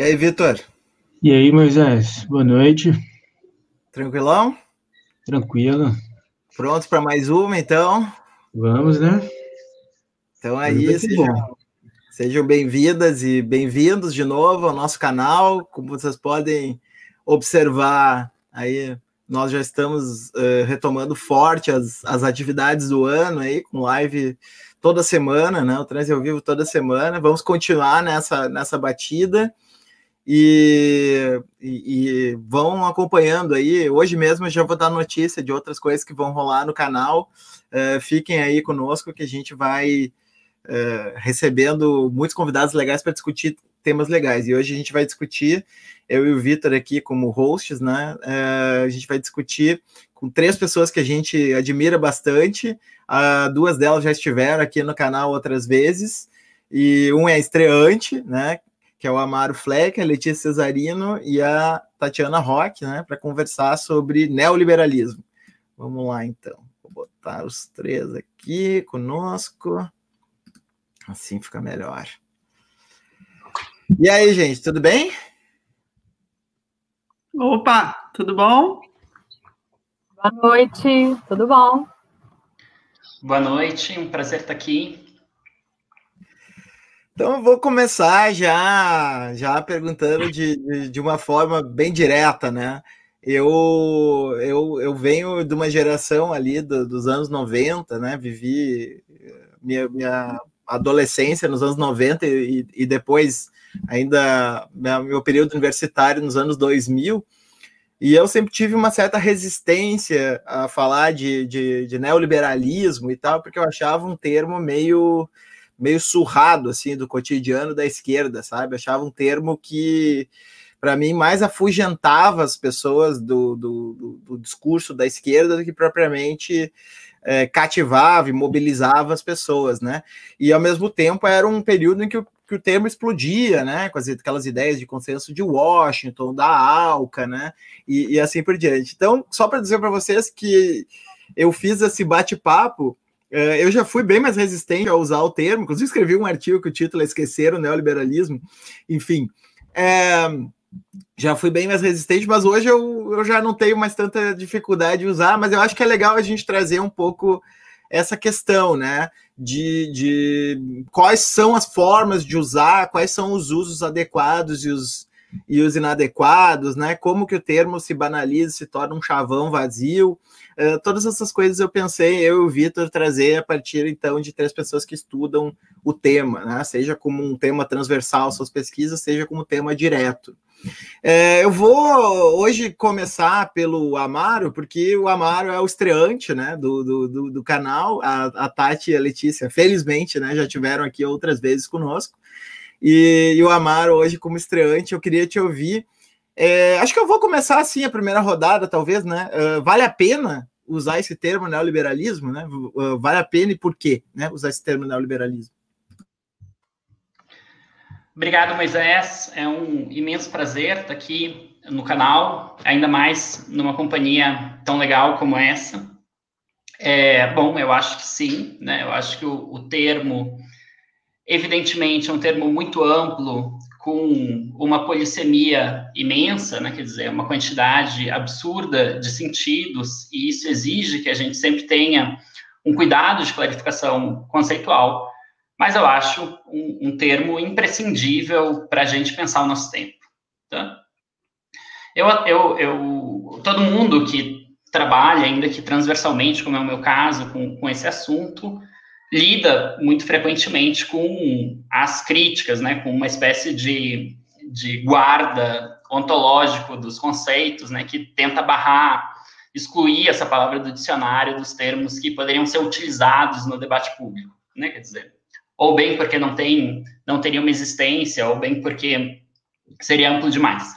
E aí, Vitor? E aí, Moisés? Boa noite. Tranquilão? Tranquilo. Pronto para mais uma, então? Vamos, né? Então aí, sejam, sejam bem-vindas e bem-vindos de novo ao nosso canal. Como vocês podem observar, aí nós já estamos uh, retomando forte as, as atividades do ano aí, com live toda semana, né? O Trans ao vivo toda semana. Vamos continuar nessa, nessa batida. E, e, vão acompanhando aí. Hoje mesmo já vou dar notícia de outras coisas que vão rolar no canal. Uh, fiquem aí conosco que a gente vai uh, recebendo muitos convidados legais para discutir temas legais. E hoje a gente vai discutir, eu e o Vitor aqui como hosts, né? Uh, a gente vai discutir com três pessoas que a gente admira bastante. duas delas já estiveram aqui no canal outras vezes. E um é estreante, né? Que é o Amaro Fleck, a Letícia Cesarino e a Tatiana Roque, né, para conversar sobre neoliberalismo. Vamos lá, então. Vou botar os três aqui conosco. Assim fica melhor. E aí, gente, tudo bem? Opa, tudo bom? Boa noite, tudo bom? Boa noite, um prazer estar aqui. Então eu vou começar já, já perguntando de, de, de, uma forma bem direta, né? Eu, eu, eu venho de uma geração ali do, dos anos 90, né? Vivi minha, minha adolescência nos anos 90 e, e depois ainda meu período universitário nos anos 2000. E eu sempre tive uma certa resistência a falar de, de, de neoliberalismo e tal, porque eu achava um termo meio meio surrado assim do cotidiano da esquerda, sabe? Achava um termo que para mim mais afugentava as pessoas do, do, do, do, discurso da esquerda do que propriamente é, cativava e mobilizava as pessoas, né? E ao mesmo tempo era um período em que o, que o termo explodia, né? Com as, aquelas ideias de consenso de Washington, da ALCA, né? E, e assim por diante. Então, só para dizer para vocês que eu fiz esse bate-papo eu já fui bem mais resistente a usar o termo, inclusive escrevi um artigo que o título é Esquecer o Neoliberalismo, enfim. É, já fui bem mais resistente, mas hoje eu, eu já não tenho mais tanta dificuldade de usar, mas eu acho que é legal a gente trazer um pouco essa questão, né? De, de quais são as formas de usar, quais são os usos adequados e os, e os inadequados, né? Como que o termo se banaliza, se torna um chavão vazio. Uh, todas essas coisas eu pensei, eu e o Vitor, trazer a partir então de três pessoas que estudam o tema, né? Seja como um tema transversal suas pesquisas, seja como tema direto. É, eu vou hoje começar pelo Amaro, porque o Amaro é o estreante né, do, do, do, do canal. A, a Tati e a Letícia, felizmente, né, já tiveram aqui outras vezes conosco e, e o Amaro hoje como estreante. Eu queria te ouvir. É, acho que eu vou começar assim a primeira rodada, talvez, né? Uh, vale a pena usar esse termo neoliberalismo, né? Uh, vale a pena e por quê, né? Usar esse termo neoliberalismo. Obrigado, Moisés. É um imenso prazer estar aqui no canal, ainda mais numa companhia tão legal como essa. É, bom, eu acho que sim, né? Eu acho que o, o termo Evidentemente, é um termo muito amplo, com uma polissemia imensa, né? quer dizer, uma quantidade absurda de sentidos, e isso exige que a gente sempre tenha um cuidado de clarificação conceitual, mas eu acho um, um termo imprescindível para a gente pensar o nosso tempo. Tá? Eu, eu, eu, todo mundo que trabalha, ainda que transversalmente, como é o meu caso, com, com esse assunto, lida muito frequentemente com as críticas, né, com uma espécie de, de guarda ontológico dos conceitos, né, que tenta barrar, excluir essa palavra do dicionário dos termos que poderiam ser utilizados no debate público, né, quer dizer, ou bem porque não tem, não teria uma existência, ou bem porque seria amplo demais.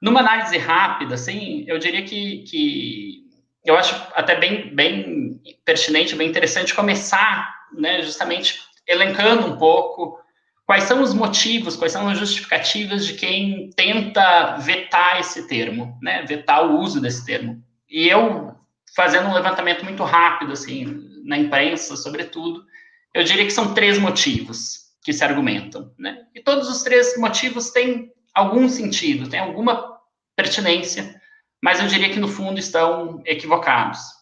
Numa análise rápida, assim, eu diria que, que eu acho até bem, bem pertinente, bem interessante começar, né, justamente elencando um pouco quais são os motivos, quais são as justificativas de quem tenta vetar esse termo, né, vetar o uso desse termo. E eu, fazendo um levantamento muito rápido, assim, na imprensa, sobretudo, eu diria que são três motivos que se argumentam, né, e todos os três motivos têm algum sentido, têm alguma pertinência, mas eu diria que no fundo estão equivocados.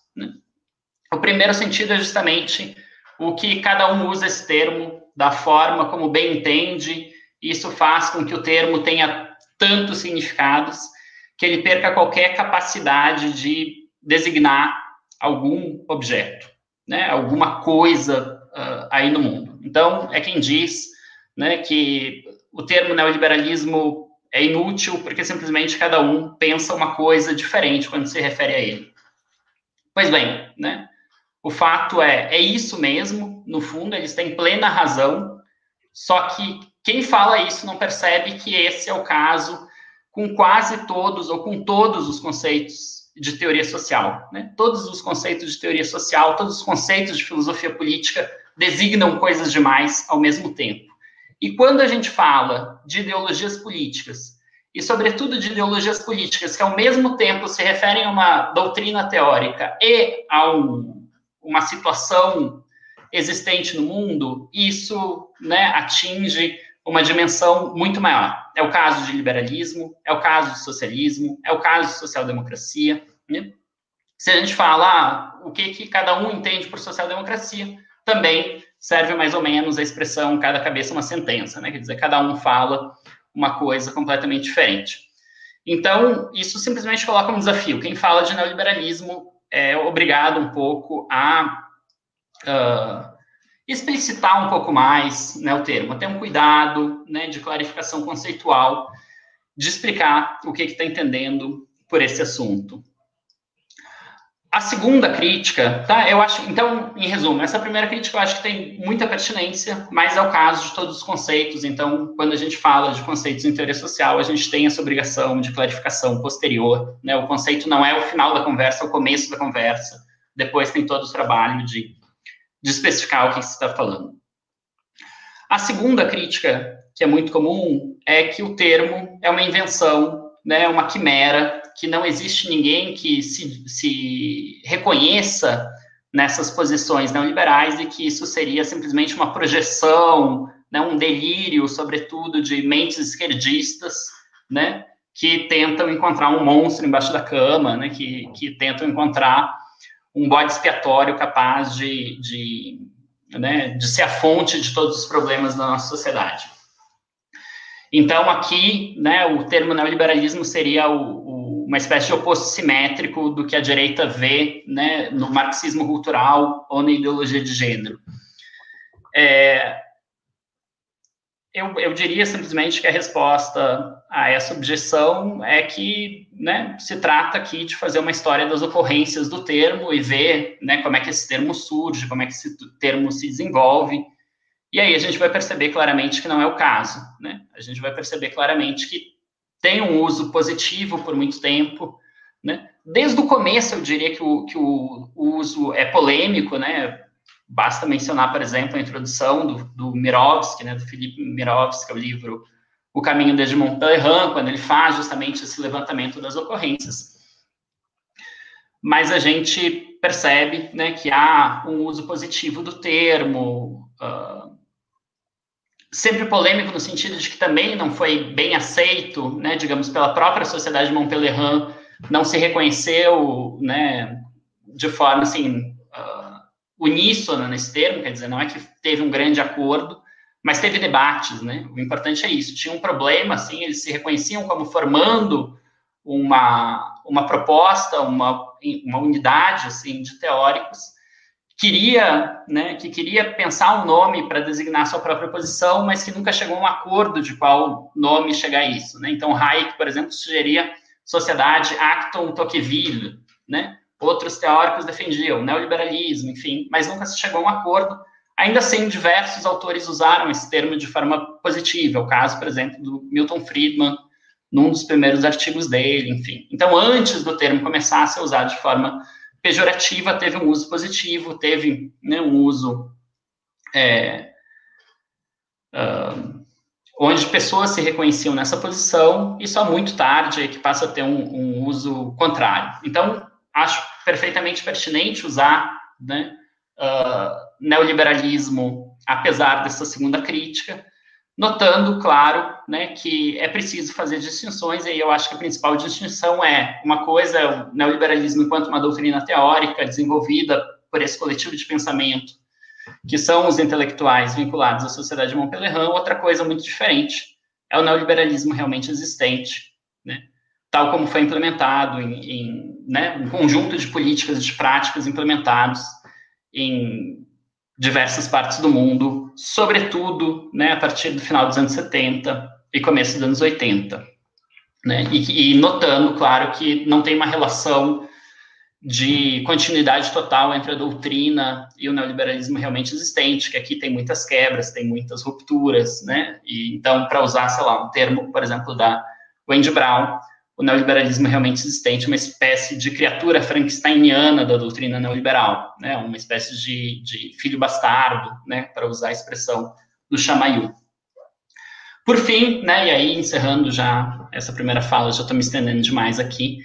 O primeiro sentido é justamente o que cada um usa esse termo da forma como bem entende, isso faz com que o termo tenha tantos significados que ele perca qualquer capacidade de designar algum objeto, né, alguma coisa uh, aí no mundo. Então, é quem diz né, que o termo neoliberalismo é inútil porque simplesmente cada um pensa uma coisa diferente quando se refere a ele. Pois bem, né, o fato é, é isso mesmo, no fundo, eles têm plena razão, só que quem fala isso não percebe que esse é o caso com quase todos ou com todos os conceitos de teoria social. Né? Todos os conceitos de teoria social, todos os conceitos de filosofia política designam coisas demais ao mesmo tempo. E quando a gente fala de ideologias políticas, e sobretudo de ideologias políticas que ao mesmo tempo se referem a uma doutrina teórica e a um, uma situação existente no mundo, isso né, atinge uma dimensão muito maior. É o caso de liberalismo, é o caso de socialismo, é o caso de social-democracia. Né? Se a gente fala ah, o que, que cada um entende por social-democracia, também serve mais ou menos a expressão cada cabeça uma sentença, né? Quer dizer, cada um fala uma coisa completamente diferente. Então, isso simplesmente coloca um desafio. Quem fala de neoliberalismo é obrigado um pouco a uh, explicitar um pouco mais né, o termo, ter um cuidado né, de clarificação conceitual, de explicar o que está entendendo por esse assunto. A segunda crítica, tá? Eu acho, então, em resumo, essa primeira crítica eu acho que tem muita pertinência, mas é o caso de todos os conceitos. Então, quando a gente fala de conceitos em teoria social, a gente tem essa obrigação de clarificação posterior, né? O conceito não é o final da conversa, é o começo da conversa. Depois tem todo o trabalho de de especificar o que você está falando. A segunda crítica, que é muito comum, é que o termo é uma invenção, né, uma quimera, que não existe ninguém que se, se reconheça nessas posições neoliberais e que isso seria simplesmente uma projeção, né, um delírio, sobretudo, de mentes esquerdistas, né, que tentam encontrar um monstro embaixo da cama, né, que, que tentam encontrar um bode expiatório capaz de, de, né, de ser a fonte de todos os problemas da nossa sociedade. Então, aqui, né, o termo neoliberalismo seria o, uma espécie de oposto simétrico do que a direita vê né, no marxismo cultural ou na ideologia de gênero. É, eu, eu diria simplesmente que a resposta a essa objeção é que né, se trata aqui de fazer uma história das ocorrências do termo e ver né, como é que esse termo surge, como é que esse termo se desenvolve. E aí a gente vai perceber claramente que não é o caso. Né? A gente vai perceber claramente que tem um uso positivo por muito tempo. Né? Desde o começo, eu diria que o, que o, uso é polêmico, né? Basta mencionar, por exemplo, a introdução do, do Mirovski, né, do Felipe Mirovski, é o livro O Caminho desde Monterrand, quando ele faz justamente esse levantamento das ocorrências. Mas a gente percebe né, que há um uso positivo do termo, uh, sempre polêmico no sentido de que também não foi bem aceito, né, digamos, pela própria sociedade de Montpellier, não se reconheceu né, de forma assim uníssona nesse termo, quer dizer, não é que teve um grande acordo, mas teve debates, né? O importante é isso. Tinha um problema, assim, eles se reconheciam como formando uma, uma proposta, uma, uma unidade, assim, de teóricos, queria, né, que queria pensar um nome para designar sua própria posição, mas que nunca chegou a um acordo de qual nome chegar a isso, né? Então, Hayek, por exemplo, sugeria Sociedade Acton Tocqueville, né? Outros teóricos defendiam neoliberalismo, enfim, mas nunca se chegou a um acordo. Ainda assim, diversos autores usaram esse termo de forma positiva. O caso, por exemplo, do Milton Friedman, num dos primeiros artigos dele, enfim. Então, antes do termo começar a ser usado de forma pejorativa, teve um uso positivo, teve né, um uso é, uh, onde pessoas se reconheciam nessa posição, e só muito tarde é que passa a ter um, um uso contrário. Então, acho perfeitamente pertinente usar né, uh, neoliberalismo, apesar dessa segunda crítica, notando, claro, né, que é preciso fazer distinções, e eu acho que a principal distinção é, uma coisa o neoliberalismo enquanto uma doutrina teórica desenvolvida por esse coletivo de pensamento, que são os intelectuais vinculados à sociedade de Montpellier, outra coisa muito diferente é o neoliberalismo realmente existente, né, tal como foi implementado em, em né, um conjunto de políticas de práticas implementados em diversas partes do mundo, sobretudo né, a partir do final dos anos 70 e começo dos anos 80. Né, e, e notando, claro, que não tem uma relação de continuidade total entre a doutrina e o neoliberalismo realmente existente, que aqui tem muitas quebras, tem muitas rupturas, né? E então, para usar, sei lá, um termo, por exemplo, da Wendy Brown, o neoliberalismo realmente existente, uma espécie de criatura frankensteiniana da doutrina neoliberal, né, uma espécie de, de filho bastardo, né, para usar a expressão do Chamayu. Por fim, né, e aí encerrando já essa primeira fala, já estou me estendendo demais aqui,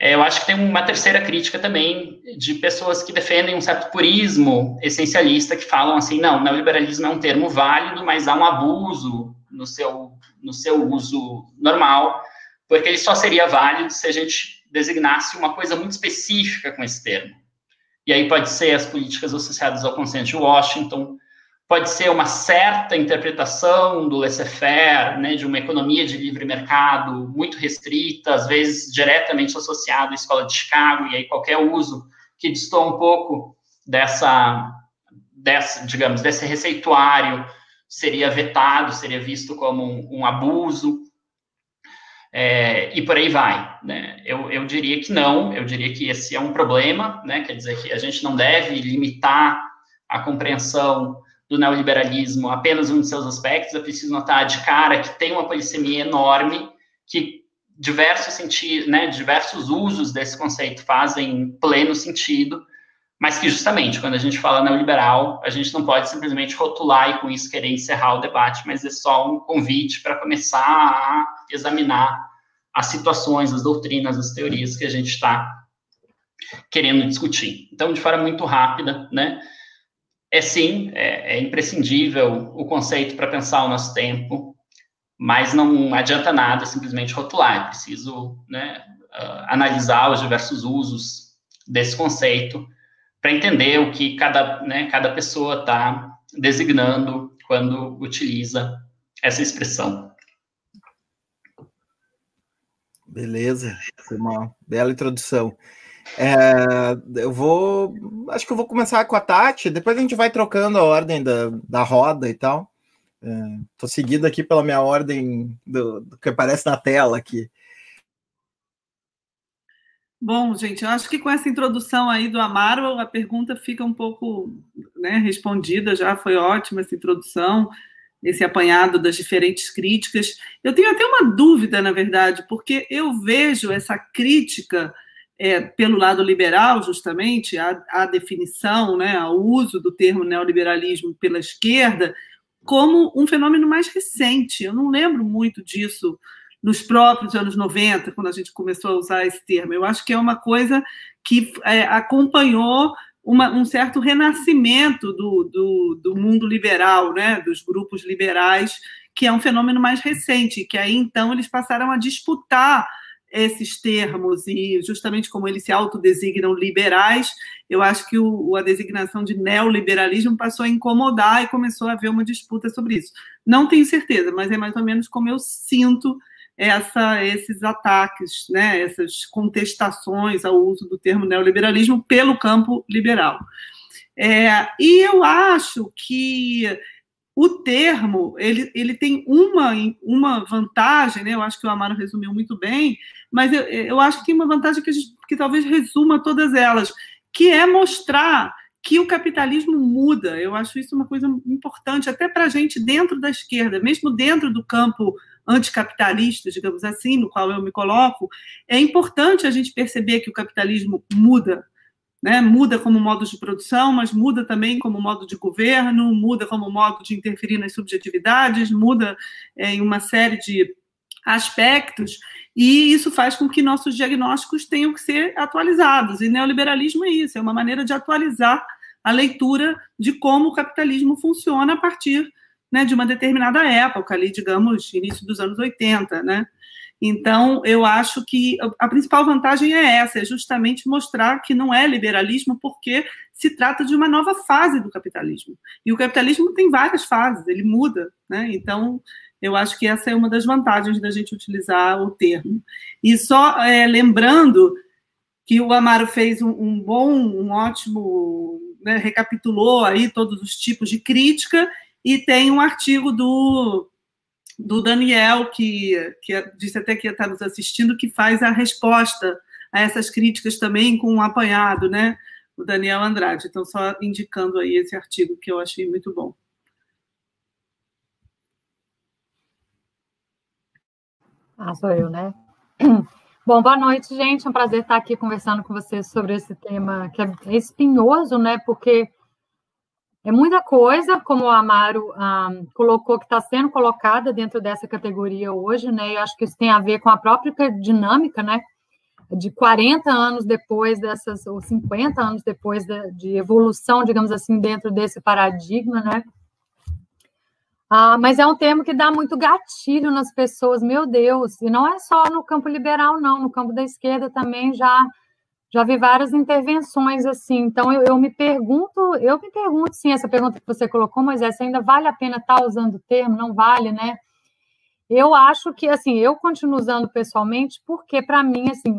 é, eu acho que tem uma terceira crítica também de pessoas que defendem um certo purismo essencialista, que falam assim, não, neoliberalismo é um termo válido, mas há um abuso no seu, no seu uso normal, porque ele só seria válido se a gente designasse uma coisa muito específica com esse termo. E aí pode ser as políticas associadas ao consenso de Washington, pode ser uma certa interpretação do laissez-faire, né, de uma economia de livre mercado muito restrita, às vezes diretamente associado à escola de Chicago, e aí qualquer uso que distou um pouco dessa, dessa digamos, desse receituário seria vetado, seria visto como um, um abuso é, e por aí vai. Né? Eu, eu diria que não, eu diria que esse é um problema, né? quer dizer que a gente não deve limitar a compreensão do neoliberalismo apenas um de seus aspectos, é preciso notar de cara que tem uma polissemia enorme, que diversos sentidos, né, diversos usos desse conceito fazem pleno sentido, mas que justamente quando a gente fala neoliberal, a gente não pode simplesmente rotular e com isso querer encerrar o debate, mas é só um convite para começar a examinar as situações, as doutrinas, as teorias que a gente está querendo discutir. Então, de forma muito rápida, né? É sim, é, é imprescindível o conceito para pensar o nosso tempo, mas não adianta nada simplesmente rotular. É preciso né, uh, analisar os diversos usos desse conceito para entender o que cada, né, cada pessoa está designando quando utiliza essa expressão. Beleza, foi uma bela introdução. É, eu vou. Acho que eu vou começar com a Tati, depois a gente vai trocando a ordem da, da roda e tal. Estou é, seguindo aqui pela minha ordem do, do que aparece na tela aqui. Bom, gente, eu acho que com essa introdução aí do Amaro, a pergunta fica um pouco né, respondida, já foi ótima essa introdução, esse apanhado das diferentes críticas. Eu tenho até uma dúvida, na verdade, porque eu vejo essa crítica é, pelo lado liberal, justamente, a, a definição, né, ao uso do termo neoliberalismo pela esquerda, como um fenômeno mais recente. Eu não lembro muito disso nos próprios anos 90, quando a gente começou a usar esse termo. Eu acho que é uma coisa que é, acompanhou uma, um certo renascimento do, do, do, mundo liberal, né, dos grupos liberais, que é um fenômeno mais recente, que aí então eles passaram a disputar esses termos e justamente como eles se autodesignam liberais, eu acho que o, a designação de neoliberalismo passou a incomodar e começou a haver uma disputa sobre isso. Não tenho certeza, mas é mais ou menos como eu sinto essa, esses ataques, né, essas contestações ao uso do termo neoliberalismo pelo campo liberal. É, e eu acho que o termo ele, ele tem uma, uma vantagem, né? eu acho que o Amaro resumiu muito bem, mas eu, eu acho que tem uma vantagem que, gente, que talvez resuma todas elas, que é mostrar que o capitalismo muda. Eu acho isso uma coisa importante, até para a gente dentro da esquerda, mesmo dentro do campo anticapitalista, digamos assim, no qual eu me coloco, é importante a gente perceber que o capitalismo muda, né? muda como modo de produção, mas muda também como modo de governo, muda como modo de interferir nas subjetividades, muda é, em uma série de aspectos, e isso faz com que nossos diagnósticos tenham que ser atualizados. E neoliberalismo é isso, é uma maneira de atualizar a leitura de como o capitalismo funciona a partir né, de uma determinada época, ali, digamos, início dos anos 80, né? Então, eu acho que a principal vantagem é essa, é justamente mostrar que não é liberalismo, porque se trata de uma nova fase do capitalismo. E o capitalismo tem várias fases, ele muda, né? Então, eu acho que essa é uma das vantagens da gente utilizar o termo. E só é, lembrando que o Amaro fez um, um bom, um ótimo, né, recapitulou aí todos os tipos de crítica, e tem um artigo do do Daniel, que, que disse até que está nos assistindo, que faz a resposta a essas críticas também com um apanhado, né? O Daniel Andrade. Então, só indicando aí esse artigo que eu achei muito bom. Ah, sou eu, né? Bom, boa noite, gente. É um prazer estar aqui conversando com vocês sobre esse tema que é espinhoso, né? Porque é muita coisa, como o Amaro um, colocou, que está sendo colocada dentro dessa categoria hoje, né? Eu acho que isso tem a ver com a própria dinâmica, né? De 40 anos depois dessas, ou 50 anos depois de, de evolução, digamos assim, dentro desse paradigma, né? Ah, mas é um termo que dá muito gatilho nas pessoas, meu Deus, e não é só no campo liberal, não, no campo da esquerda também já já vi várias intervenções assim. Então eu, eu, me pergunto, eu me pergunto sim, essa pergunta que você colocou, mas essa ainda vale a pena estar tá usando o termo? Não vale, né? Eu acho que assim, eu continuo usando pessoalmente porque para mim assim,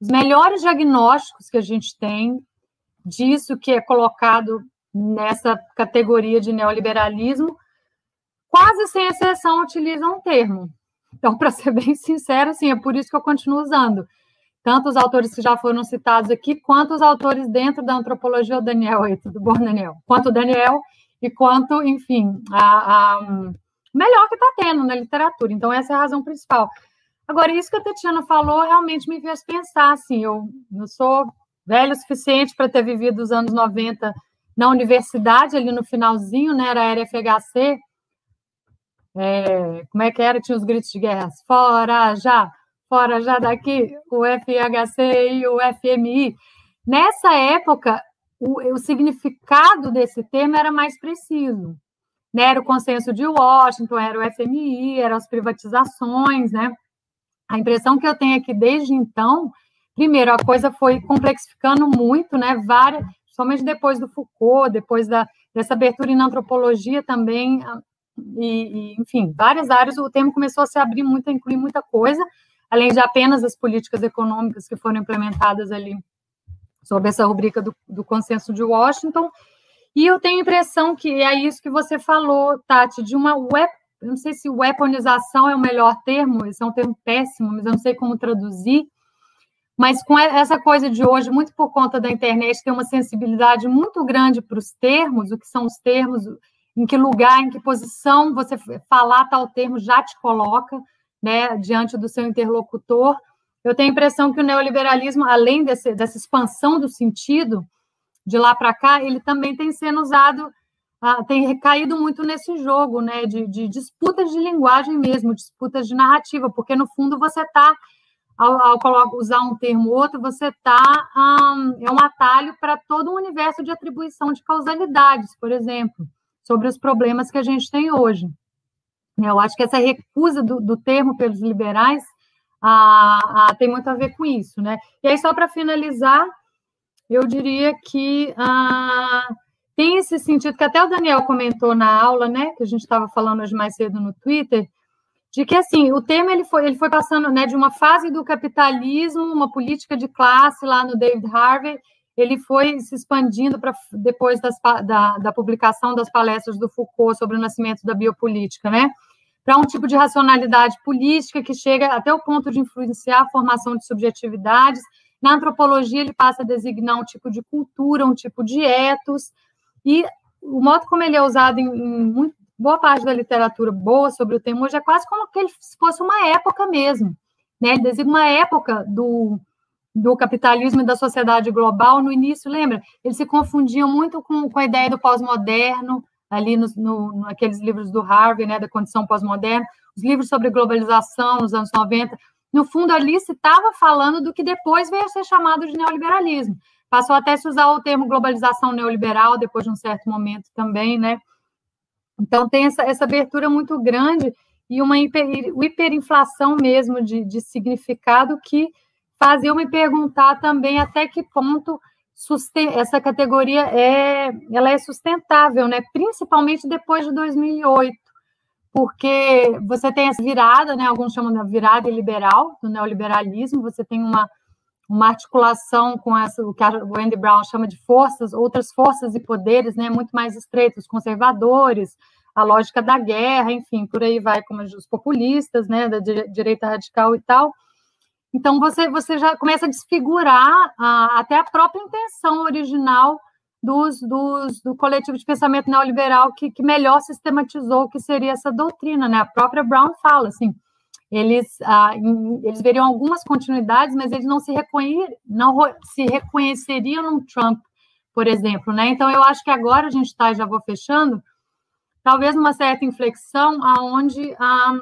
os melhores diagnósticos que a gente tem disso que é colocado nessa categoria de neoliberalismo, quase sem exceção utilizam o termo. Então, para ser bem sincero, assim, é por isso que eu continuo usando tanto os autores que já foram citados aqui, quanto os autores dentro da antropologia, o Daniel aí, tudo bom, Daniel? Quanto o Daniel e quanto, enfim, a, a melhor que está tendo na literatura. Então, essa é a razão principal. Agora, isso que a Tatiana falou realmente me fez pensar, assim, eu, eu sou velho o suficiente para ter vivido os anos 90 na universidade, ali no finalzinho, né, era a RFHC, é, como é que era? Tinha os gritos de guerra, fora, já, fora já daqui, o FHC e o FMI. Nessa época, o, o significado desse termo era mais preciso. Né? Era o consenso de Washington, era o FMI, eram as privatizações, né? A impressão que eu tenho é que desde então, primeiro, a coisa foi complexificando muito, né? Várias, somente depois do Foucault, depois da, dessa abertura na antropologia também, e, e, enfim, várias áreas, o termo começou a se abrir muito, a incluir muita coisa, além de apenas as políticas econômicas que foram implementadas ali sob essa rubrica do, do consenso de Washington. E eu tenho a impressão que é isso que você falou, Tati, de uma web, eu não sei se weaponização é o melhor termo, esse é um termo péssimo, mas eu não sei como traduzir. Mas com essa coisa de hoje, muito por conta da internet, tem uma sensibilidade muito grande para os termos, o que são os termos, em que lugar, em que posição você falar tal termo já te coloca né, diante do seu interlocutor. Eu tenho a impressão que o neoliberalismo, além desse, dessa expansão do sentido de lá para cá, ele também tem sendo usado, tem recaído muito nesse jogo, né, de, de, disputas de linguagem mesmo, disputas de narrativa, porque no fundo você está, ao, ao, usar um termo ou outro, você está, um, é um atalho para todo um universo de atribuição de causalidades, por exemplo, sobre os problemas que a gente tem hoje. Eu acho que essa recusa do, do termo pelos liberais ah, tem muito a ver com isso, né? E aí, só para finalizar, eu diria que ah, tem esse sentido que até o Daniel comentou na aula, né? Que a gente estava falando hoje mais cedo no Twitter, de que assim o termo ele foi ele foi passando né, de uma fase do capitalismo, uma política de classe lá no David Harvey, ele foi se expandindo para depois das, da, da publicação das palestras do Foucault sobre o nascimento da biopolítica, né? Para um tipo de racionalidade política que chega até o ponto de influenciar a formação de subjetividades. Na antropologia, ele passa a designar um tipo de cultura, um tipo de etos, e o modo como ele é usado em, em muito, boa parte da literatura boa sobre o tema hoje é quase como se fosse uma época mesmo. Né? Ele designa uma época do, do capitalismo e da sociedade global no início, lembra? Eles se confundiam muito com, com a ideia do pós-moderno, ali no, no, naqueles livros do Harvey, né, da condição pós-moderna, os livros sobre globalização nos anos 90. No fundo, ali se estava falando do que depois veio a ser chamado de neoliberalismo. Passou até a se usar o termo globalização neoliberal depois de um certo momento também, né? Então, tem essa, essa abertura muito grande e uma hiper, hiperinflação mesmo de, de significado que fazia me perguntar também até que ponto essa categoria é, ela é sustentável, né? principalmente depois de 2008, porque você tem essa virada, né? alguns chamam de virada liberal, do neoliberalismo, você tem uma, uma articulação com essa, o que o Andy Brown chama de forças, outras forças e poderes né? muito mais estreitos, conservadores, a lógica da guerra, enfim, por aí vai, como os populistas, né, da direita radical e tal. Então, você, você já começa a desfigurar a, até a própria intenção original dos, dos, do coletivo de pensamento neoliberal que, que melhor sistematizou o que seria essa doutrina, né? A própria Brown fala, assim, eles, ah, eles veriam algumas continuidades, mas eles não se, reconhe, não se reconheceriam no Trump, por exemplo, né? Então, eu acho que agora a gente está, já vou fechando, talvez uma certa inflexão aonde ah,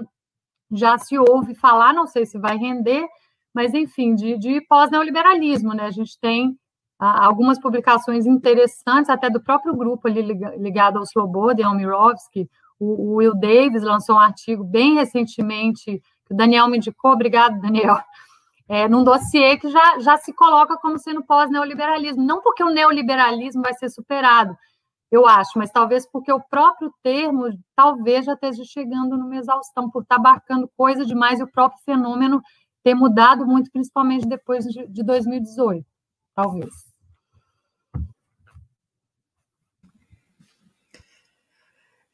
já se ouve falar, não sei se vai render, mas enfim, de, de pós-neoliberalismo, né? A gente tem ah, algumas publicações interessantes, até do próprio grupo ali ligado ao Sloboda, ao Mirovski, o, o Will Davis lançou um artigo bem recentemente, que o Daniel me indicou, obrigado, Daniel, é, num dossiê que já, já se coloca como sendo pós-neoliberalismo, não porque o neoliberalismo vai ser superado, eu acho, mas talvez porque o próprio termo talvez já esteja chegando numa exaustão, por estar abarcando coisa demais e o próprio fenômeno ter mudado muito, principalmente depois de 2018, talvez.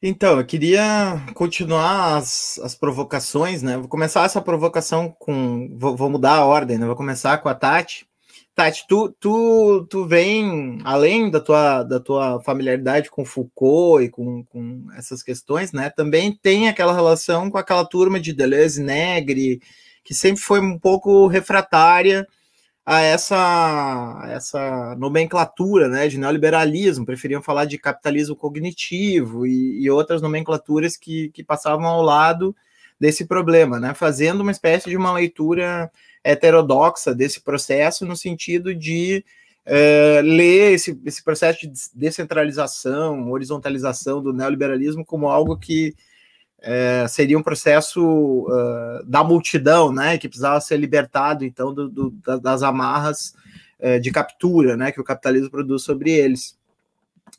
Então, eu queria continuar as, as provocações, né? Vou começar essa provocação com. Vou, vou mudar a ordem, né? Vou começar com a Tati. Tati, tu, tu, tu vem, além da tua, da tua familiaridade com Foucault e com, com essas questões, né, também tem aquela relação com aquela turma de Deleuze, Negri, que sempre foi um pouco refratária a essa, essa nomenclatura né, de neoliberalismo, preferiam falar de capitalismo cognitivo e, e outras nomenclaturas que, que passavam ao lado desse problema, né, fazendo uma espécie de uma leitura heterodoxa desse processo, no sentido de é, ler esse, esse processo de descentralização, horizontalização do neoliberalismo como algo que é, seria um processo uh, da multidão, né, que precisava ser libertado, então, do, do, das amarras uh, de captura, né, que o capitalismo produz sobre eles.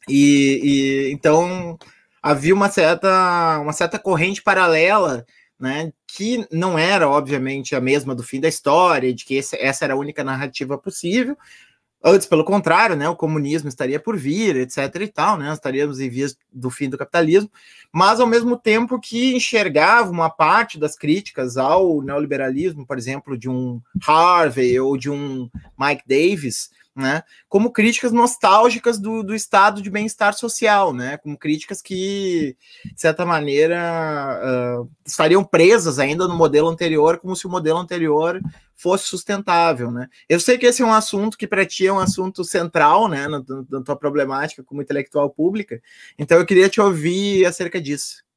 E, e, então havia uma certa, uma certa corrente paralela né, que não era, obviamente, a mesma do fim da história, de que esse, essa era a única narrativa possível. Antes, pelo contrário, né, o comunismo estaria por vir, etc. e tal, né, estaríamos em vias do fim do capitalismo, mas ao mesmo tempo que enxergava uma parte das críticas ao neoliberalismo, por exemplo, de um Harvey ou de um Mike Davis, né, como críticas nostálgicas do, do estado de bem-estar social, né, como críticas que, de certa maneira, uh, estariam presas ainda no modelo anterior, como se o modelo anterior fosse sustentável, né. Eu sei que esse é um assunto que para ti é um assunto central, né, na, na tua problemática como intelectual pública, então eu queria te ouvir acerca disso.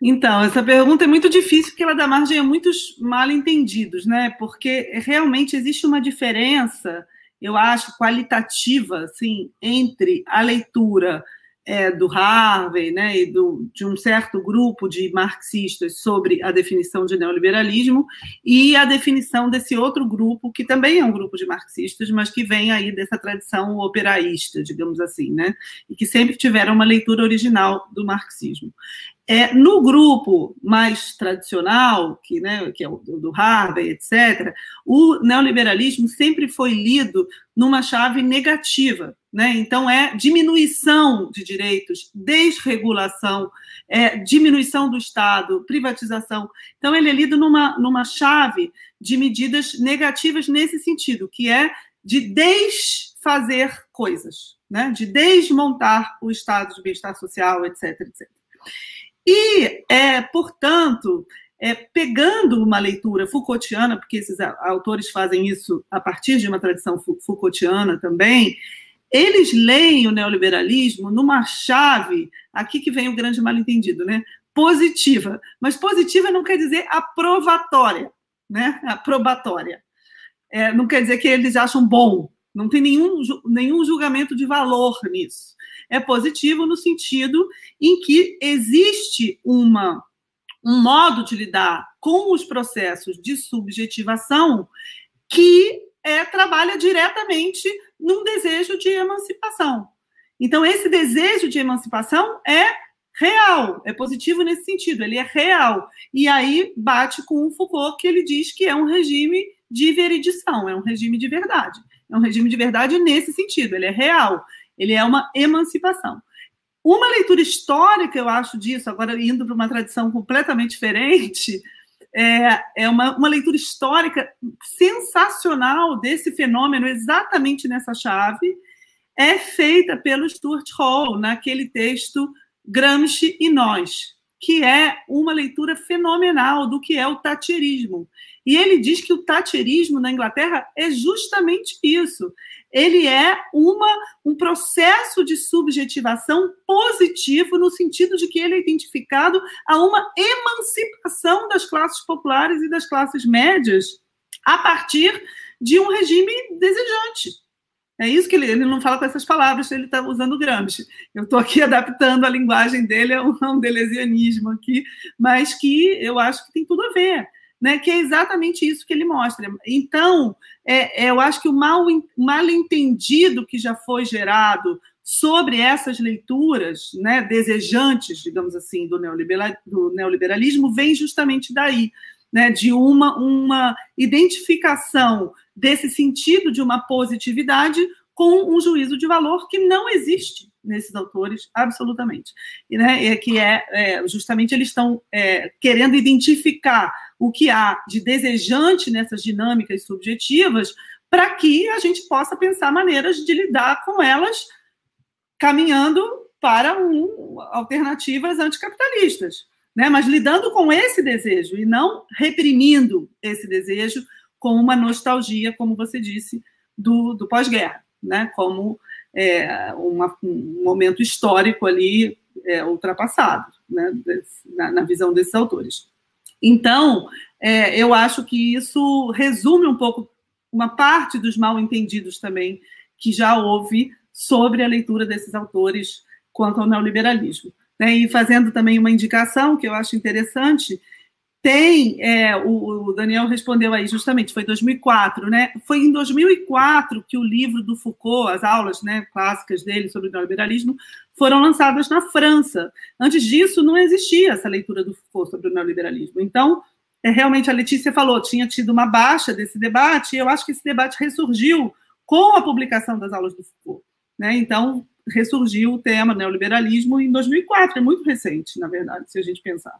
Então, essa pergunta é muito difícil porque ela dá margem a muitos mal entendidos, né? Porque realmente existe uma diferença, eu acho, qualitativa, assim, entre a leitura é, do Harvey, né, e do, de um certo grupo de marxistas sobre a definição de neoliberalismo e a definição desse outro grupo que também é um grupo de marxistas, mas que vem aí dessa tradição operaísta, digamos assim, né, e que sempre tiveram uma leitura original do marxismo. É, no grupo mais tradicional, que, né, que é o do Harvey, etc., o neoliberalismo sempre foi lido numa chave negativa. Né? Então, é diminuição de direitos, desregulação, é, diminuição do Estado, privatização. Então, ele é lido numa, numa chave de medidas negativas nesse sentido, que é de desfazer coisas, né? de desmontar o Estado de bem-estar social, etc, etc. E, é, portanto, é, pegando uma leitura Foucaultiana, porque esses autores fazem isso a partir de uma tradição Foucaultiana também, eles leem o neoliberalismo numa chave, aqui que vem o grande mal-entendido, né? Positiva. Mas positiva não quer dizer aprovatória, né? Aprobatória. É, não quer dizer que eles acham bom. Não tem nenhum, nenhum julgamento de valor nisso. É positivo no sentido em que existe uma um modo de lidar com os processos de subjetivação que é, trabalha diretamente num desejo de emancipação. Então, esse desejo de emancipação é real, é positivo nesse sentido, ele é real. E aí bate com o Foucault, que ele diz que é um regime de veridição, é um regime de verdade. É um regime de verdade nesse sentido, ele é real, ele é uma emancipação. Uma leitura histórica, eu acho disso, agora indo para uma tradição completamente diferente, é, é uma, uma leitura histórica sensacional desse fenômeno, exatamente nessa chave, é feita pelo Stuart Hall, naquele texto Gramsci e Nós, que é uma leitura fenomenal do que é o tacherismo. E ele diz que o tacherismo na Inglaterra é justamente isso ele é uma, um processo de subjetivação positivo, no sentido de que ele é identificado a uma emancipação das classes populares e das classes médias a partir de um regime desejante. É isso que ele, ele não fala com essas palavras, ele está usando Gramsci. Eu estou aqui adaptando a linguagem dele a um, a um deleuzianismo aqui, mas que eu acho que tem tudo a ver né, que é exatamente isso que ele mostra. Então, é, é, eu acho que o mal, mal entendido que já foi gerado sobre essas leituras né, desejantes, digamos assim, do, neoliberal, do neoliberalismo vem justamente daí, né, de uma, uma identificação desse sentido de uma positividade com um juízo de valor que não existe nesses autores, absolutamente. E, né, é que é, é justamente eles estão é, querendo identificar o que há de desejante nessas dinâmicas subjetivas para que a gente possa pensar maneiras de lidar com elas caminhando para um, alternativas anticapitalistas. Né? Mas lidando com esse desejo e não reprimindo esse desejo com uma nostalgia, como você disse, do, do pós-guerra, né? como é, uma, um momento histórico ali é, ultrapassado, né? na, na visão desses autores. Então, é, eu acho que isso resume um pouco uma parte dos mal entendidos também que já houve sobre a leitura desses autores quanto ao neoliberalismo. Né? E fazendo também uma indicação que eu acho interessante, tem, é, o, o, Daniel respondeu aí justamente, foi 2004, né? Foi em 2004 que o livro do Foucault, as aulas né, clássicas dele sobre o neoliberalismo, foram lançadas na França. Antes disso, não existia essa leitura do Foucault sobre o neoliberalismo. Então, é, realmente, a Letícia falou, tinha tido uma baixa desse debate, e eu acho que esse debate ressurgiu com a publicação das aulas do Foucault. Né? Então, ressurgiu o tema neoliberalismo em 2004, é muito recente, na verdade, se a gente pensar.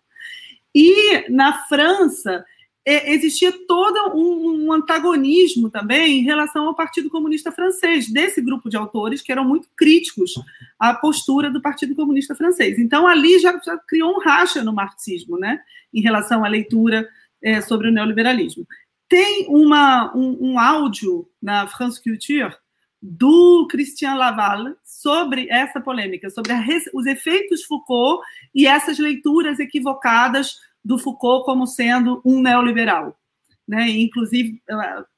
E na França, é, existia todo um, um, antagonismo também em relação ao Partido Comunista Francês, desse grupo de autores que eram muito críticos à postura do Partido Comunista Francês. Então, ali já, já criou um racha no marxismo, né, em relação à leitura é, sobre o neoliberalismo. Tem uma, um, um áudio na France Culture do Christian Laval sobre essa polêmica, sobre a, os efeitos Foucault e essas leituras equivocadas do Foucault como sendo um neoliberal. Né? Inclusive,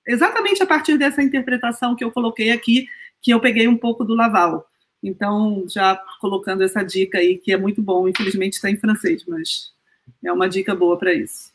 exatamente a partir dessa interpretação que eu coloquei aqui, que eu peguei um pouco do Laval. Então, já colocando essa dica aí, que é muito bom, infelizmente está em francês, mas é uma dica boa para isso.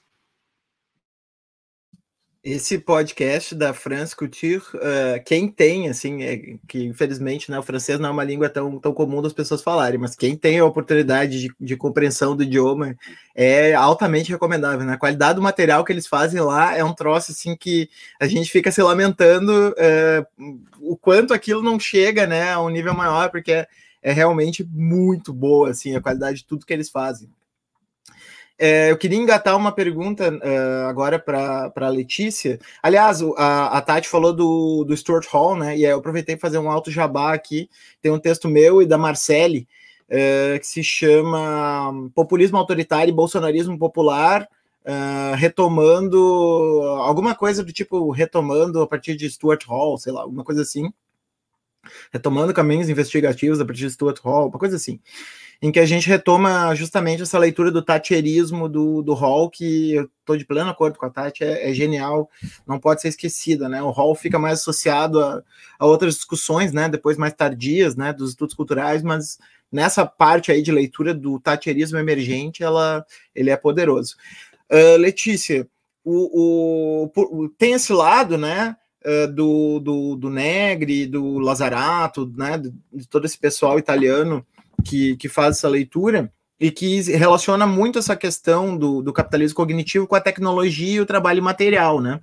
Esse podcast da France Couture, uh, quem tem, assim, é, que infelizmente né, o francês não é uma língua tão, tão comum das pessoas falarem, mas quem tem a oportunidade de, de compreensão do idioma é altamente recomendável. Né? A qualidade do material que eles fazem lá é um troço assim que a gente fica se lamentando uh, o quanto aquilo não chega né, a um nível maior, porque é, é realmente muito boa assim, a qualidade de tudo que eles fazem. É, eu queria engatar uma pergunta uh, agora para a Letícia. Aliás, a, a Tati falou do, do Stuart Hall, né? E eu aproveitei para fazer um alto jabá aqui. Tem um texto meu e da Marcele uh, que se chama Populismo Autoritário e Bolsonarismo Popular. Uh, retomando alguma coisa do tipo retomando a partir de Stuart Hall, sei lá, alguma coisa assim retomando caminhos investigativos a partir de Stuart Hall, uma coisa assim. Em que a gente retoma justamente essa leitura do tatierismo do, do Hall, que eu estou de pleno acordo com a Tati, é, é, genial, não pode ser esquecida, né? O Hall fica mais associado a, a, outras discussões, né? Depois mais tardias, né? Dos estudos culturais, mas nessa parte aí de leitura do tatierismo emergente, ela, ele é poderoso. Uh, Letícia, o, o, tem esse lado, né? Uh, do, do, do Negri, do Lazarato, né, de todo esse pessoal italiano que, que faz essa leitura e que relaciona muito essa questão do, do capitalismo cognitivo com a tecnologia e o trabalho material, né?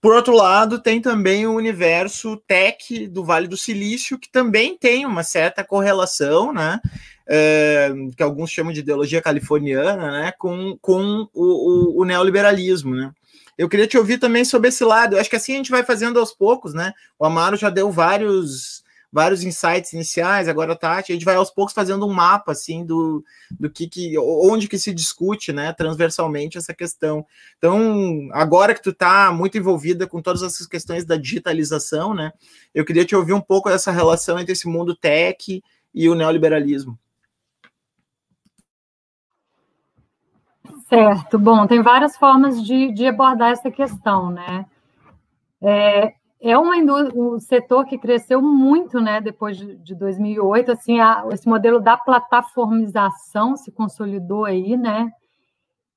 Por outro lado, tem também o universo tech do Vale do Silício, que também tem uma certa correlação, né? É, que alguns chamam de ideologia californiana, né? Com, com o, o, o neoliberalismo, né? Eu queria te ouvir também sobre esse lado. Eu acho que assim a gente vai fazendo aos poucos, né? O Amaro já deu vários vários insights iniciais, agora Tati, a gente vai aos poucos fazendo um mapa assim do, do que, que onde que se discute, né, transversalmente essa questão. Então, agora que tu está muito envolvida com todas essas questões da digitalização, né, eu queria te ouvir um pouco dessa relação entre esse mundo tech e o neoliberalismo. Certo, bom, tem várias formas de, de abordar essa questão, né? É, é um setor que cresceu muito, né, depois de, de 2008, assim, a, esse modelo da plataformização se consolidou aí, né,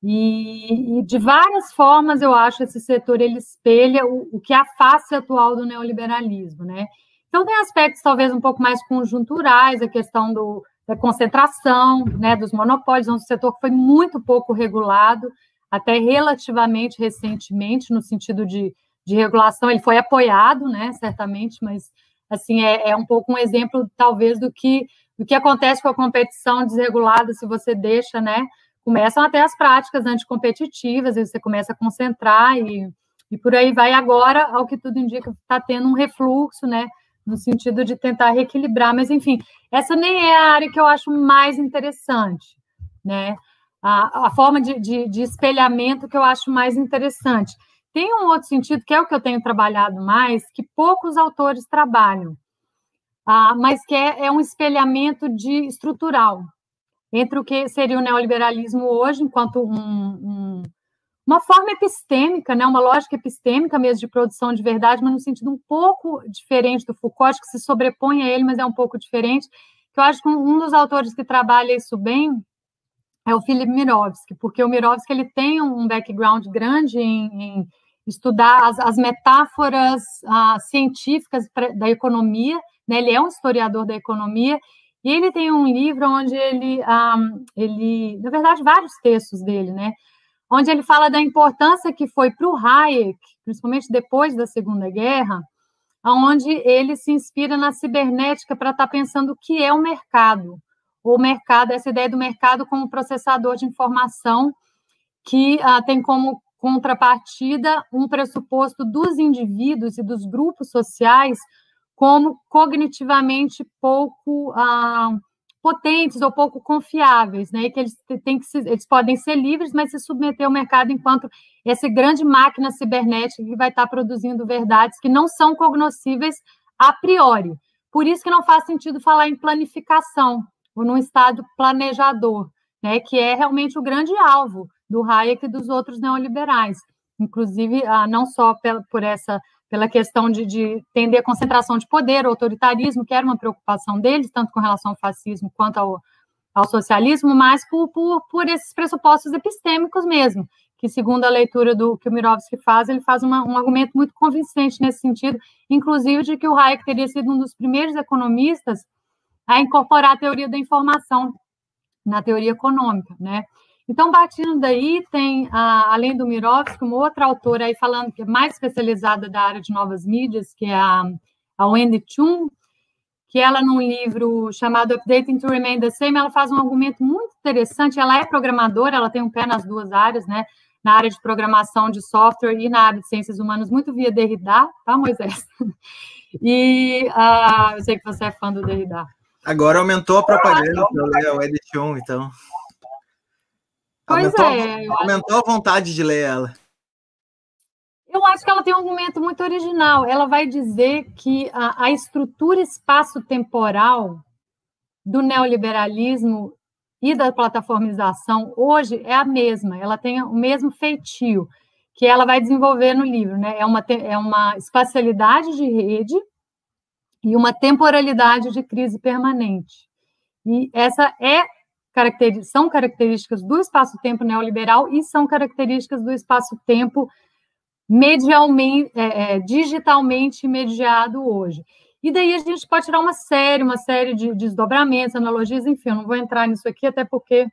e, e, de várias formas eu acho esse setor ele espelha o, o que é a face atual do neoliberalismo, né, então tem aspectos talvez um pouco mais conjunturais, a questão do, da concentração, né, dos monopólios, é um setor que foi muito pouco regulado, até relativamente recentemente, no sentido de, de regulação, ele foi apoiado, né, certamente, mas assim é, é um pouco um exemplo, talvez, do que do que acontece com a competição desregulada, se você deixa, né, começam até as práticas anticompetitivas, e você começa a concentrar e, e por aí vai. Agora, ao que tudo indica, está tendo um refluxo, né, no sentido de tentar reequilibrar, mas enfim, essa nem é a área que eu acho mais interessante, né? A, a forma de, de, de espelhamento que eu acho mais interessante. Tem um outro sentido, que é o que eu tenho trabalhado mais, que poucos autores trabalham, ah, mas que é, é um espelhamento de estrutural entre o que seria o neoliberalismo hoje, enquanto um, um uma forma epistêmica, né, uma lógica epistêmica mesmo de produção de verdade, mas no sentido um pouco diferente do Foucault, que se sobrepõe a ele, mas é um pouco diferente, que eu acho que um dos autores que trabalha isso bem é o Philip Mirovski, porque o Mirovski ele tem um background grande em, em estudar as, as metáforas ah, científicas da economia, né, ele é um historiador da economia, e ele tem um livro onde ele, ah, ele na verdade, vários textos dele, né, onde ele fala da importância que foi para o Hayek, principalmente depois da Segunda Guerra, onde ele se inspira na cibernética para estar tá pensando o que é o mercado. O mercado, essa ideia do mercado como processador de informação que ah, tem como contrapartida um pressuposto dos indivíduos e dos grupos sociais como cognitivamente pouco ah, potentes ou pouco confiáveis, né? E que eles têm que se, eles podem ser livres, mas se submeter ao mercado enquanto essa grande máquina cibernética que vai estar produzindo verdades que não são cognoscíveis a priori. Por isso que não faz sentido falar em planificação ou num estado planejador, né? Que é realmente o grande alvo do Hayek e dos outros neoliberais, inclusive ah, não só por essa pela questão de, de tender a concentração de poder, autoritarismo, que era uma preocupação deles, tanto com relação ao fascismo quanto ao, ao socialismo, mas por, por, por esses pressupostos epistêmicos mesmo, que segundo a leitura do que o Mirovski faz, ele faz uma, um argumento muito convincente nesse sentido, inclusive de que o Hayek teria sido um dos primeiros economistas a incorporar a teoria da informação na teoria econômica, né? Então, partindo daí, tem, além do Mirovski, uma outra autora aí falando que é mais especializada da área de novas mídias, que é a, a Wendy Chun, que ela, num livro chamado Updating to Remain the Same, ela faz um argumento muito interessante. Ela é programadora, ela tem um pé nas duas áreas, né? Na área de programação de software e na área de ciências humanas, muito via Derrida, tá, Moisés? E uh, eu sei que você é fã do Derrida. Agora aumentou a propaganda para eu ler a Wendy Chun, então. Pois aumentou, é. Aumentou a vontade de ler ela. Eu acho que ela tem um argumento muito original. Ela vai dizer que a, a estrutura espaço-temporal do neoliberalismo e da plataformização hoje é a mesma, ela tem o mesmo feitio que ela vai desenvolver no livro, né? É uma, é uma espacialidade de rede e uma temporalidade de crise permanente. E essa é são características do espaço-tempo neoliberal e são características do espaço-tempo medialmente, é, é, digitalmente mediado hoje. E daí a gente pode tirar uma série, uma série de desdobramentos, analogias, enfim, eu não vou entrar nisso aqui, até porque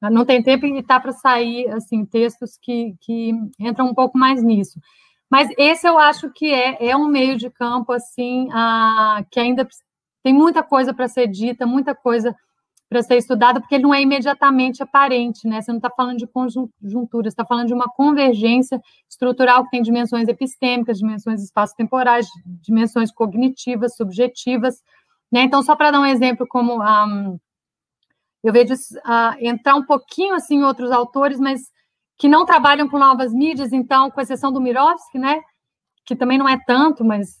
não tem tempo e está para sair assim textos que, que entram um pouco mais nisso. Mas esse eu acho que é, é um meio de campo assim a, que ainda tem muita coisa para ser dita, muita coisa para ser estudada, porque ele não é imediatamente aparente, né? Você não está falando de conjuntura, você está falando de uma convergência estrutural que tem dimensões epistêmicas, dimensões espaço-temporais, dimensões cognitivas, subjetivas, né? Então, só para dar um exemplo como um, eu vejo uh, entrar um pouquinho assim em outros autores, mas que não trabalham com novas mídias, então, com exceção do Mirovski, né? Que também não é tanto, mas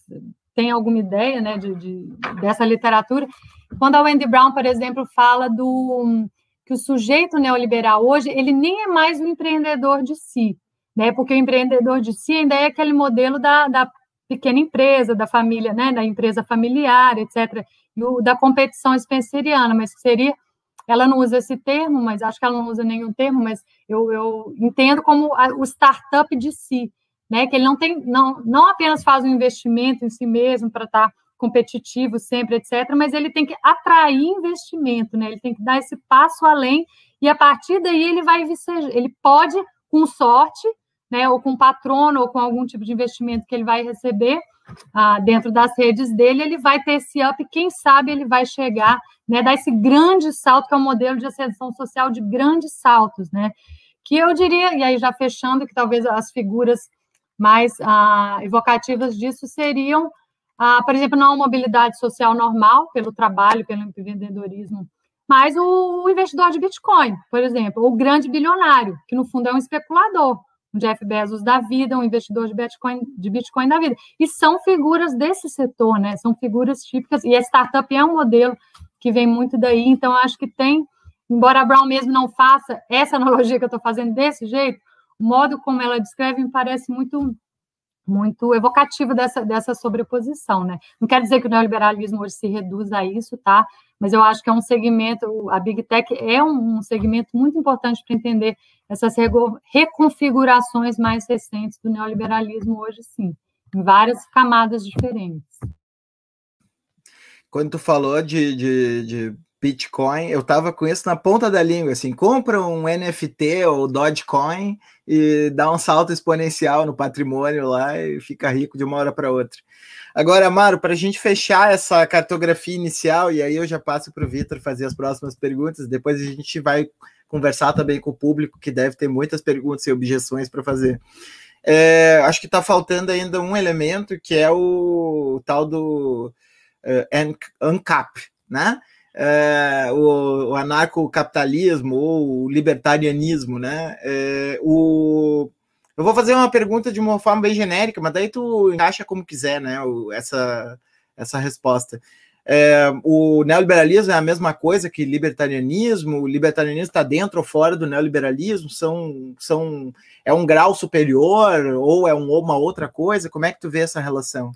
tem alguma ideia, né, de, de dessa literatura. Quando a Wendy Brown, por exemplo, fala do que o sujeito neoliberal hoje, ele nem é mais o empreendedor de si, né? Porque o empreendedor de si ainda é aquele modelo da, da pequena empresa, da família, né, da empresa familiar, etc., e o, da competição spenceriana, mas que seria ela não usa esse termo, mas acho que ela não usa nenhum termo, mas eu, eu entendo como a, o startup de si, né? Que ele não tem, não, não apenas faz um investimento em si mesmo para estar tá competitivo sempre, etc., mas ele tem que atrair investimento, né? Ele tem que dar esse passo além e a partir daí ele vai ele pode, com sorte, né, ou com patrono, ou com algum tipo de investimento que ele vai receber ah, dentro das redes dele, ele vai ter esse up, quem sabe ele vai chegar, né, dar esse grande salto, que é um modelo de ascensão social de grandes saltos, né, que eu diria, e aí já fechando, que talvez as figuras mais ah, evocativas disso seriam, ah, por exemplo, não a mobilidade social normal, pelo trabalho, pelo empreendedorismo, mas o investidor de Bitcoin, por exemplo, o grande bilionário, que no fundo é um especulador, um Jeff Bezos da vida, um investidor de Bitcoin, de Bitcoin da vida. E são figuras desse setor, né? São figuras típicas, e a startup é um modelo que vem muito daí, então acho que tem, embora a Brown mesmo não faça essa analogia que eu estou fazendo desse jeito, o modo como ela descreve me parece muito muito evocativo dessa, dessa sobreposição, né? Não quer dizer que o neoliberalismo hoje se reduz a isso, tá? Mas eu acho que é um segmento, a Big Tech é um, um segmento muito importante para entender essas reconfigurações mais recentes do neoliberalismo hoje, sim, em várias camadas diferentes. Quando tu falou de, de, de Bitcoin, eu tava com isso na ponta da língua, assim, compra um NFT ou Dogecoin e dá um salto exponencial no patrimônio lá e fica rico de uma hora para outra. Agora, Amaro, para a gente fechar essa cartografia inicial, e aí eu já passo para o Vitor fazer as próximas perguntas, depois a gente vai conversar também com o público, que deve ter muitas perguntas e objeções para fazer. É, acho que está faltando ainda um elemento, que é o, tal do uh, ANCAP, né? É, o, o anarcocapitalismo ou o libertarianismo, né? É, o, eu vou fazer uma pergunta de uma forma bem genérica, mas daí tu encaixa como quiser, né? O, essa, essa resposta. É, o neoliberalismo é a mesma coisa que libertarianismo? O libertarianismo está dentro ou fora do neoliberalismo? São, são, é um grau superior ou é um, uma outra coisa? Como é que tu vê essa relação?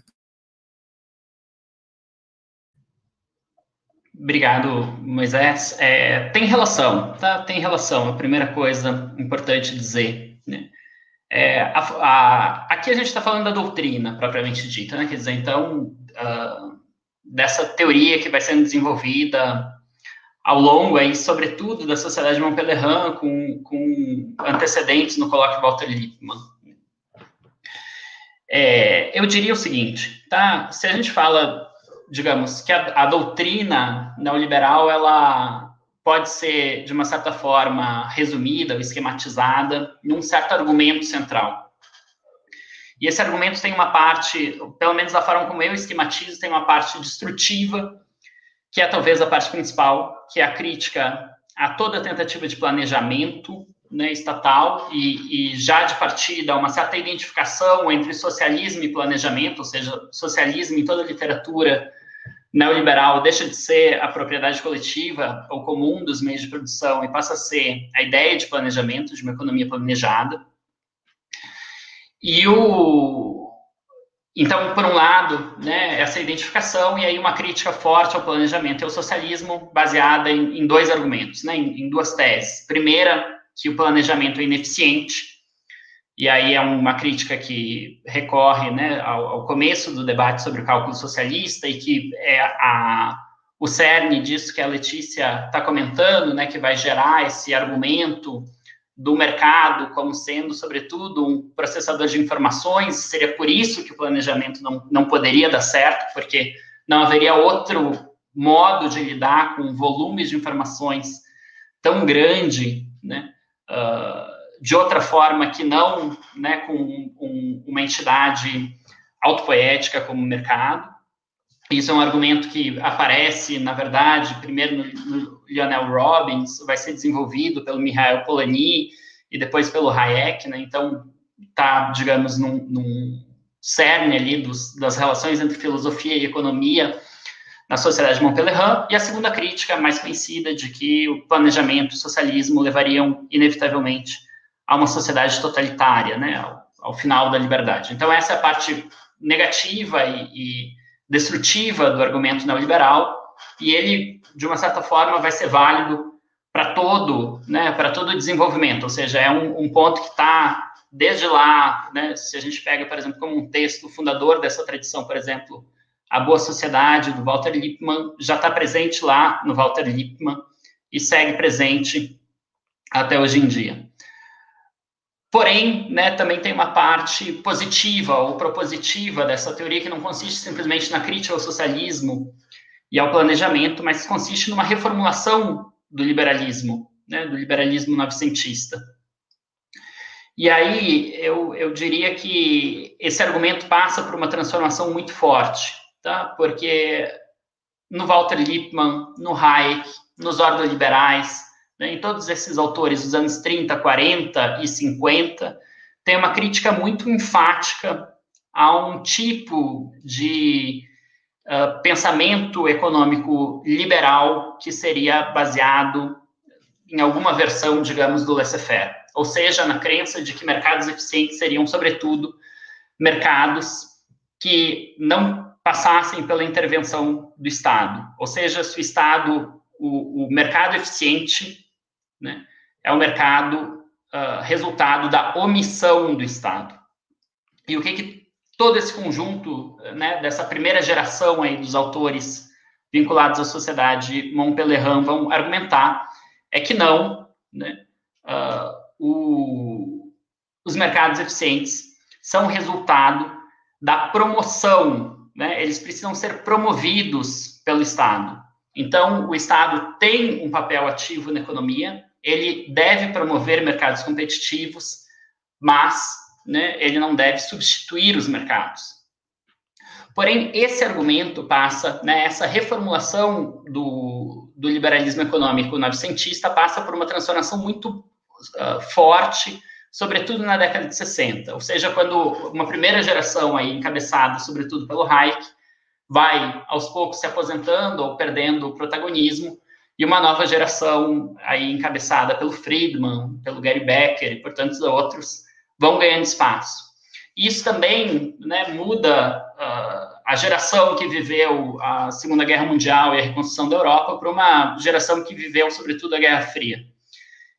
Obrigado, Moisés. É, tem relação, tá? Tem relação. A primeira coisa importante dizer, né? É, a, a, aqui a gente está falando da doutrina propriamente dita, né? Quer dizer, então, uh, dessa teoria que vai sendo desenvolvida ao longo, aí, sobretudo, da sociedade de Montpellier, com, com antecedentes no colóquio Walter Lippmann. É, eu diria o seguinte, tá? Se a gente fala digamos, que a, a doutrina neoliberal, ela pode ser, de uma certa forma, resumida ou esquematizada num certo argumento central. E esse argumento tem uma parte, pelo menos da forma como eu esquematizo, tem uma parte destrutiva, que é talvez a parte principal, que é a crítica a toda tentativa de planejamento né, estatal e, e, já de partida uma certa identificação entre socialismo e planejamento, ou seja, socialismo em toda a literatura neoliberal deixa de ser a propriedade coletiva ou comum dos meios de produção e passa a ser a ideia de planejamento, de uma economia planejada. E o então, por um lado, né, essa identificação e aí uma crítica forte ao planejamento e ao socialismo baseada em, em dois argumentos, né, em, em duas teses. Primeira, que o planejamento é ineficiente, e aí é uma crítica que recorre né, ao, ao, começo do debate sobre o cálculo socialista e que é a, o cerne disso que a Letícia está comentando, né, que vai gerar esse argumento do mercado como sendo, sobretudo, um processador de informações, seria por isso que o planejamento não, não poderia dar certo, porque não haveria outro modo de lidar com volumes de informações tão grande, né, uh, de outra forma que não né, com um, uma entidade autopoética como o mercado. Isso é um argumento que aparece, na verdade, primeiro no, no Lionel Robbins, vai ser desenvolvido pelo Mihail Polanyi e depois pelo Hayek, né? Então, está, digamos, num, num cerne ali dos, das relações entre filosofia e economia na sociedade de Montpellier, e a segunda crítica mais conhecida de que o planejamento e o socialismo levariam inevitavelmente a uma sociedade totalitária, né, ao, ao final da liberdade. Então, essa é a parte negativa e, e destrutiva do argumento neoliberal, e ele, de uma certa forma, vai ser válido para todo, né, para todo o desenvolvimento, ou seja, é um, um ponto que está desde lá, né, se a gente pega, por exemplo, como um texto fundador dessa tradição, por exemplo, A Boa Sociedade, do Walter Lippmann, já está presente lá no Walter Lippmann e segue presente até hoje em dia. Porém, né, também tem uma parte positiva ou propositiva dessa teoria que não consiste simplesmente na crítica ao socialismo e ao planejamento, mas consiste numa reformulação do liberalismo, né, do liberalismo novecentista. E aí eu, eu diria que esse argumento passa por uma transformação muito forte, tá? Porque no Walter Lippmann, no Hayek, nos ordoliberais, né, em todos esses autores dos anos 30, 40 e 50, tem uma crítica muito enfática a um tipo de uh, pensamento econômico liberal que seria baseado em alguma versão, digamos, do laissez-faire, ou seja, na crença de que mercados eficientes seriam, sobretudo, mercados que não passassem pela intervenção do Estado, ou seja, se o Estado, o, o mercado eficiente né, é o mercado uh, resultado da omissão do Estado. E o que, que todo esse conjunto, né, dessa primeira geração aí dos autores vinculados à sociedade Montpellier vão argumentar é que não, né, uh, o, os mercados eficientes são resultado da promoção, né, eles precisam ser promovidos pelo Estado. Então, o Estado tem um papel ativo na economia, ele deve promover mercados competitivos, mas né, ele não deve substituir os mercados. Porém, esse argumento passa, né, essa reformulação do, do liberalismo econômico novecentista passa por uma transformação muito uh, forte, sobretudo na década de 60, ou seja, quando uma primeira geração aí encabeçada, sobretudo pelo Hayek, vai aos poucos se aposentando ou perdendo o protagonismo, e uma nova geração aí encabeçada pelo Friedman, pelo Gary Becker e por tantos outros vão ganhando espaço. Isso também né, muda uh, a geração que viveu a Segunda Guerra Mundial e a reconstrução da Europa para uma geração que viveu, sobretudo, a Guerra Fria.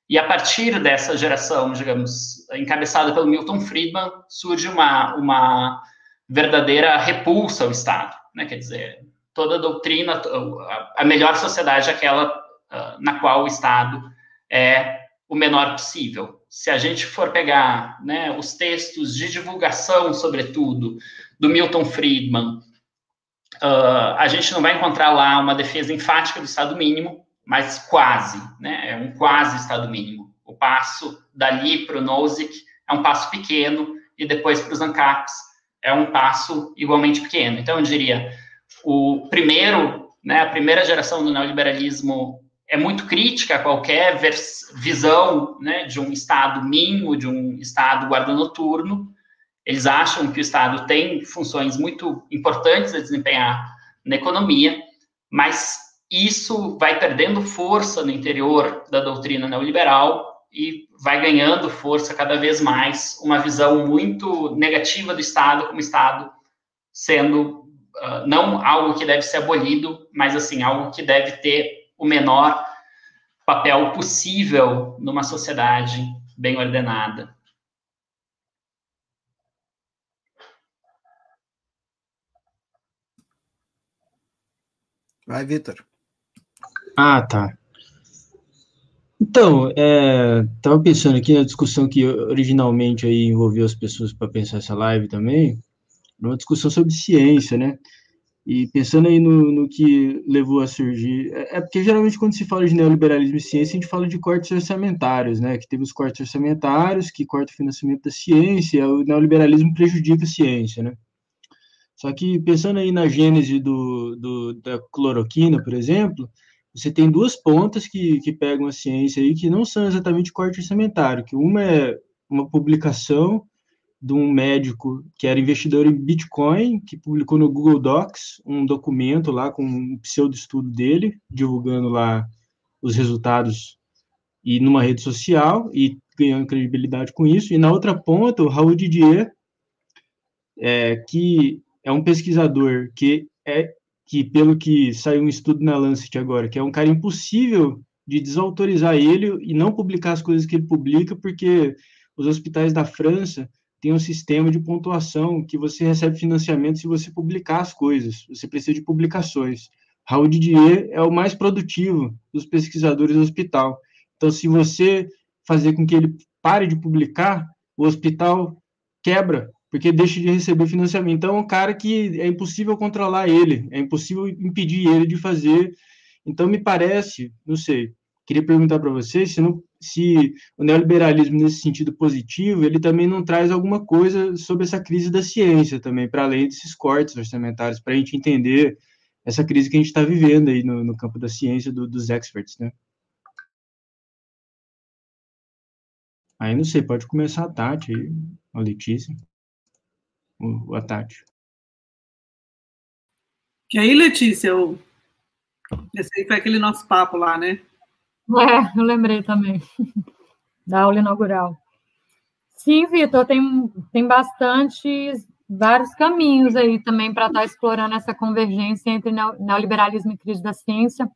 E a partir dessa geração, digamos, encabeçada pelo Milton Friedman, surge uma, uma verdadeira repulsa ao Estado. Né? Quer dizer, toda a doutrina, a melhor sociedade é aquela uh, na qual o Estado é o menor possível. Se a gente for pegar né, os textos de divulgação, sobretudo, do Milton Friedman, uh, a gente não vai encontrar lá uma defesa enfática do Estado mínimo, mas quase, né, é um quase Estado mínimo. O passo dali para o Nozick é um passo pequeno, e depois para os ANCAPs é um passo igualmente pequeno. Então, eu diria, o primeiro, né, a primeira geração do neoliberalismo é muito crítica a qualquer visão né, de um Estado mínimo, de um Estado guarda noturno. Eles acham que o Estado tem funções muito importantes a desempenhar na economia, mas isso vai perdendo força no interior da doutrina neoliberal e vai ganhando força cada vez mais uma visão muito negativa do Estado como Estado sendo uh, não algo que deve ser abolido, mas assim algo que deve ter o menor papel possível numa sociedade bem ordenada. Vai, Vitor. Ah, tá. Então, estava é, pensando aqui na discussão que originalmente aí envolveu as pessoas para pensar essa live também, uma discussão sobre ciência, né? E pensando aí no, no que levou a surgir, é, é, porque geralmente quando se fala de neoliberalismo e ciência, a gente fala de cortes orçamentários, né? Que teve os cortes orçamentários, que corta o financiamento da ciência, o neoliberalismo prejudica a ciência, né? Só que pensando aí na gênese do, do, da cloroquina, por exemplo, você tem duas pontas que, que pegam a ciência aí que não são exatamente corte orçamentário, que uma é uma publicação de um médico que era investidor em Bitcoin, que publicou no Google Docs um documento lá com um pseudo-estudo dele, divulgando lá os resultados e numa rede social e ganhando credibilidade com isso. E na outra ponta, o Raul Didier, é, que é um pesquisador que é que pelo que saiu um estudo na Lancet agora, que é um cara impossível de desautorizar ele e não publicar as coisas que ele publica, porque os hospitais da França têm um sistema de pontuação que você recebe financiamento se você publicar as coisas, você precisa de publicações. Raul Didier é o mais produtivo dos pesquisadores do hospital. Então, se você fazer com que ele pare de publicar, o hospital quebra, porque deixa de receber financiamento. Então, é um cara que é impossível controlar ele, é impossível impedir ele de fazer. Então, me parece, não sei, queria perguntar para vocês se, não, se o neoliberalismo, nesse sentido positivo, ele também não traz alguma coisa sobre essa crise da ciência também, para além desses cortes orçamentários, para a gente entender essa crise que a gente está vivendo aí no, no, campo da ciência do, dos experts, né? Aí não sei, pode começar a Tati, a Letícia o, Tati. E aí, Letícia, eu... esse aí foi aquele nosso papo lá, né? É, eu lembrei também, da aula inaugural. Sim, Vitor, tem, tem bastante, vários caminhos aí também para estar tá explorando essa convergência entre neoliberalismo e crise da ciência.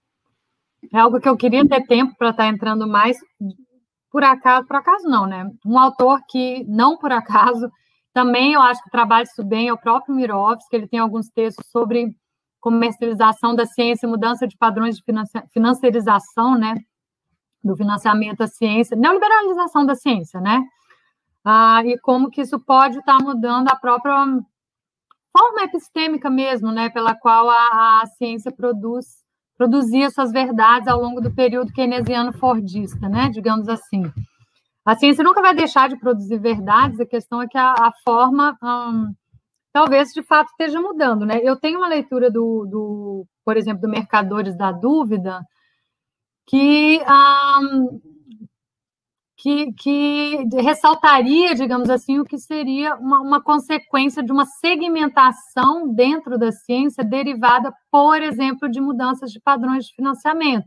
É algo que eu queria ter tempo para estar tá entrando mais, por acaso, por acaso não, né? Um autor que, não por acaso, também eu acho que trabalha isso bem é o próprio Mirovski, ele tem alguns textos sobre comercialização da ciência, mudança de padrões de financiarização, né, do financiamento da ciência, neoliberalização da ciência, né, ah, e como que isso pode estar mudando a própria forma epistêmica mesmo, né, pela qual a, a ciência produz produzia suas verdades ao longo do período keynesiano fordista, né, digamos assim. A ciência nunca vai deixar de produzir verdades, a questão é que a, a forma hum, talvez de fato esteja mudando. Né? Eu tenho uma leitura do, do por exemplo, do Mercadores da Dúvida, que, hum, que, que, ressaltaria, digamos assim, o que seria uma, uma, consequência de uma segmentação dentro da ciência derivada, por exemplo, de mudanças de padrões de financiamento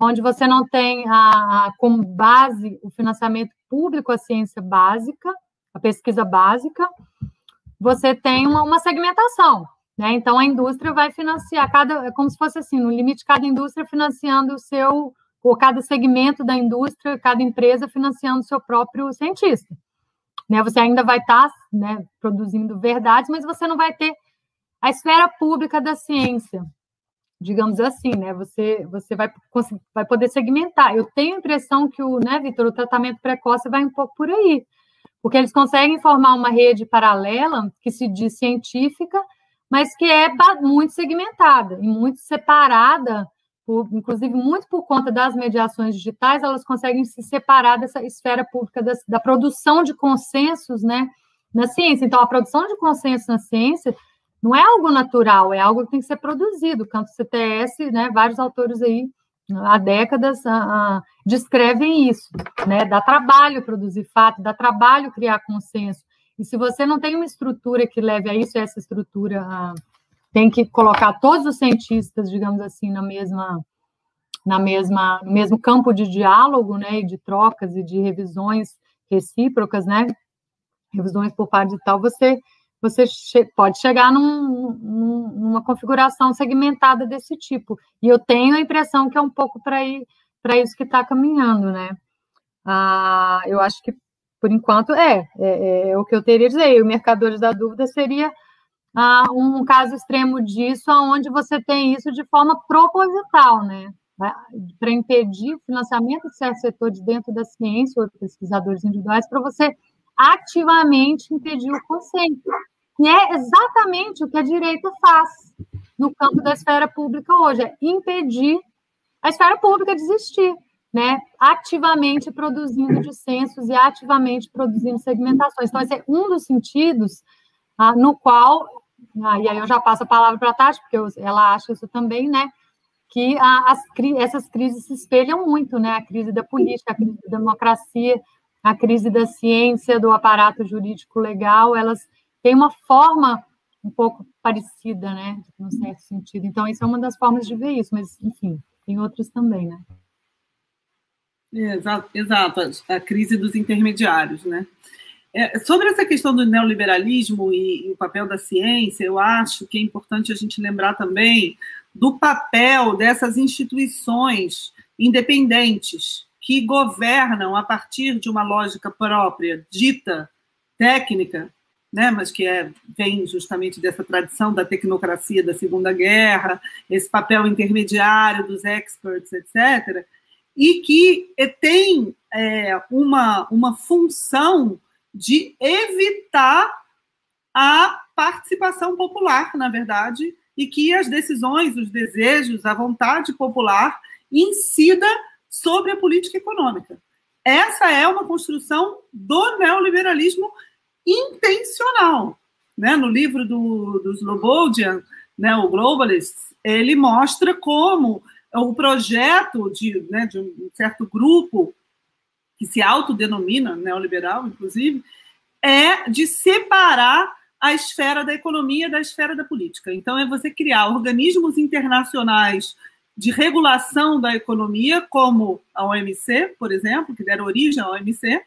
onde você não tem a, a, como base o financiamento público, a ciência básica, a pesquisa básica, você tem uma, uma segmentação. Né? Então, a indústria vai financiar, cada, é como se fosse assim, no limite, cada indústria financiando o seu, ou cada segmento da indústria, cada empresa financiando o seu próprio cientista. Né? Você ainda vai estar tá, né, produzindo verdades, mas você não vai ter a esfera pública da ciência, digamos assim, né? Você, você vai, vai poder segmentar. Eu tenho a impressão que o, né, Vitor, o tratamento precoce vai um pouco por aí, porque eles conseguem formar uma rede paralela que se diz científica, mas que é muito segmentada e muito separada, por, inclusive muito por conta das mediações digitais, elas conseguem se separar dessa esfera pública da, da produção de consensos, né, na ciência. Então, a produção de consenso na ciência não é algo natural, é algo que tem que ser produzido. Canto CTS, né, vários autores aí há décadas descrevem isso, né? Dá trabalho produzir fato, dá trabalho criar consenso. E se você não tem uma estrutura que leve a isso, essa estrutura tem que colocar todos os cientistas, digamos assim, na mesma na mesma no mesmo campo de diálogo, né, e de trocas e de revisões recíprocas, né, revisões por parte de tal, você você che pode chegar num, num, numa configuração segmentada desse tipo. E eu tenho a impressão que é um pouco para para isso que está caminhando, né? Ah, eu acho que por enquanto é, é, é, o que eu teria a dizer. E o Mercadores da Dúvida seria ah, um caso extremo disso, onde você tem isso de forma proposital, né? Para impedir o financiamento de certos setores dentro da ciência ou pesquisadores individuais, para você ativamente impedir o consenso. E é exatamente o que a direita faz no campo da esfera pública hoje, é impedir a esfera pública de existir, né? ativamente produzindo dissensos e ativamente produzindo segmentações. Então, esse é um dos sentidos ah, no qual, ah, e aí eu já passo a palavra para a Tati, porque eu, ela acha isso também, né? que a, as, essas crises se espelham muito, né? A crise da política, a crise da democracia, a crise da ciência, do aparato jurídico legal, elas têm uma forma um pouco parecida, né, no certo sentido. Então, isso é uma das formas de ver isso, mas, enfim, tem outras também, né? Exato, exato, a crise dos intermediários, né? É, sobre essa questão do neoliberalismo e, e, o papel da ciência, eu acho que é importante a gente lembrar também do papel dessas instituições independentes que governam a partir de uma lógica própria, dita técnica, né, mas que é, vem justamente dessa tradição da tecnocracia da Segunda Guerra, esse papel intermediário dos experts, etc., e que tem é, uma, uma função de evitar a participação popular, na verdade, e que as decisões, os desejos, a vontade popular incida sobre a política econômica. Essa é uma construção do neoliberalismo intencional. Né? No livro do, do Slobodian, né, o Globalist, ele mostra como o projeto de, né, de um certo grupo que se autodenomina neoliberal, inclusive, é de separar a esfera da economia da esfera da política. Então, é você criar organismos internacionais de regulação da economia, como a OMC, por exemplo, que deram origem à OMC,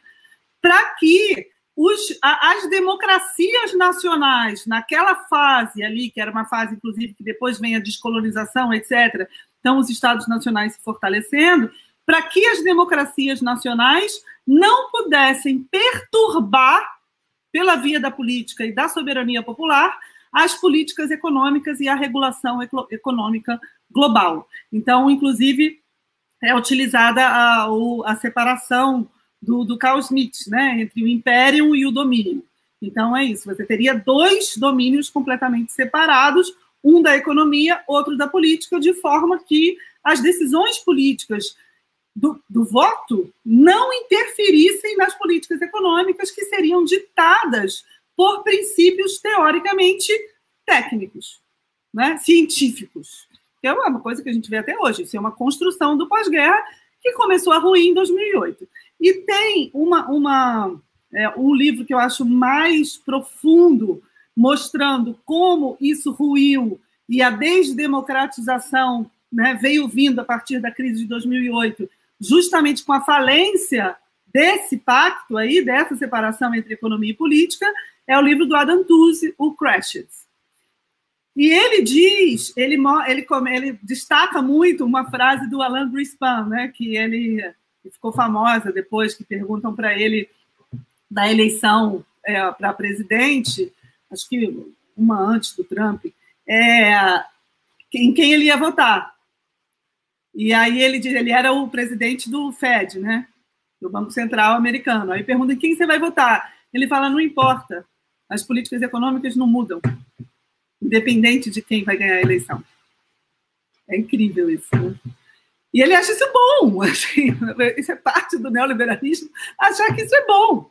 para que os, as democracias nacionais, naquela fase ali, que era uma fase, inclusive, que depois vem a descolonização, etc., então os estados nacionais se fortalecendo, para que as democracias nacionais não pudessem perturbar, pela via da política e da soberania popular, as políticas econômicas e a regulação econômica global. Então, inclusive, é utilizada a, a separação do, do Carl Schmitt, né, entre o império e o domínio. Então, é isso, você teria dois domínios completamente separados, um da economia, outro da política, de forma que as decisões políticas do, do, voto não interferissem nas políticas econômicas que seriam ditadas por princípios teoricamente técnicos, né, científicos é uma coisa que a gente vê até hoje. Isso é uma construção do pós-guerra que começou a ruir em 2008. E tem uma, uma, é, um livro que eu acho mais profundo, mostrando como isso ruiu e a desdemocratização né, veio vindo a partir da crise de 2008, justamente com a falência desse pacto aí, dessa separação entre economia e política, é o livro do Adam Tooze, O Crashes. E ele diz, ele, ele, ele destaca muito uma frase do Alan Greenspan, né, que ele ficou famosa depois que perguntam para ele da eleição é, para presidente, acho que uma antes do Trump, é, em quem ele ia votar. E aí ele diz, ele era o presidente do Fed, né, do Banco Central americano. Aí pergunta em quem você vai votar. Ele fala, não importa, as políticas econômicas não mudam independente de quem vai ganhar a eleição. É incrível isso. Né? E ele acha isso bom, assim, isso é parte do neoliberalismo, achar que isso é bom.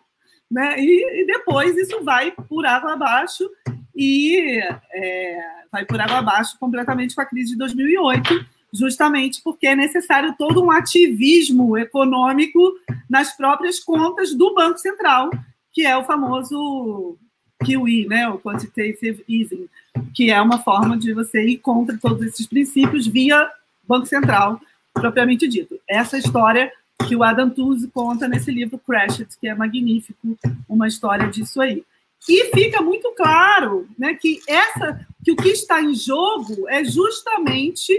Né? E, e depois isso vai por água abaixo e é, vai por água abaixo completamente com a crise de 2008, justamente porque é necessário todo um ativismo econômico nas próprias contas do Banco Central, que é o famoso QE, né, o Quantitative Easing, que é uma forma de você ir contra todos esses princípios via Banco Central, propriamente dito. Essa história que o Adam Tooze conta nesse livro Crashed, que é magnífico, uma história disso aí. E fica muito claro né, que, essa, que o que está em jogo é justamente,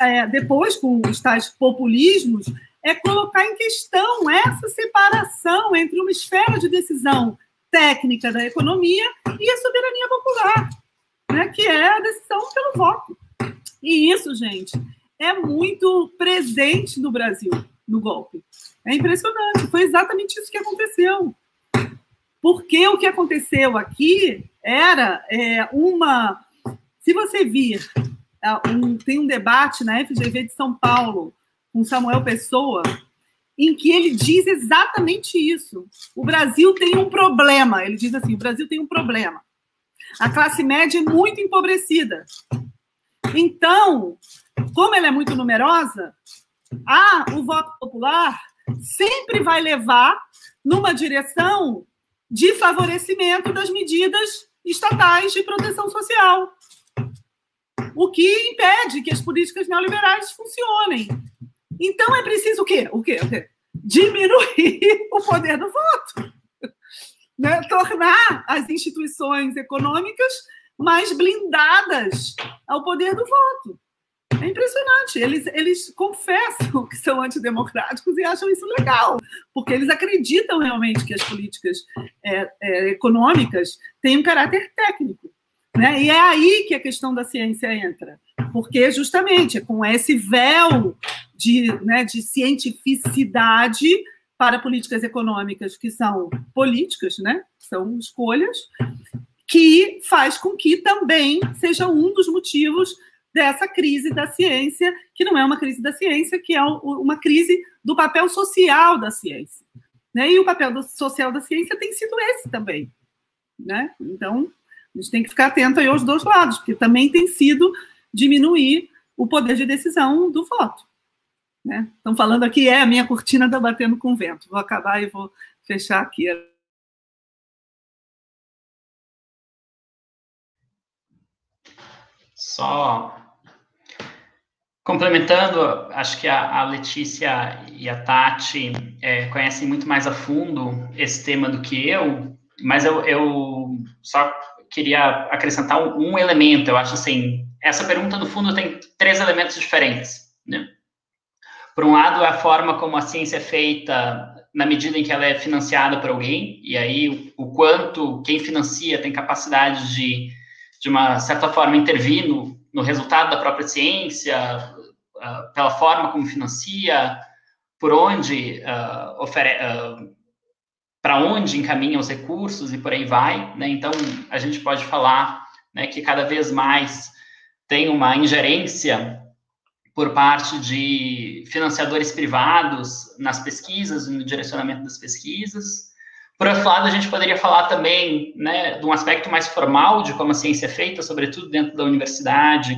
é, depois com os tais populismos, é colocar em questão essa separação entre uma esfera de decisão técnica da economia e a soberania popular, né, que é a decisão pelo voto. E isso, gente, é muito presente no Brasil, no golpe. É impressionante. Foi exatamente isso que aconteceu. Porque o que aconteceu aqui era é, uma. Se você vir, é, um, tem um debate na FGV de São Paulo com Samuel Pessoa, em que ele diz exatamente isso. O Brasil tem um problema. Ele diz assim: o Brasil tem um problema. A classe média é muito empobrecida. Então, como ela é muito numerosa, ah, o voto popular sempre vai levar numa direção de favorecimento das medidas estatais de proteção social. O que impede que as políticas neoliberais funcionem. Então é preciso o quê? O quê? O quê? Diminuir o poder do voto. Né? Tornar as instituições econômicas mais blindadas ao poder do voto. É impressionante. Eles, eles confessam que são antidemocráticos e acham isso legal, porque eles acreditam realmente que as políticas é, é, econômicas têm um caráter técnico. Né? E é aí que a questão da ciência entra, porque justamente é com esse véu de, né, de cientificidade para políticas econômicas que são políticas, né? são escolhas, que faz com que também seja um dos motivos dessa crise da ciência, que não é uma crise da ciência, que é uma crise do papel social da ciência. Né? E o papel social da ciência tem sido esse também. Né? Então, a gente tem que ficar atento aí aos dois lados, porque também tem sido diminuir o poder de decisão do voto. Né? Estão falando aqui, é a minha cortina está batendo com vento. Vou acabar e vou fechar aqui. Só Complementando, acho que a, a Letícia e a Tati é, conhecem muito mais a fundo esse tema do que eu, mas eu, eu só queria acrescentar um, um, elemento. Eu acho assim, essa pergunta no fundo tem três elementos diferentes. Né? Por um lado, é a forma como a ciência é feita na medida em que ela é financiada por alguém, e aí o, o quanto quem financia tem capacidade de, de uma certa forma, intervir no, no resultado da própria ciência, uh, pela forma como financia, por onde uh, ofere uh, para onde encaminha os recursos e por aí vai. Né? Então, a gente pode falar né, que cada vez mais tem uma ingerência por parte de financiadores privados nas pesquisas, no direcionamento das pesquisas. Por outro lado, a gente poderia falar também né, de um aspecto mais formal de como a ciência é feita, sobretudo dentro da universidade,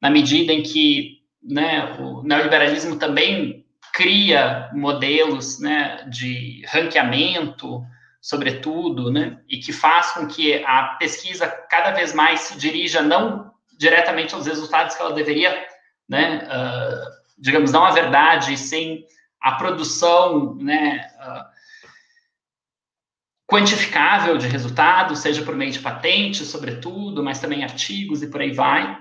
na medida em que né, o neoliberalismo também cria modelos né, de ranqueamento, sobretudo, né, e que faz com que a pesquisa cada vez mais se dirija não diretamente aos resultados que ela deveria, né, uh, digamos, não a verdade, sem a produção, né, uh, quantificável de resultados, seja por meio de patentes, sobretudo, mas também artigos e por aí vai.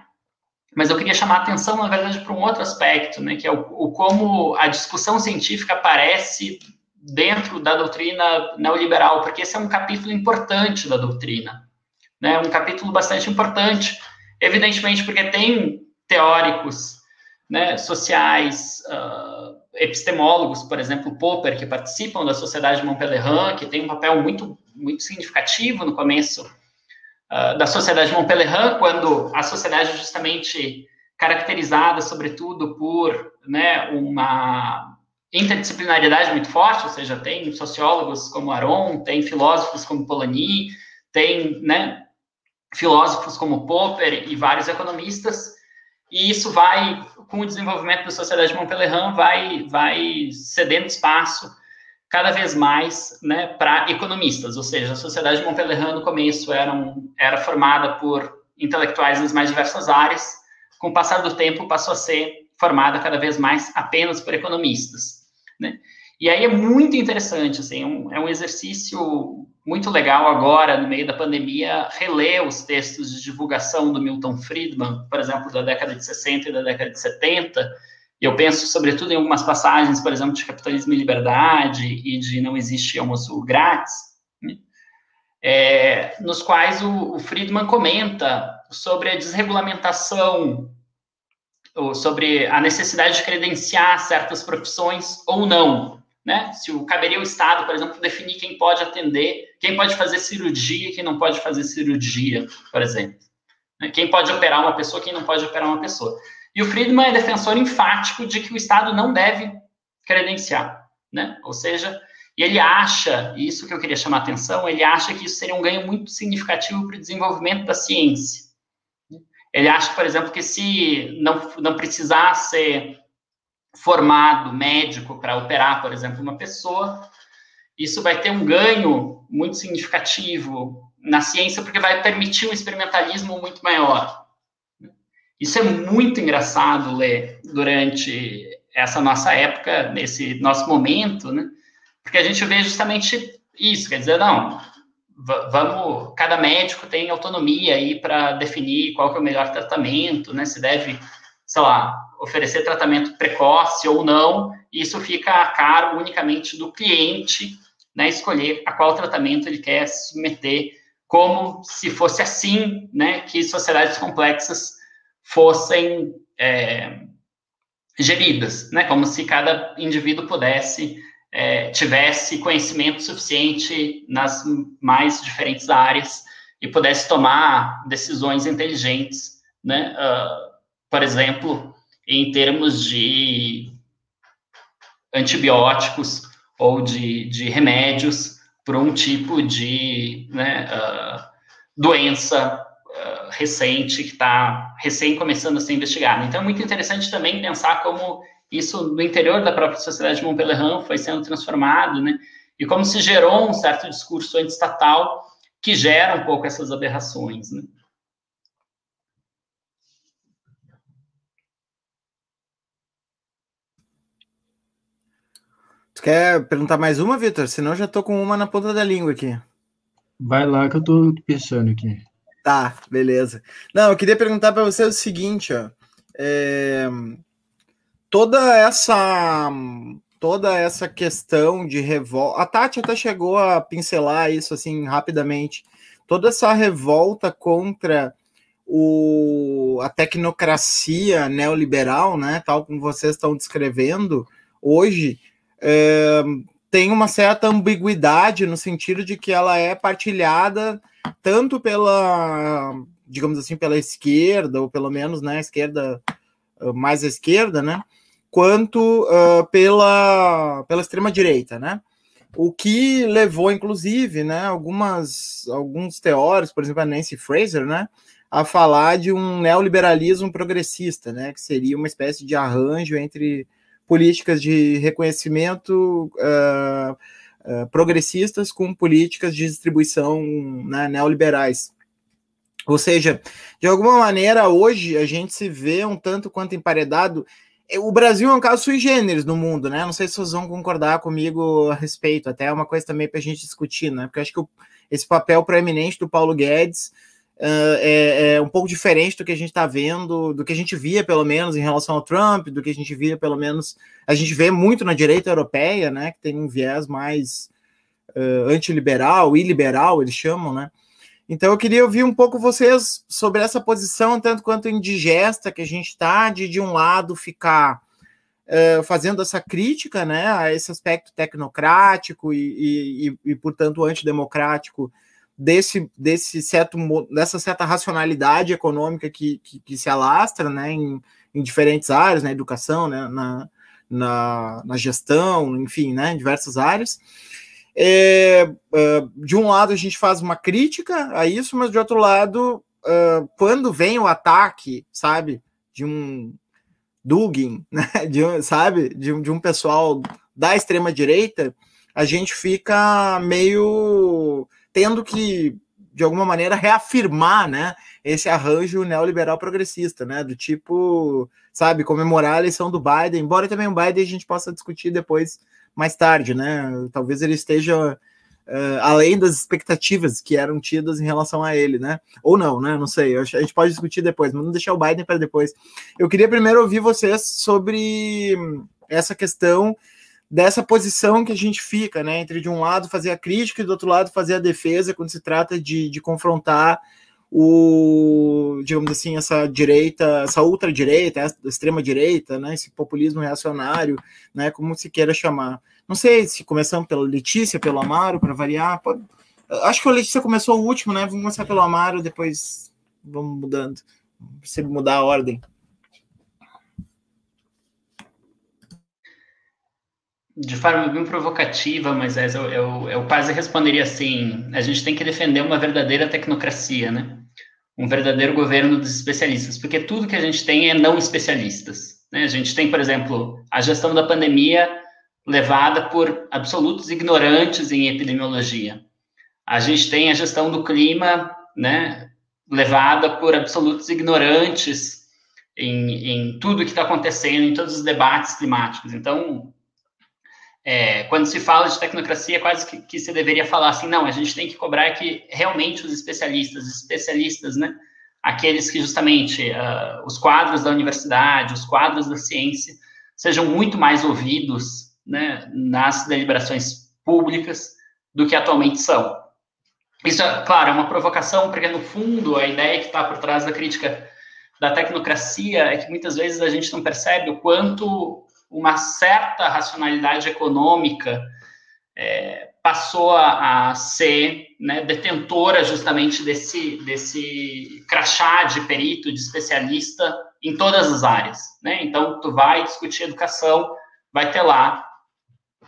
Mas eu queria chamar a atenção, na verdade, para um outro aspecto, né, que é o, o como a discussão científica aparece dentro da doutrina neoliberal, porque esse é um capítulo importante da doutrina, né, um capítulo bastante importante, evidentemente porque tem teóricos né, sociais, uh, epistemólogos, por exemplo, Popper, que participam da Sociedade de Montpellier, que tem um papel muito, muito significativo no começo uh, da Sociedade de Montpellier, quando a sociedade é justamente caracterizada, sobretudo, por né, uma interdisciplinaridade muito forte, ou seja, tem sociólogos como Aron, tem filósofos como Polanyi, tem né, filósofos como Popper e vários economistas, e isso vai com o desenvolvimento da sociedade de Montpellier vai, vai cedendo espaço cada vez mais né, para economistas, ou seja, a sociedade de Montpellier no começo era, um, era formada por intelectuais nas mais diversas áreas, com o passar do tempo passou a ser formada cada vez mais apenas por economistas. Né? E aí é muito interessante, assim, um, é um exercício muito legal agora, no meio da pandemia, reler os textos de divulgação do Milton Friedman, por exemplo, da década de 60 e da década de 70, e eu penso, sobretudo, em algumas passagens, por exemplo, de capitalismo e liberdade e de não existe almoço grátis, né? é, nos quais o, o, Friedman comenta sobre a desregulamentação, ou sobre a necessidade de credenciar certas profissões ou não. Né? Se o caberia o Estado, por exemplo, definir quem pode atender, quem pode fazer cirurgia e quem não pode fazer cirurgia, por exemplo. Né? Quem pode operar uma pessoa, quem não pode operar uma pessoa. E o Friedman é defensor enfático de que o Estado não deve credenciar, né? Ou seja, ele acha, isso que eu queria chamar a atenção, ele acha que isso seria um ganho muito significativo para o desenvolvimento da ciência. Ele acha, por exemplo, que se não, não precisar ser formado médico para operar, por exemplo, uma pessoa, isso vai ter um ganho muito significativo na ciência, porque vai permitir um experimentalismo muito maior. Isso é muito engraçado ler durante essa nossa época, nesse nosso momento, né? Porque a gente vê justamente isso, quer dizer, não, vamos, cada médico tem autonomia aí para definir qual que é o melhor tratamento, né? Se deve, sei lá, oferecer tratamento precoce ou não, isso fica a cargo unicamente do cliente, né? Escolher a qual tratamento ele quer se submeter, como se fosse assim, né? Que sociedades complexas fossem é, geridas, né? Como se cada indivíduo pudesse é, tivesse conhecimento suficiente nas mais diferentes áreas e pudesse tomar decisões inteligentes, né? Uh, por exemplo, em termos de antibióticos ou de, de remédios para um tipo de né, uh, doença recente, que está recém começando a ser investigada. Então, é muito interessante também pensar como isso no interior da própria sociedade de Montpellier foi sendo transformado, né? E como se gerou um certo discurso antiestatal que gera um pouco essas aberrações, né? Tu quer perguntar mais uma, Vitor? Senão eu já tô com uma na ponta da língua aqui. Vai lá que eu tô pensando aqui. Tá, beleza. Não, eu queria perguntar para você o seguinte, ó. É, toda essa toda essa questão de revolta. A Tati até chegou a pincelar isso assim rapidamente. Toda essa revolta contra o, a tecnocracia neoliberal, né, tal como vocês estão descrevendo hoje, é, tem uma certa ambiguidade no sentido de que ela é partilhada tanto pela, digamos assim, pela esquerda, ou pelo menos, né, esquerda, ah, mais à esquerda, né, quanto uh, pela, pela extrema-direita, né, o que levou, inclusive, né, algumas, alguns teóricos, por exemplo, a Nancy Fraser, né, a falar de um neoliberalismo progressista, né, que seria uma espécie de arranjo entre políticas de reconhecimento uh, uh, progressistas com políticas de distribuição né, neoliberais. Ou seja, de alguma maneira, hoje a gente se vê um tanto quanto emparedado. O Brasil é um caso sui generis no mundo, né? Não sei se vocês vão concordar comigo a respeito, até é uma coisa também para a gente discutir, né? Porque eu acho que esse papel proeminente do Paulo Guedes uh, é, é, um pouco diferente do que a gente está vendo, do que a gente via, pelo menos, em relação ao Trump, do que a gente via, pelo menos, a gente vê muito na direita europeia, né, que tem um viés mais uh, antiliberal e liberal, eles chamam, né? Então eu queria ouvir um pouco vocês sobre essa posição, tanto quanto indigesta que a gente está, de de um lado ficar uh, fazendo essa crítica né, a esse aspecto tecnocrático e, e, e, e portanto, antidemocrático desse, desse certo, dessa certa racionalidade econômica que, que, que se alastra né, em, em, diferentes áreas, na educação, né, na, na, na gestão, enfim, né, em diversas áreas. É, é, de um lado, a gente faz uma crítica a isso, mas de outro lado, é, quando vem o ataque, sabe, de um Dugin, né, de, sabe, de, de um pessoal da extrema-direita, a gente fica meio tendo que, de alguma maneira, reafirmar né, esse arranjo neoliberal progressista, né? Do tipo, sabe, comemorar a eleição do Biden, embora também o Biden a gente possa discutir depois, mais tarde, né? Talvez ele esteja uh, além das expectativas que eram tidas em relação a ele, né? Ou não, né? Não sei. A gente pode discutir depois, mas não deixar o Biden para depois. Eu queria primeiro ouvir vocês sobre essa questão dessa posição que a gente fica, né? Entre de um lado fazer a crítica e do outro lado fazer a defesa quando se trata de, de confrontar o, digamos assim, essa direita, essa ultradireita, essa extrema direita, né? Esse populismo reacionário, né? Como se queira chamar. Não sei se começamos pela Letícia, pelo Amaro, para variar. Pode... Acho que a Letícia começou o último, né? Vamos começar pelo Amaro, depois vamos mudando. Se mudar a ordem. De forma bem provocativa, mas eu, eu, eu quase responderia assim: a gente tem que defender uma verdadeira tecnocracia, né? Um verdadeiro governo dos especialistas, porque tudo que a gente tem é não especialistas. Né? A gente tem, por exemplo, a gestão da pandemia levada por absolutos ignorantes em epidemiologia. A gente tem a gestão do clima, né, levada por absolutos ignorantes em, em tudo que está acontecendo, em todos os debates climáticos. Então, é, quando se fala de tecnocracia, quase que, que se deveria falar assim, não, a gente tem que cobrar que realmente os especialistas, especialistas, né, aqueles que justamente uh, os quadros da universidade, os quadros da ciência, sejam muito mais ouvidos né, nas deliberações públicas do que atualmente são. Isso, é, claro, é uma provocação, porque, no fundo, a ideia que está por trás da crítica da tecnocracia é que muitas vezes a gente não percebe o quanto uma certa racionalidade econômica é, passou a, a ser né, detentora justamente desse, desse crachá de perito, de especialista em todas as áreas. Né? Então, tu vai discutir educação, vai ter lá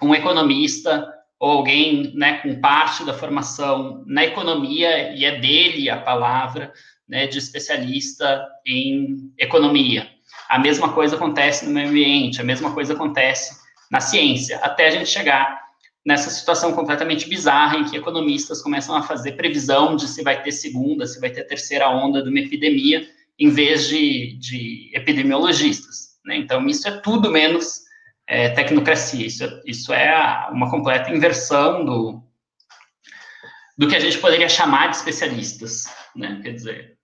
um economista ou alguém né, com parte da formação na economia, e é dele a palavra né, de especialista em economia. A mesma coisa acontece no meio ambiente, a mesma coisa acontece na ciência, até a gente chegar nessa situação completamente bizarra em que economistas começam a fazer previsão de se vai ter segunda, se vai ter terceira onda de uma epidemia, em vez de, de epidemiologistas. Né? Então, isso é tudo menos é, tecnocracia. Isso, é, isso é uma completa inversão do, do que a gente poderia chamar de especialistas, né? Quer dizer,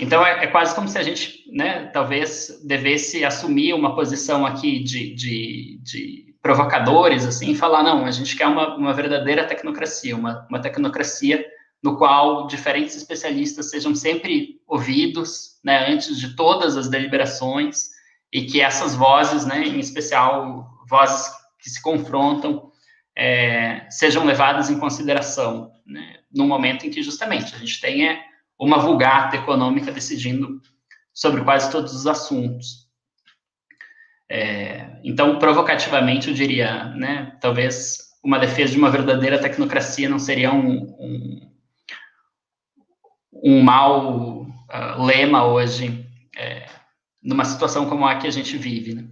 então é, é, quase como se a gente, né, talvez devesse assumir uma posição aqui de, de, de provocadores, assim, e falar, não, a gente quer uma, uma verdadeira tecnocracia, uma, uma tecnocracia no qual diferentes especialistas sejam sempre ouvidos, né, antes de todas as deliberações, e que essas vozes, né, em especial vozes que se confrontam, é, sejam levadas em consideração, né, no momento em que justamente a gente tenha uma vulgata econômica decidindo sobre quase todos os assuntos. É, então, provocativamente, eu diria, né, talvez uma defesa de uma verdadeira tecnocracia não seria um, um, um mau uh, lema hoje, é, numa situação como a que a gente vive, né?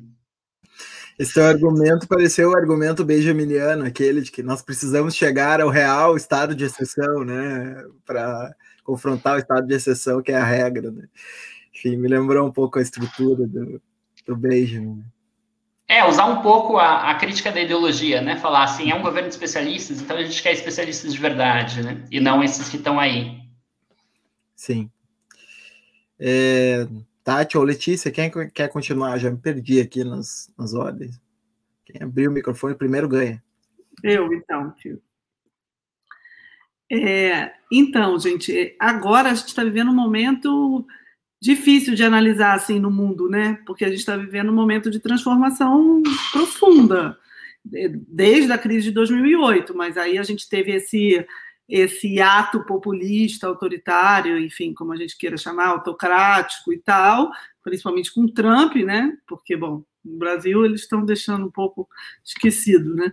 Esse argumento pareceu o argumento benjaminiano, aquele de que nós precisamos chegar ao real estado de exceção, né, para confrontar o estado de exceção, que é a regra. Né? Enfim, me lembrou um pouco a estrutura do, do Benjamin. É, usar um pouco a, a, crítica da ideologia, né? Falar assim, é um governo de especialistas, então a gente quer especialistas de verdade, né? E não esses que estão aí. Sim. É, Tati ou Letícia, quem quer continuar? Já me perdi aqui nas, nas ordens. Quem abriu o microfone primeiro ganha. Eu, então, tio. É, então, gente, agora a gente está vivendo um momento difícil de analisar assim no mundo, né? Porque a gente está vivendo um momento de transformação profunda, desde a crise de 2008, mas aí a gente teve esse esse ato populista, autoritário, enfim, como a gente queira chamar, autocrático e tal, principalmente com Trump, né? Porque, bom, no Brasil eles estão deixando um pouco esquecido, né?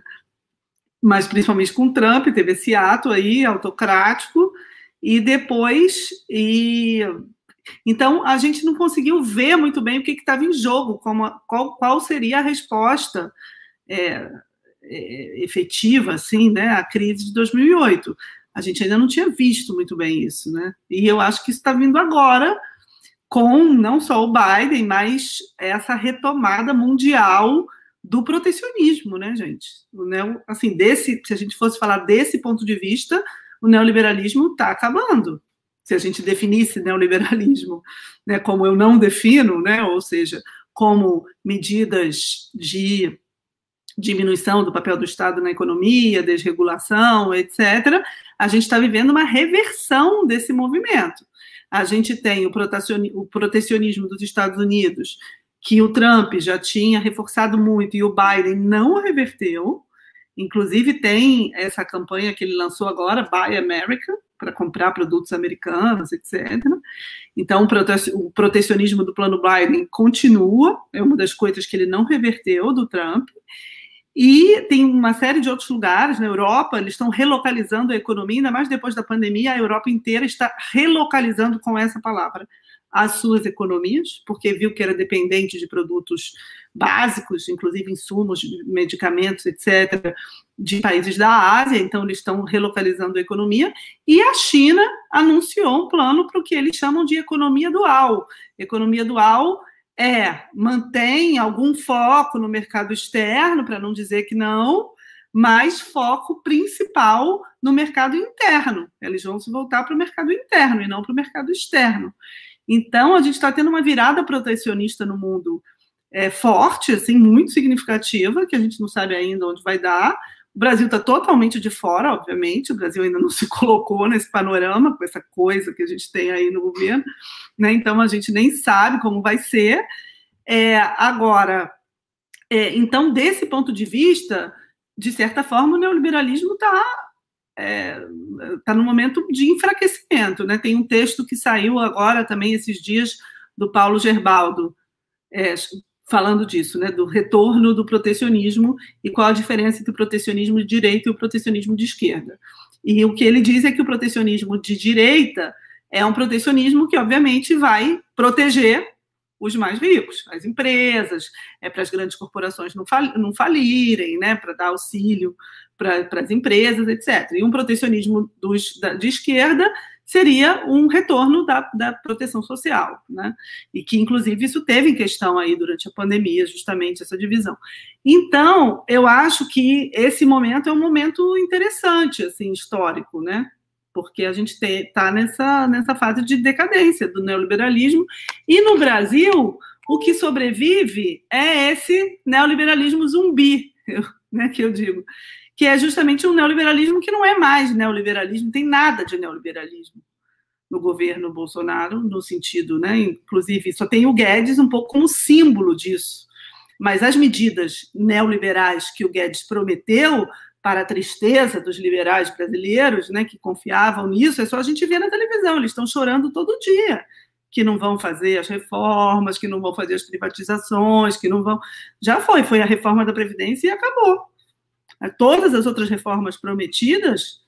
Mas principalmente com Trump, teve esse ato aí autocrático, e depois. E, então, a gente não conseguiu ver muito bem o que estava em jogo, como, qual, qual seria a resposta. É, é, efetiva, assim, né, a crise de 2008. A gente ainda não tinha visto muito bem isso, né? E eu acho que isso está vindo agora com não só o Biden, mas essa retomada mundial do protecionismo, né, gente? O neo, assim, desse, se a gente fosse falar desse ponto de vista, o neoliberalismo está acabando. Se a gente definisse neoliberalismo, né, como eu não defino, né, ou seja, como medidas de diminuição do papel do Estado na economia, desregulação, etc., a gente está vivendo uma reversão desse movimento. A gente tem o protecionismo dos Estados Unidos, que o Trump já tinha reforçado muito e o Biden não reverteu. Inclusive, tem essa campanha que ele lançou agora, Buy America, para comprar produtos americanos, etc. Então, o protecionismo do plano Biden continua, é uma das coisas que ele não reverteu do Trump. E tem uma série de outros lugares, na Europa, eles estão relocalizando a economia, ainda mais depois da pandemia, a Europa inteira está relocalizando com essa palavra as suas economias, porque viu que era dependente de produtos básicos, inclusive insumos, medicamentos, etc., de países da Ásia, então eles estão relocalizando a economia, e a China anunciou um plano para o que eles chamam de economia dual. Economia dual é mantém algum foco no mercado externo, para não dizer que não, mas foco principal no mercado interno. Eles vão se voltar para o mercado interno e não para o mercado externo. Então, a gente está tendo uma virada protecionista no mundo é, forte, assim, muito significativa, que a gente não sabe ainda onde vai dar. O Brasil está totalmente de fora, obviamente, o Brasil ainda não se colocou nesse panorama, com essa coisa que a gente tem aí no governo, né? então a gente nem sabe como vai ser. É, agora, é, então, desse ponto de vista, de certa forma, o neoliberalismo está está é, tá no momento de enfraquecimento. Né? Tem um texto que saiu agora também esses dias do Paulo Gerbaldo, é, falando disso, né, do retorno do protecionismo e qual a diferença entre o protecionismo de direita e o protecionismo de esquerda. E o que ele diz é que o protecionismo de direita é um protecionismo que, obviamente, vai proteger os mais ricos, as empresas, é para as grandes corporações não, fal, não falirem, né, para dar auxílio para as empresas, etc. E um protecionismo dos, da, de esquerda seria um retorno da, da proteção social, né? E que, inclusive, isso teve em questão aí durante a pandemia, justamente essa divisão. Então, eu acho que esse momento é um momento interessante, assim, histórico, né? Porque a gente está nessa, nessa fase de decadência do neoliberalismo. E no Brasil, o que sobrevive é esse neoliberalismo zumbi, né, que eu digo que é justamente um neoliberalismo que não é mais neoliberalismo, tem nada de neoliberalismo no governo Bolsonaro, no sentido, né? Inclusive, só tem o Guedes um pouco como símbolo disso. Mas as medidas neoliberais que o Guedes prometeu para a tristeza dos liberais brasileiros, né, que confiavam nisso, é só a gente ver na televisão, eles estão chorando todo dia que não vão fazer as reformas, que não vão fazer as privatizações, que não vão. Já foi, foi a reforma da Previdência e acabou. Todas as outras reformas prometidas,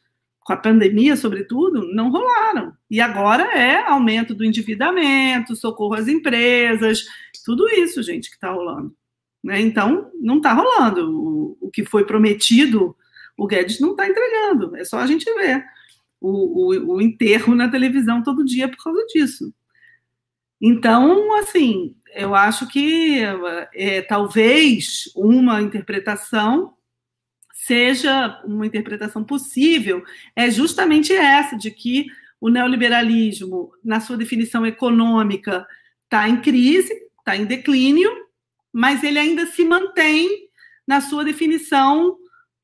com a pandemia, sobretudo, não rolaram. E agora é aumento do endividamento, socorro às empresas, tudo isso, gente, que está rolando. Né? Então, não está rolando. O, o, que foi prometido, o Guedes não está entregando. É só a gente ver o, o, o enterro na televisão todo dia por causa disso. Então, assim, eu acho que é, talvez uma interpretação seja uma interpretação possível, é justamente essa, de que o neoliberalismo, na sua definição econômica, está em crise, está em declínio, mas ele ainda se mantém na sua definição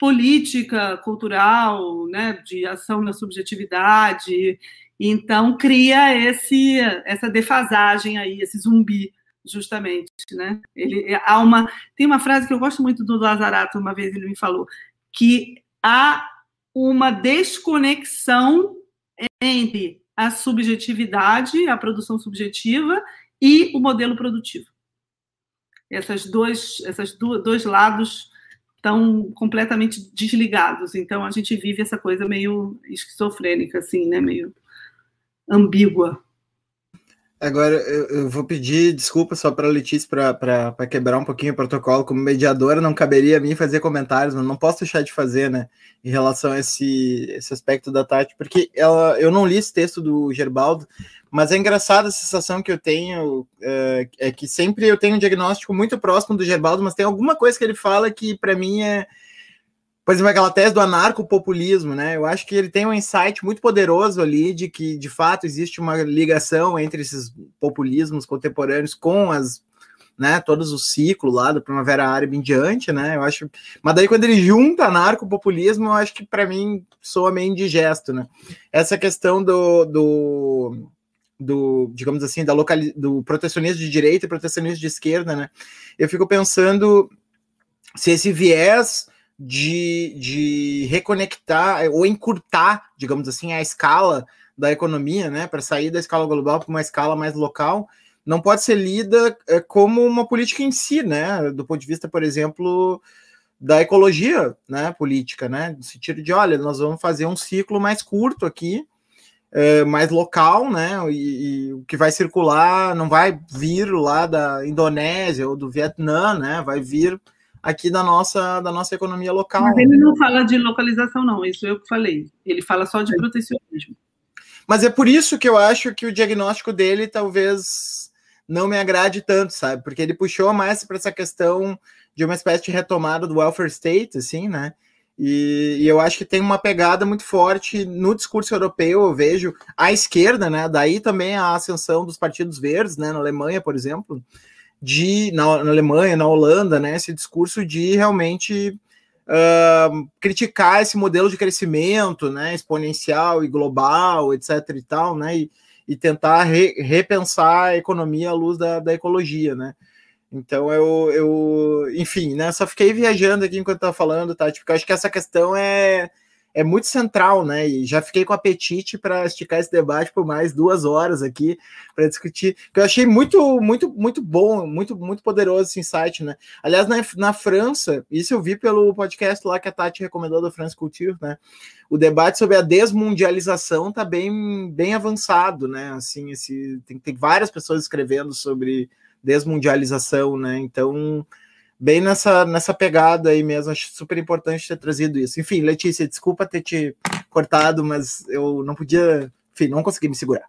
política, cultural, né, de ação na subjetividade. Então cria esse essa defasagem aí, esse zumbi justamente, né? Ele há uma tem uma frase que eu gosto muito do Lazarato, uma vez ele me falou que há uma desconexão entre a subjetividade, a produção subjetiva e o modelo produtivo. Essas dois, essas dois lados estão completamente desligados. Então a gente vive essa coisa meio esquizofrênica, assim, né? Meio ambígua. Agora, eu, vou pedir desculpa só para a Letícia para quebrar um pouquinho o protocolo. Como mediadora, não caberia a mim fazer comentários, mas não posso deixar de fazer, né, em relação a esse, esse aspecto da Tati, porque ela, eu não li esse texto do Gerbaldo, mas é engraçada a sensação que eu tenho, é, é, que sempre eu tenho um diagnóstico muito próximo do Gerbaldo, mas tem alguma coisa que ele fala que, para mim, é por exemplo, aquela tese do anarcopopulismo, né? Eu acho que ele tem um insight muito poderoso ali de que, de fato, existe uma ligação entre esses populismos contemporâneos com as, né, todos os ciclos lá da Primavera Árabe em diante, né? Eu acho, mas daí quando ele junta anarcopopulismo, eu acho que para mim soa meio indigesto, né? Essa questão do, do do, digamos assim, da local, do protecionismo de direita e protecionismo de esquerda, né? Eu fico pensando se esse viés de, de reconectar ou encurtar, digamos assim, a escala da economia, né, para sair da escala global para uma escala mais local, não pode ser lida é, como uma política em si, né, do ponto de vista, por exemplo, da ecologia, né, política, né, no sentido de, olha, nós vamos fazer um ciclo mais curto aqui, é, mais local, né, e, e, o que vai circular não vai vir lá da Indonésia ou do Vietnã, né, vai vir aqui da nossa, da nossa economia local. Mas ele não fala de localização, não, isso eu que falei. Ele fala só de protecionismo. Mas é por isso que eu acho que o diagnóstico dele talvez não me agrade tanto, sabe? Porque ele puxou mais para essa questão de uma espécie de retomada do welfare state, assim, né? E, e, eu acho que tem uma pegada muito forte no discurso europeu, eu vejo a esquerda, né? Daí também a ascensão dos partidos verdes, né? Na Alemanha, por exemplo, de na, na, Alemanha, na Holanda, né, esse discurso de realmente uh, criticar esse modelo de crescimento, né, exponencial e global, etc. e tal, né, e, e tentar re, repensar a economia à luz da, da ecologia, né. Então eu, eu, enfim, né, só fiquei viajando aqui enquanto estava falando, tá? Tipo, eu acho que essa questão é é muito central, né? E já fiquei com apetite para esticar esse debate por mais duas horas aqui para discutir, que eu achei muito, muito, muito bom, muito, muito poderoso esse insight, né? Aliás, na, na França, isso eu vi pelo podcast lá que a Tati recomendou da France Culture, né? O debate sobre a desmundialização tá bem, bem avançado, né? Assim, esse tem, tem várias pessoas escrevendo sobre desmundialização, né? Então bem nessa, nessa pegada aí mesmo. Acho super importante ter trazido isso. Enfim, Letícia, desculpa ter te cortado, mas eu não podia, enfim, não consegui me segurar.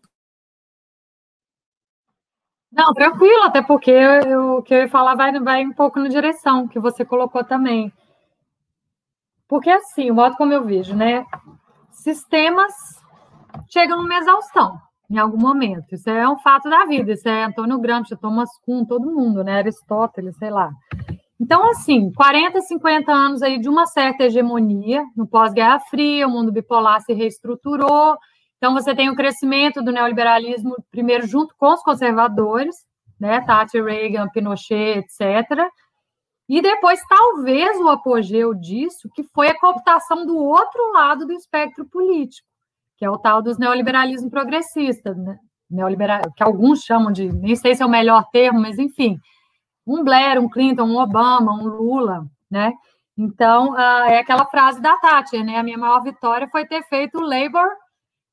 Não, tranquilo, até porque o que eu ia falar vai, vai um pouco na direção que você colocou também. Porque assim, o modo como eu vejo, né? Sistemas chegam numa exaustão em algum momento. Isso é um fato da vida. Isso é Antônio Gramsci, Thomas Kuhn, todo mundo, né? Aristóteles, sei lá. Então, assim, 40, 50 anos aí de uma certa hegemonia no pós-Guerra Fria, o mundo bipolar se reestruturou. Então, você tem o crescimento do neoliberalismo, primeiro junto com os conservadores, né, Thatcher, Reagan, Pinochet, etc. E depois, talvez, o apogeu disso, que foi a cooptação do outro lado do espectro político, que é o tal dos neoliberalismo progressista, né? Neoliberal, que alguns chamam de, nem sei se é o melhor termo, mas enfim, um Blair, um Clinton, um Obama, um Lula, né? Então, uh, é aquela frase da Tati, né? A minha maior vitória foi ter feito o Labour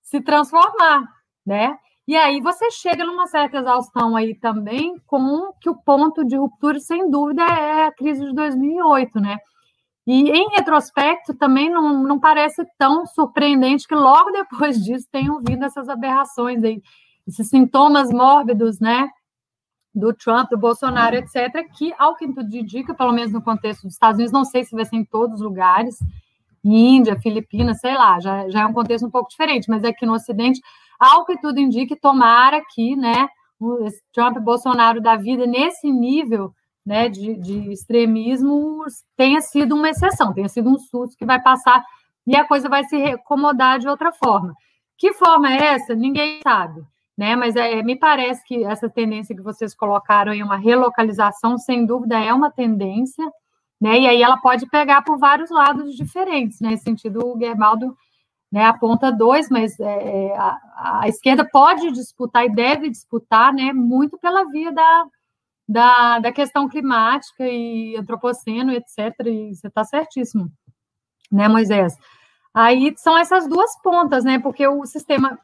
se transformar, né? E aí você chega numa certa exaustão aí também com que o ponto de ruptura, sem dúvida, é a crise de 2008, né? E em retrospecto também não, não parece tão surpreendente que logo depois disso tenham vindo essas aberrações aí, esses sintomas mórbidos, né? Do Trump, do Bolsonaro, etc., que, ao que tudo indica, pelo menos no contexto dos Estados Unidos, não sei se vai ser em todos os lugares, Índia, Filipinas, sei lá, já, já é um contexto um pouco diferente, mas aqui no Ocidente, ao que tudo indica, tomara que, né, o Trump e Bolsonaro da vida nesse nível, né, de, de extremismo tenha sido uma exceção, tenha sido um susto que vai passar e a coisa vai se acomodar de outra forma. Que forma é essa? Ninguém sabe né? Mas é, me parece que essa tendência que vocês colocaram em uma relocalização, sem dúvida, é uma tendência, né? E aí ela pode pegar por vários lados diferentes, né? Nesse sentido, o Gerbaldo né, aponta dois, mas é, é, a, a, esquerda pode disputar e deve disputar, né? Muito pela via da, da, da questão climática e antropoceno, etc. E você está certíssimo, né, Moisés? Aí são essas duas pontas, né? Porque o sistema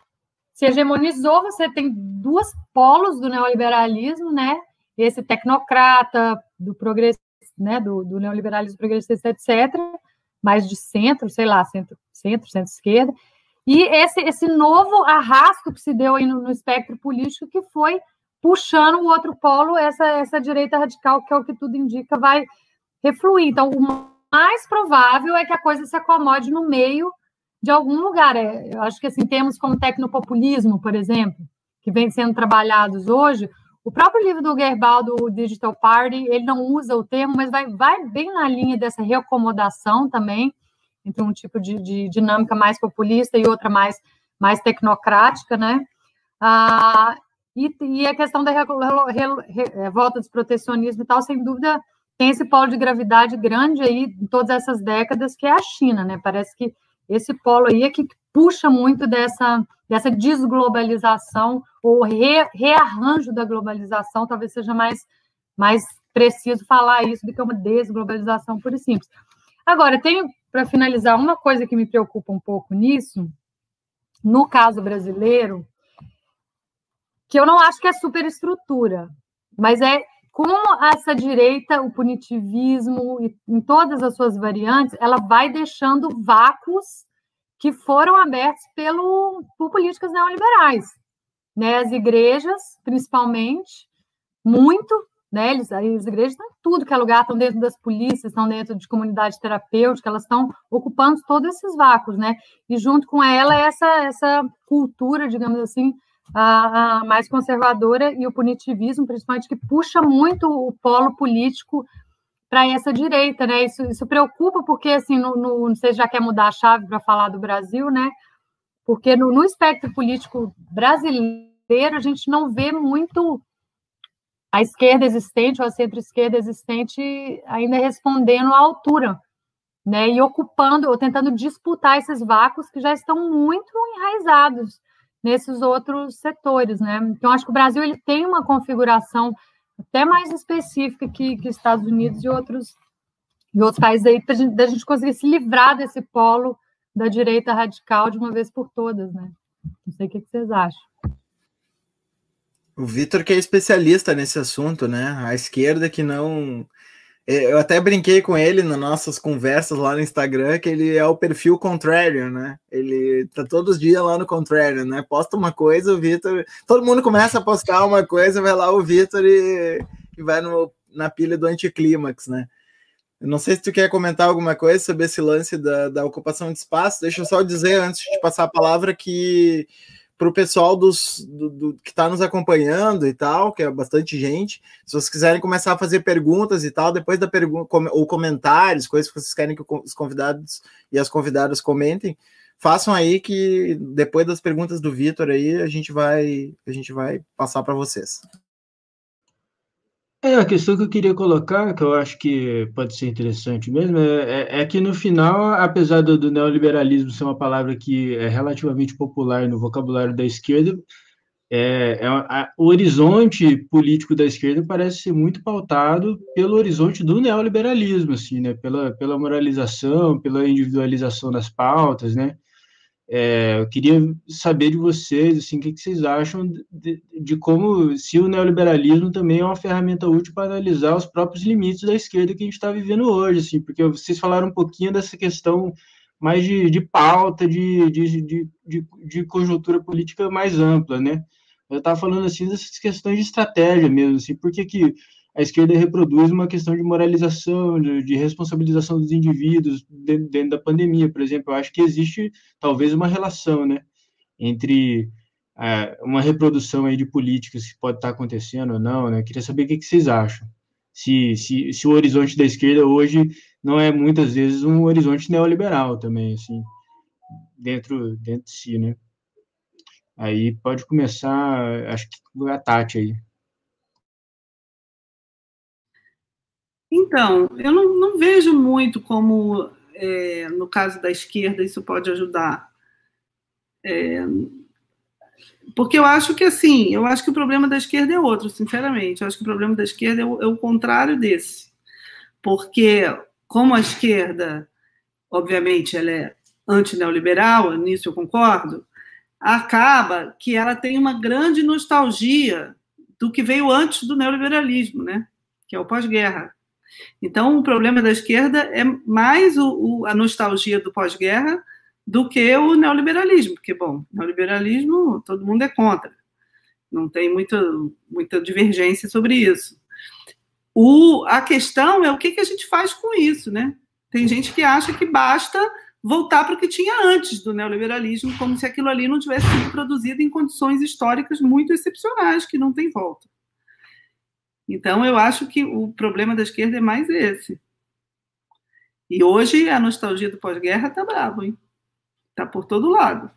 se hegemonizou, você tem duas polos do neoliberalismo, né? Esse tecnocrata do progresso, né, do, do neoliberalismo progressista, etc., mais de centro, sei lá, centro, centro, centro-esquerda, e esse, esse novo arrasto que se deu aí no, no, espectro político, que foi puxando o outro polo, essa, essa direita radical, que é o que tudo indica, vai refluir. Então, o mais provável é que a coisa se acomode no meio de algum lugar. É, eu acho que, assim, temos como tecnopopulismo, por exemplo, que vem sendo trabalhados hoje, o próprio livro do Gerbal, do Digital Party, ele não usa o termo, mas vai, vai bem na linha dessa reacomodação também, entre um tipo de, de dinâmica mais populista e outra mais, mais tecnocrática, né? Ah, e, e, a questão da é, volta do protecionismo e tal, sem dúvida, tem esse polo de gravidade grande aí em todas essas décadas, que é a China, né? Parece que esse polo aí é que puxa muito dessa, dessa desglobalização ou re, rearranjo da globalização, talvez seja mais, mais preciso falar isso do que uma desglobalização pura e simples. Agora, tenho para finalizar, uma coisa que me preocupa um pouco nisso, no caso brasileiro, que eu não acho que é superestrutura, mas é como essa direita, o punitivismo, em todas as suas variantes, ela vai deixando vácuos que foram abertos pelo, por políticas neoliberais. Né? As igrejas, principalmente, muito, né? Eles, as igrejas estão em tudo que é lugar, estão dentro das polícias, estão dentro de comunidade terapêutica, elas estão ocupando todos esses vácuos, né? E junto com ela essa essa cultura, digamos assim, a, mais conservadora e o punitivismo, principalmente que puxa muito o polo político para essa direita, né? Isso, isso preocupa porque assim, no, no, não sei se já quer mudar a chave para falar do Brasil, né? Porque no, no espectro político brasileiro a gente não vê muito a esquerda existente ou a centro-esquerda existente ainda respondendo à altura, né? E ocupando ou tentando disputar esses vácuos que já estão muito enraizados nesses outros setores, né? Então acho que o Brasil ele tem uma configuração até mais específica que, que Estados Unidos e outros e outros países aí para a gente conseguir se livrar desse polo da direita radical de uma vez por todas, né? Não sei o que vocês acham. O Vitor que é especialista nesse assunto, né? A esquerda que não. É, eu até brinquei com ele nas nossas conversas lá no Instagram que ele é o perfil contrário, né? Ele tá todos os dias lá no contrário, né? Posta uma coisa, o Vitor. Todo mundo começa a postar uma coisa, vai lá o Vitor e, e vai no, na pilha do anticlímax, né? Eu não sei se tu quer comentar alguma coisa sobre esse lance da, da ocupação de espaço. Deixa eu só dizer, antes de passar a palavra, que para o pessoal dos, do, do, que está nos acompanhando e tal, que é bastante gente. Se vocês quiserem começar a fazer perguntas e tal, depois da pergunta ou comentários, coisas que vocês querem que os convidados e as convidadas comentem, façam aí que depois das perguntas do Vitor aí a gente vai a gente vai passar para vocês. É, a questão que eu queria colocar, que eu acho que pode ser interessante mesmo, é, é, é que no final, apesar do, do, neoliberalismo ser uma palavra que é relativamente popular no vocabulário da esquerda, é, é a, o horizonte político da esquerda parece ser muito pautado pelo horizonte do neoliberalismo, assim, né? Pela, pela moralização, pela individualização das pautas, né? É, eu queria saber de vocês, assim, o que, que vocês acham de, de, como, se o neoliberalismo também é uma ferramenta útil para analisar os próprios limites da esquerda que a gente está vivendo hoje, assim, porque vocês falaram um pouquinho dessa questão mais de, de pauta, de, de, de, conjuntura política mais ampla, né? Eu estava falando, assim, dessas questões de estratégia mesmo, assim, por que que a esquerda reproduz uma questão de moralização, de, de responsabilização dos indivíduos dentro, dentro, da pandemia, por exemplo. Eu acho que existe talvez uma relação, né, entre é, uma reprodução aí de políticas que pode estar acontecendo ou não, né? Eu queria saber o que, que vocês acham. Se, se, se o horizonte da esquerda hoje não é muitas vezes um horizonte neoliberal também, assim, dentro, dentro de si, né? Aí pode começar, acho que a Tati aí. Então, eu não, não vejo muito como, é, no caso da esquerda, isso pode ajudar. É, porque eu acho que, assim, eu acho que o problema da esquerda é outro, sinceramente. Eu acho que o problema da esquerda é o, é o contrário desse. Porque, como a esquerda, obviamente, ela é antineoliberal, nisso eu concordo, acaba que ela tem uma grande nostalgia do que veio antes do neoliberalismo, né? Que é o pós-guerra. Então, o problema da esquerda é mais o, o, a nostalgia do pós-guerra do que o neoliberalismo, porque, bom, neoliberalismo todo mundo é contra, não tem muita, muita divergência sobre isso. O, a questão é o que, que a gente faz com isso, né? Tem gente que acha que basta voltar para o que tinha antes do neoliberalismo, como se aquilo ali não tivesse sido produzido em condições históricas muito excepcionais, que não tem volta. Então, eu acho que o problema da esquerda é mais esse. E hoje a nostalgia do pós-guerra está bravo, hein? Está por todo lado.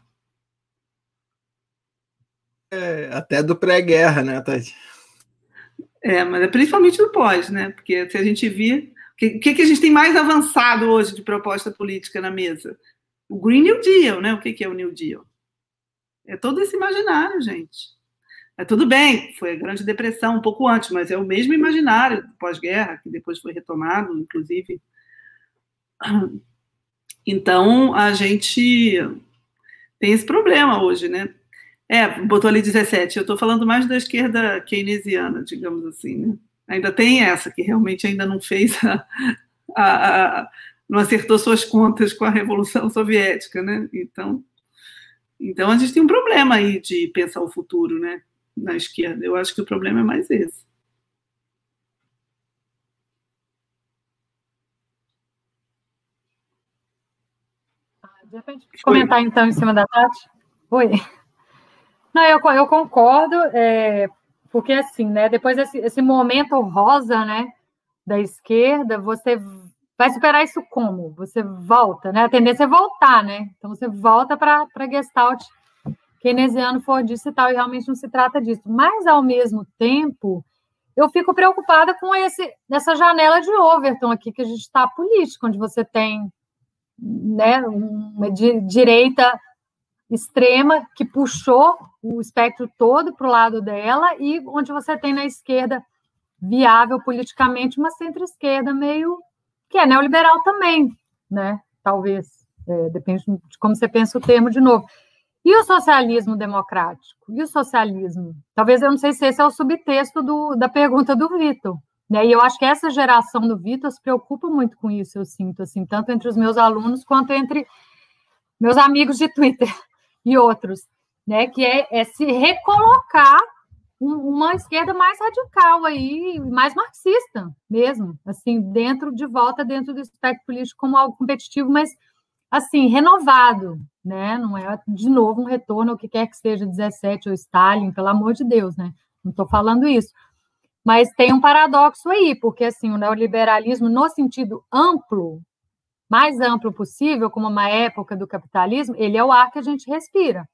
É, até do pré-guerra, né, Tati? É, mas é principalmente do pós, né? Porque se a gente vir o que, que, a gente tem mais avançado hoje de proposta política na mesa? O Green New Deal, né? O que, que é o New Deal? É todo esse imaginário, gente. É tudo bem, foi a Grande Depressão um pouco antes, mas é o mesmo imaginário pós-guerra, que depois foi retomado, inclusive. Então, a gente tem esse problema hoje, né? É, botou ali 17, eu estou falando mais da esquerda keynesiana, digamos assim, né? ainda tem essa, que realmente ainda não fez a, a, a, não acertou suas contas com a Revolução Soviética, né? Então, então a gente tem um problema aí de pensar o futuro, né? Na esquerda. Eu acho que o problema é mais esse. De repente, comentar então em cima da Tati. Oi. Não, eu, eu concordo. É, porque, assim, né, depois desse esse momento rosa, né, da esquerda, você vai superar isso como? Você volta, né? A tendência é voltar, né? Então, você volta para Gestalt keynesiano, Fordista e tal, e realmente não se trata disso. Mas, ao mesmo tempo, eu fico preocupada com esse, essa janela de Overton aqui, que a gente está política, onde você tem né, uma direita extrema que puxou o espectro todo para o lado dela e onde você tem na esquerda viável politicamente uma centro-esquerda meio que é neoliberal também, né? Talvez é, depende de como você pensa o termo de novo. E o socialismo democrático? E o socialismo? Talvez eu não sei se esse é o subtexto do, da pergunta do Vitor. Né? E eu acho que essa geração do Vitor se preocupa muito com isso, eu sinto, assim, tanto entre os meus alunos quanto entre meus amigos de Twitter e outros, né? Que é, é se recolocar um, uma esquerda mais radical aí, mais marxista mesmo, assim, dentro de volta dentro do espectro político como algo competitivo, mas assim, renovado, né? Não é de novo um retorno ao que quer que seja 17 ou Stalin, pelo amor de Deus, né? Não estou falando isso. Mas tem um paradoxo aí, porque assim, o neoliberalismo no sentido amplo, mais amplo possível, como uma época do capitalismo, ele é o ar que a gente respira.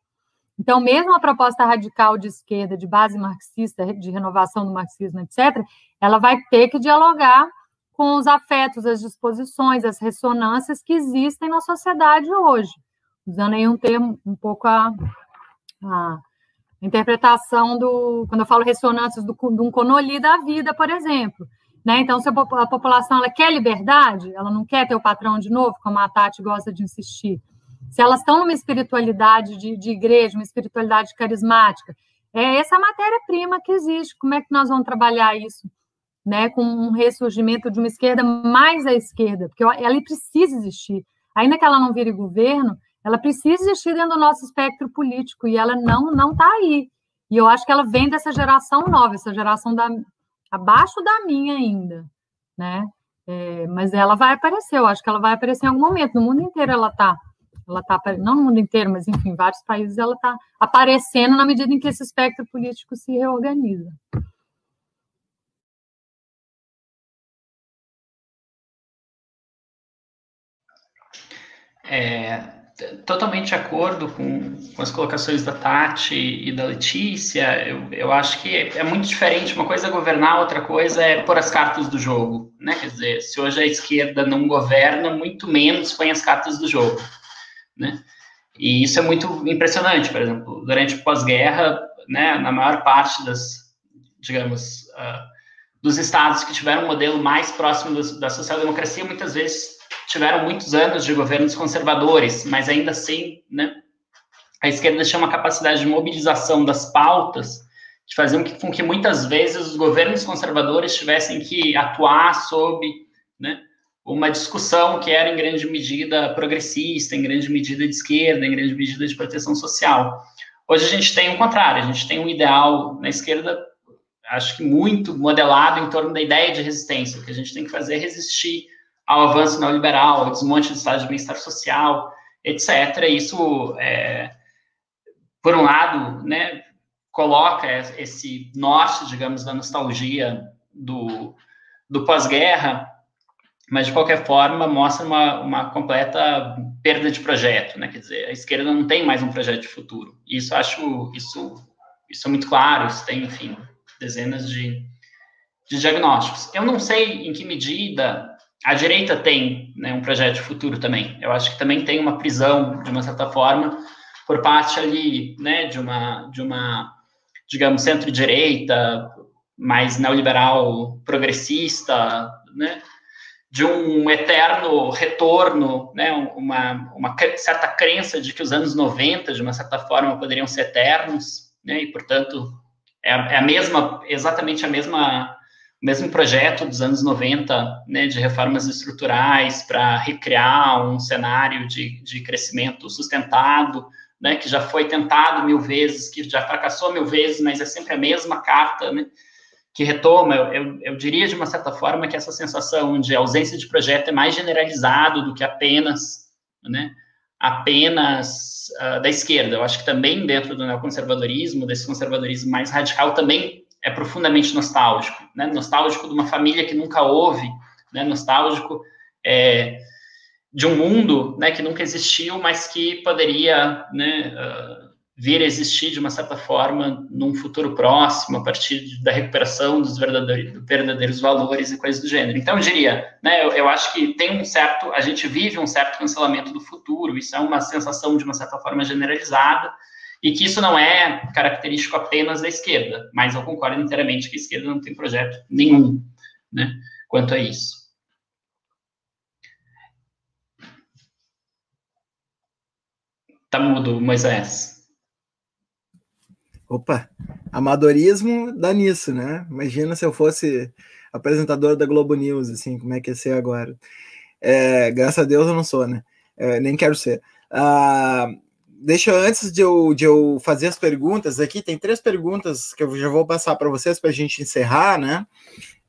Então, mesmo a proposta radical de esquerda, de base marxista, de renovação do marxismo, etc., ela vai ter que dialogar com os afetos, as disposições, as ressonâncias que existem na sociedade hoje. Usando aí um termo, um pouco a, a interpretação do. Quando eu falo ressonâncias do, de um Conoli da vida, por exemplo. Né? Então, se a população ela quer liberdade, ela não quer ter o patrão de novo, como a Tati gosta de insistir. Se elas estão numa espiritualidade de, de igreja, uma espiritualidade carismática, é essa matéria-prima que existe. Como é que nós vamos trabalhar isso? Né, com um ressurgimento de uma esquerda mais à esquerda, porque ela precisa existir. Ainda que ela não vire governo, ela precisa existir dentro do nosso espectro político e ela não não está aí. E eu acho que ela vem dessa geração nova, essa geração da, abaixo da minha ainda, né? É, mas ela vai aparecer, eu acho que ela vai aparecer em algum momento. No mundo inteiro ela está, ela tá, não no mundo inteiro, mas enfim, em vários países ela está aparecendo na medida em que esse espectro político se reorganiza. É, totalmente de acordo com, com, as colocações da Tati e da Letícia. Eu, eu acho que é, é, muito diferente. Uma coisa é governar, outra coisa é pôr as cartas do jogo. Né? Quer dizer, se hoje a esquerda não governa, muito menos põe as cartas do jogo. Né? E isso é muito impressionante. Por exemplo, durante o pós-guerra, né, na maior parte das, digamos, uh, dos estados que tiveram um modelo mais próximo do, da social-democracia, muitas vezes tiveram muitos anos de governos conservadores, mas ainda assim, né, a esquerda tinha uma capacidade de mobilização das pautas, de fazer com que muitas vezes os governos conservadores tivessem que atuar sob né, uma discussão que era em grande medida progressista, em grande medida de esquerda, em grande medida de proteção social. Hoje a gente tem o contrário, a gente tem um ideal na esquerda, acho que muito modelado em torno da ideia de resistência. O que a gente tem que fazer é resistir ao avanço neoliberal, ao desmonte do estado de bem-estar social, etc. Isso, é, por um lado, né, coloca esse norte, digamos, da nostalgia do, do pós-guerra, mas de qualquer forma mostra uma, uma completa perda de projeto, né? Quer dizer, a esquerda não tem mais um projeto de futuro. Isso acho isso isso é muito claro. Isso tem, enfim, dezenas de, de diagnósticos. Eu não sei em que medida a direita tem né, um projeto de futuro também. Eu acho que também tem uma prisão, de uma certa forma, por parte ali, né, de uma, de uma digamos, centro-direita, mais neoliberal, progressista, né, de um eterno retorno, né, uma, uma certa crença de que os anos 90, de uma certa forma, poderiam ser eternos, né, e, portanto, é é a mesma, exatamente a mesma mesmo projeto dos anos 90, né, de reformas estruturais para recriar um cenário de, de crescimento sustentado, né, que já foi tentado mil vezes, que já fracassou mil vezes, mas é sempre a mesma carta, né, que retoma. Eu, eu, eu diria, de uma certa forma, que essa sensação de ausência de projeto é mais generalizado do que apenas, né, apenas uh, da esquerda. Eu acho que também dentro do neoconservadorismo, desse conservadorismo mais radical, também é profundamente nostálgico, né? Nostálgico de uma família que nunca houve, né? Nostálgico é, de um mundo, né, que nunca existiu, mas que poderia, né, uh, vir a existir de uma certa forma num futuro próximo, a partir da recuperação dos verdadeiros, verdadeiros valores e coisas do gênero. Então, eu diria, né, eu, eu, acho que tem um certo, a gente vive um certo cancelamento do futuro, isso é uma sensação de uma certa forma generalizada, e que isso não é característico apenas da esquerda, mas eu concordo inteiramente que a esquerda não tem projeto nenhum, né, quanto a isso. Tá mudo, Moisés. Opa, amadorismo dá nisso, né? Imagina se eu fosse apresentador da Globo News, assim, como é que ia ser agora. É, graças a Deus eu não sou, né? É, nem quero ser. Ah, deixa antes de eu, de eu fazer as perguntas aqui, tem três perguntas que eu já vou passar para vocês para a gente encerrar, né?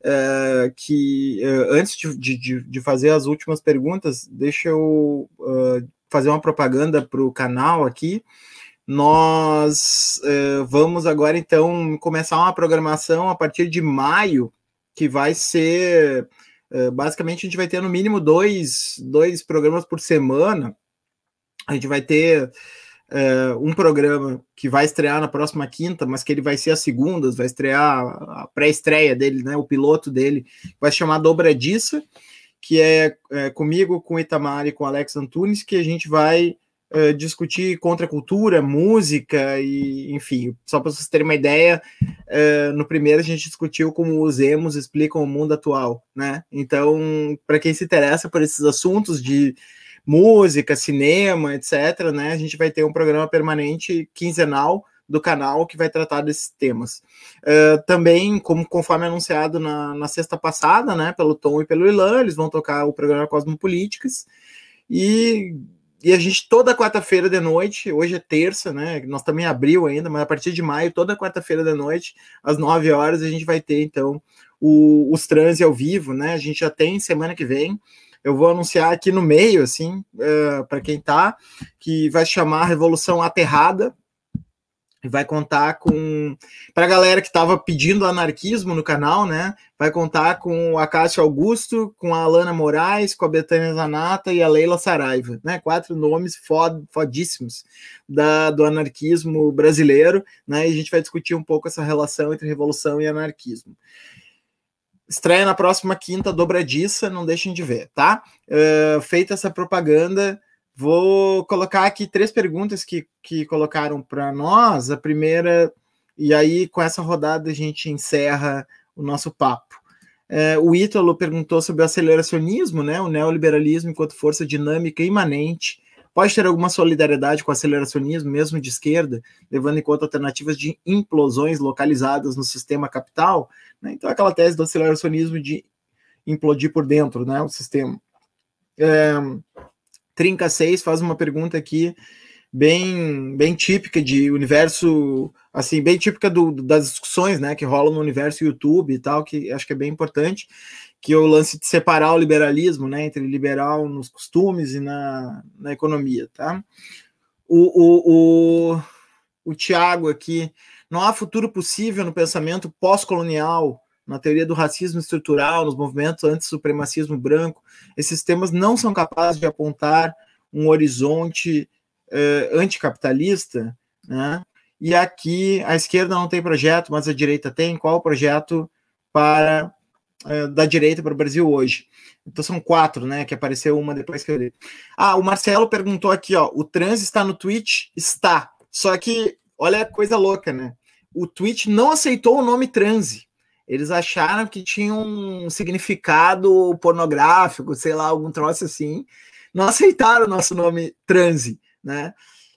É, que é, antes de, de, de, fazer as últimas perguntas, deixa eu uh, fazer uma propaganda para o canal aqui. Nós uh, vamos agora então começar uma programação a partir de maio, que vai ser uh, basicamente a gente vai ter no mínimo dois, dois programas por semana a gente vai ter é, um programa que vai estrear na próxima quinta, mas que ele vai ser às segundas, vai estrear a pré-estreia dele, né? O piloto dele vai se chamar Dobradiça, que é, é, comigo, com Itamar e com Alex Antunes, que a gente vai é, discutir contracultura, música e, enfim, só para vocês terem uma ideia, é, no primeiro a gente discutiu como os emos explicam o mundo atual, né? Então, para quem se interessa por esses assuntos de música, cinema, etc., né? A gente vai ter um programa permanente quinzenal do canal que vai tratar desses temas. Uh, também, como conforme anunciado na, na sexta passada, né, pelo Tom e pelo Ilan, eles vão tocar o programa Cosmopolíticas. E, e a gente, toda quarta-feira de noite, hoje é terça, né? Nós também abril ainda, mas a partir de maio, toda quarta-feira de noite, às nove horas, a gente vai ter, então, o, os transe ao vivo, né? A gente já tem semana que vem eu vou anunciar aqui no meio, assim, uh, para quem tá, que vai chamar Revolução Aterrada, e vai contar com para a galera que estava pedindo anarquismo no canal, né? Vai contar com o Acácio Augusto, com a Alana Moraes, com a Betânia Zanata e a Leila Saraiva, né? Quatro nomes fod, fodíssimos da, do anarquismo brasileiro, né? E a gente vai discutir um pouco essa relação entre revolução e anarquismo. Estreia na próxima quinta, dobradiça, não deixem de ver, tá? Uh, feita essa propaganda, vou colocar aqui três perguntas que, que colocaram para nós. A primeira, e aí com essa rodada a gente encerra o nosso papo. Uh, o Ítalo perguntou sobre o aceleracionismo, né? O neoliberalismo enquanto força dinâmica imanente pode ter alguma solidariedade com o aceleracionismo, mesmo de esquerda, levando em conta alternativas de implosões localizadas no sistema capital. Né? Então, aquela tese do aceleracionismo de implodir por dentro né, o sistema. É, Trinca 6 faz uma pergunta aqui bem, bem típica de universo, assim, bem típica do, das discussões, né, que rolam no universo YouTube e tal, que acho que é bem importante, que é o lance de separar o liberalismo, né, entre liberal nos costumes e na, na economia, tá? O, o, o, o Tiago aqui, não há futuro possível no pensamento pós-colonial, na teoria do racismo estrutural, nos movimentos anti-supremacismo branco, esses temas não são capazes de apontar um horizonte uh, anticapitalista, né? E aqui a esquerda não tem projeto, mas a direita tem. Qual o projeto para uh, da direita para o Brasil hoje? Então são quatro, né? Que apareceu uma depois que eu li. Ah, o Marcelo perguntou aqui, ó. O trans está no Twitch? Está. Só que olha a coisa louca, né? O Twitch não aceitou o nome transe. Eles acharam que tinha um significado pornográfico, sei lá, algum troço assim. Não aceitaram o nosso nome transe né?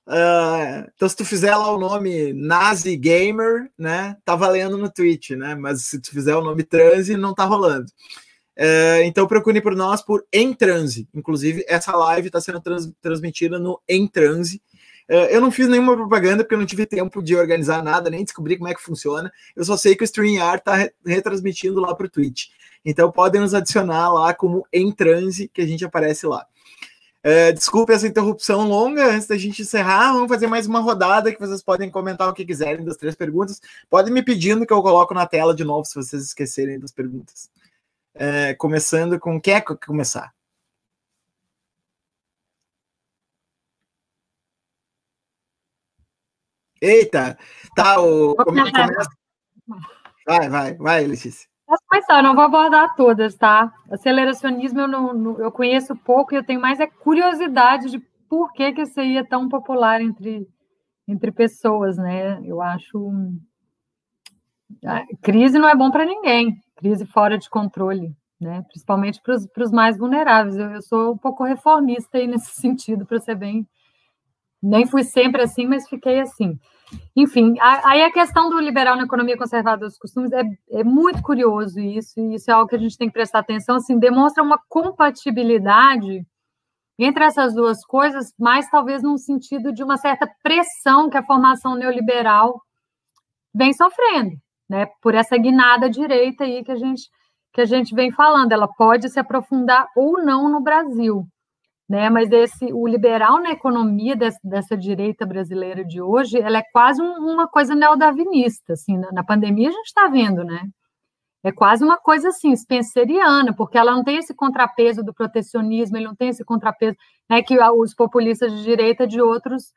Uh, então, se tu fizer lá o nome Nazi Gamer, né, tá valendo no Twitch, né? Mas se tu fizer o nome Transe, não tá rolando. Uh, então, procure por nós por Em Transe. Inclusive, essa live está sendo trans transmitida no Em Transe. Uh, eu não fiz nenhuma propaganda porque eu não tive tempo de organizar nada, nem descobrir como é que funciona. Eu só sei que o StreamYard está re retransmitindo lá para o Twitch. Então, podem nos adicionar lá como Em Transe, que a gente aparece lá. É, desculpe essa interrupção longa. Antes da gente encerrar, vamos fazer mais uma rodada que vocês podem comentar o que quiserem das três perguntas. Podem me pedindo que eu coloco na tela de novo se vocês esquecerem das perguntas. É, começando com quem é que começar? Eita, tá, o. Começa. Vai, vai, vai, Letícia. Posso começar, não vou abordar todas, tá? Aceleracionismo eu, não, não, eu conheço pouco e eu tenho mais é curiosidade de por que, que isso aí é tão popular entre, entre pessoas, né? Eu acho. A crise não é bom para ninguém, crise fora de controle, né? Principalmente para os mais vulneráveis. Eu, eu sou um pouco reformista aí nesse sentido, para ser bem. Nem fui sempre assim, mas fiquei assim. Enfim, aí a questão do liberal na economia conservadora dos costumes é, é, muito curioso isso, e isso é algo que a gente tem que prestar atenção, assim, demonstra uma compatibilidade entre essas duas coisas, mas talvez num sentido de uma certa pressão que a formação neoliberal vem sofrendo, né, por essa guinada direita aí que a gente que a gente vem falando, ela pode se aprofundar ou não no Brasil né? Mas esse o liberal na economia dessa, dessa direita brasileira de hoje, ela é quase um, uma coisa neodarwinista, assim, na, na pandemia a gente está vendo, né? É quase uma coisa assim, spenceriana, porque ela não tem esse contrapeso do protecionismo, ele não tem esse contrapeso né, que os populistas de direita de outros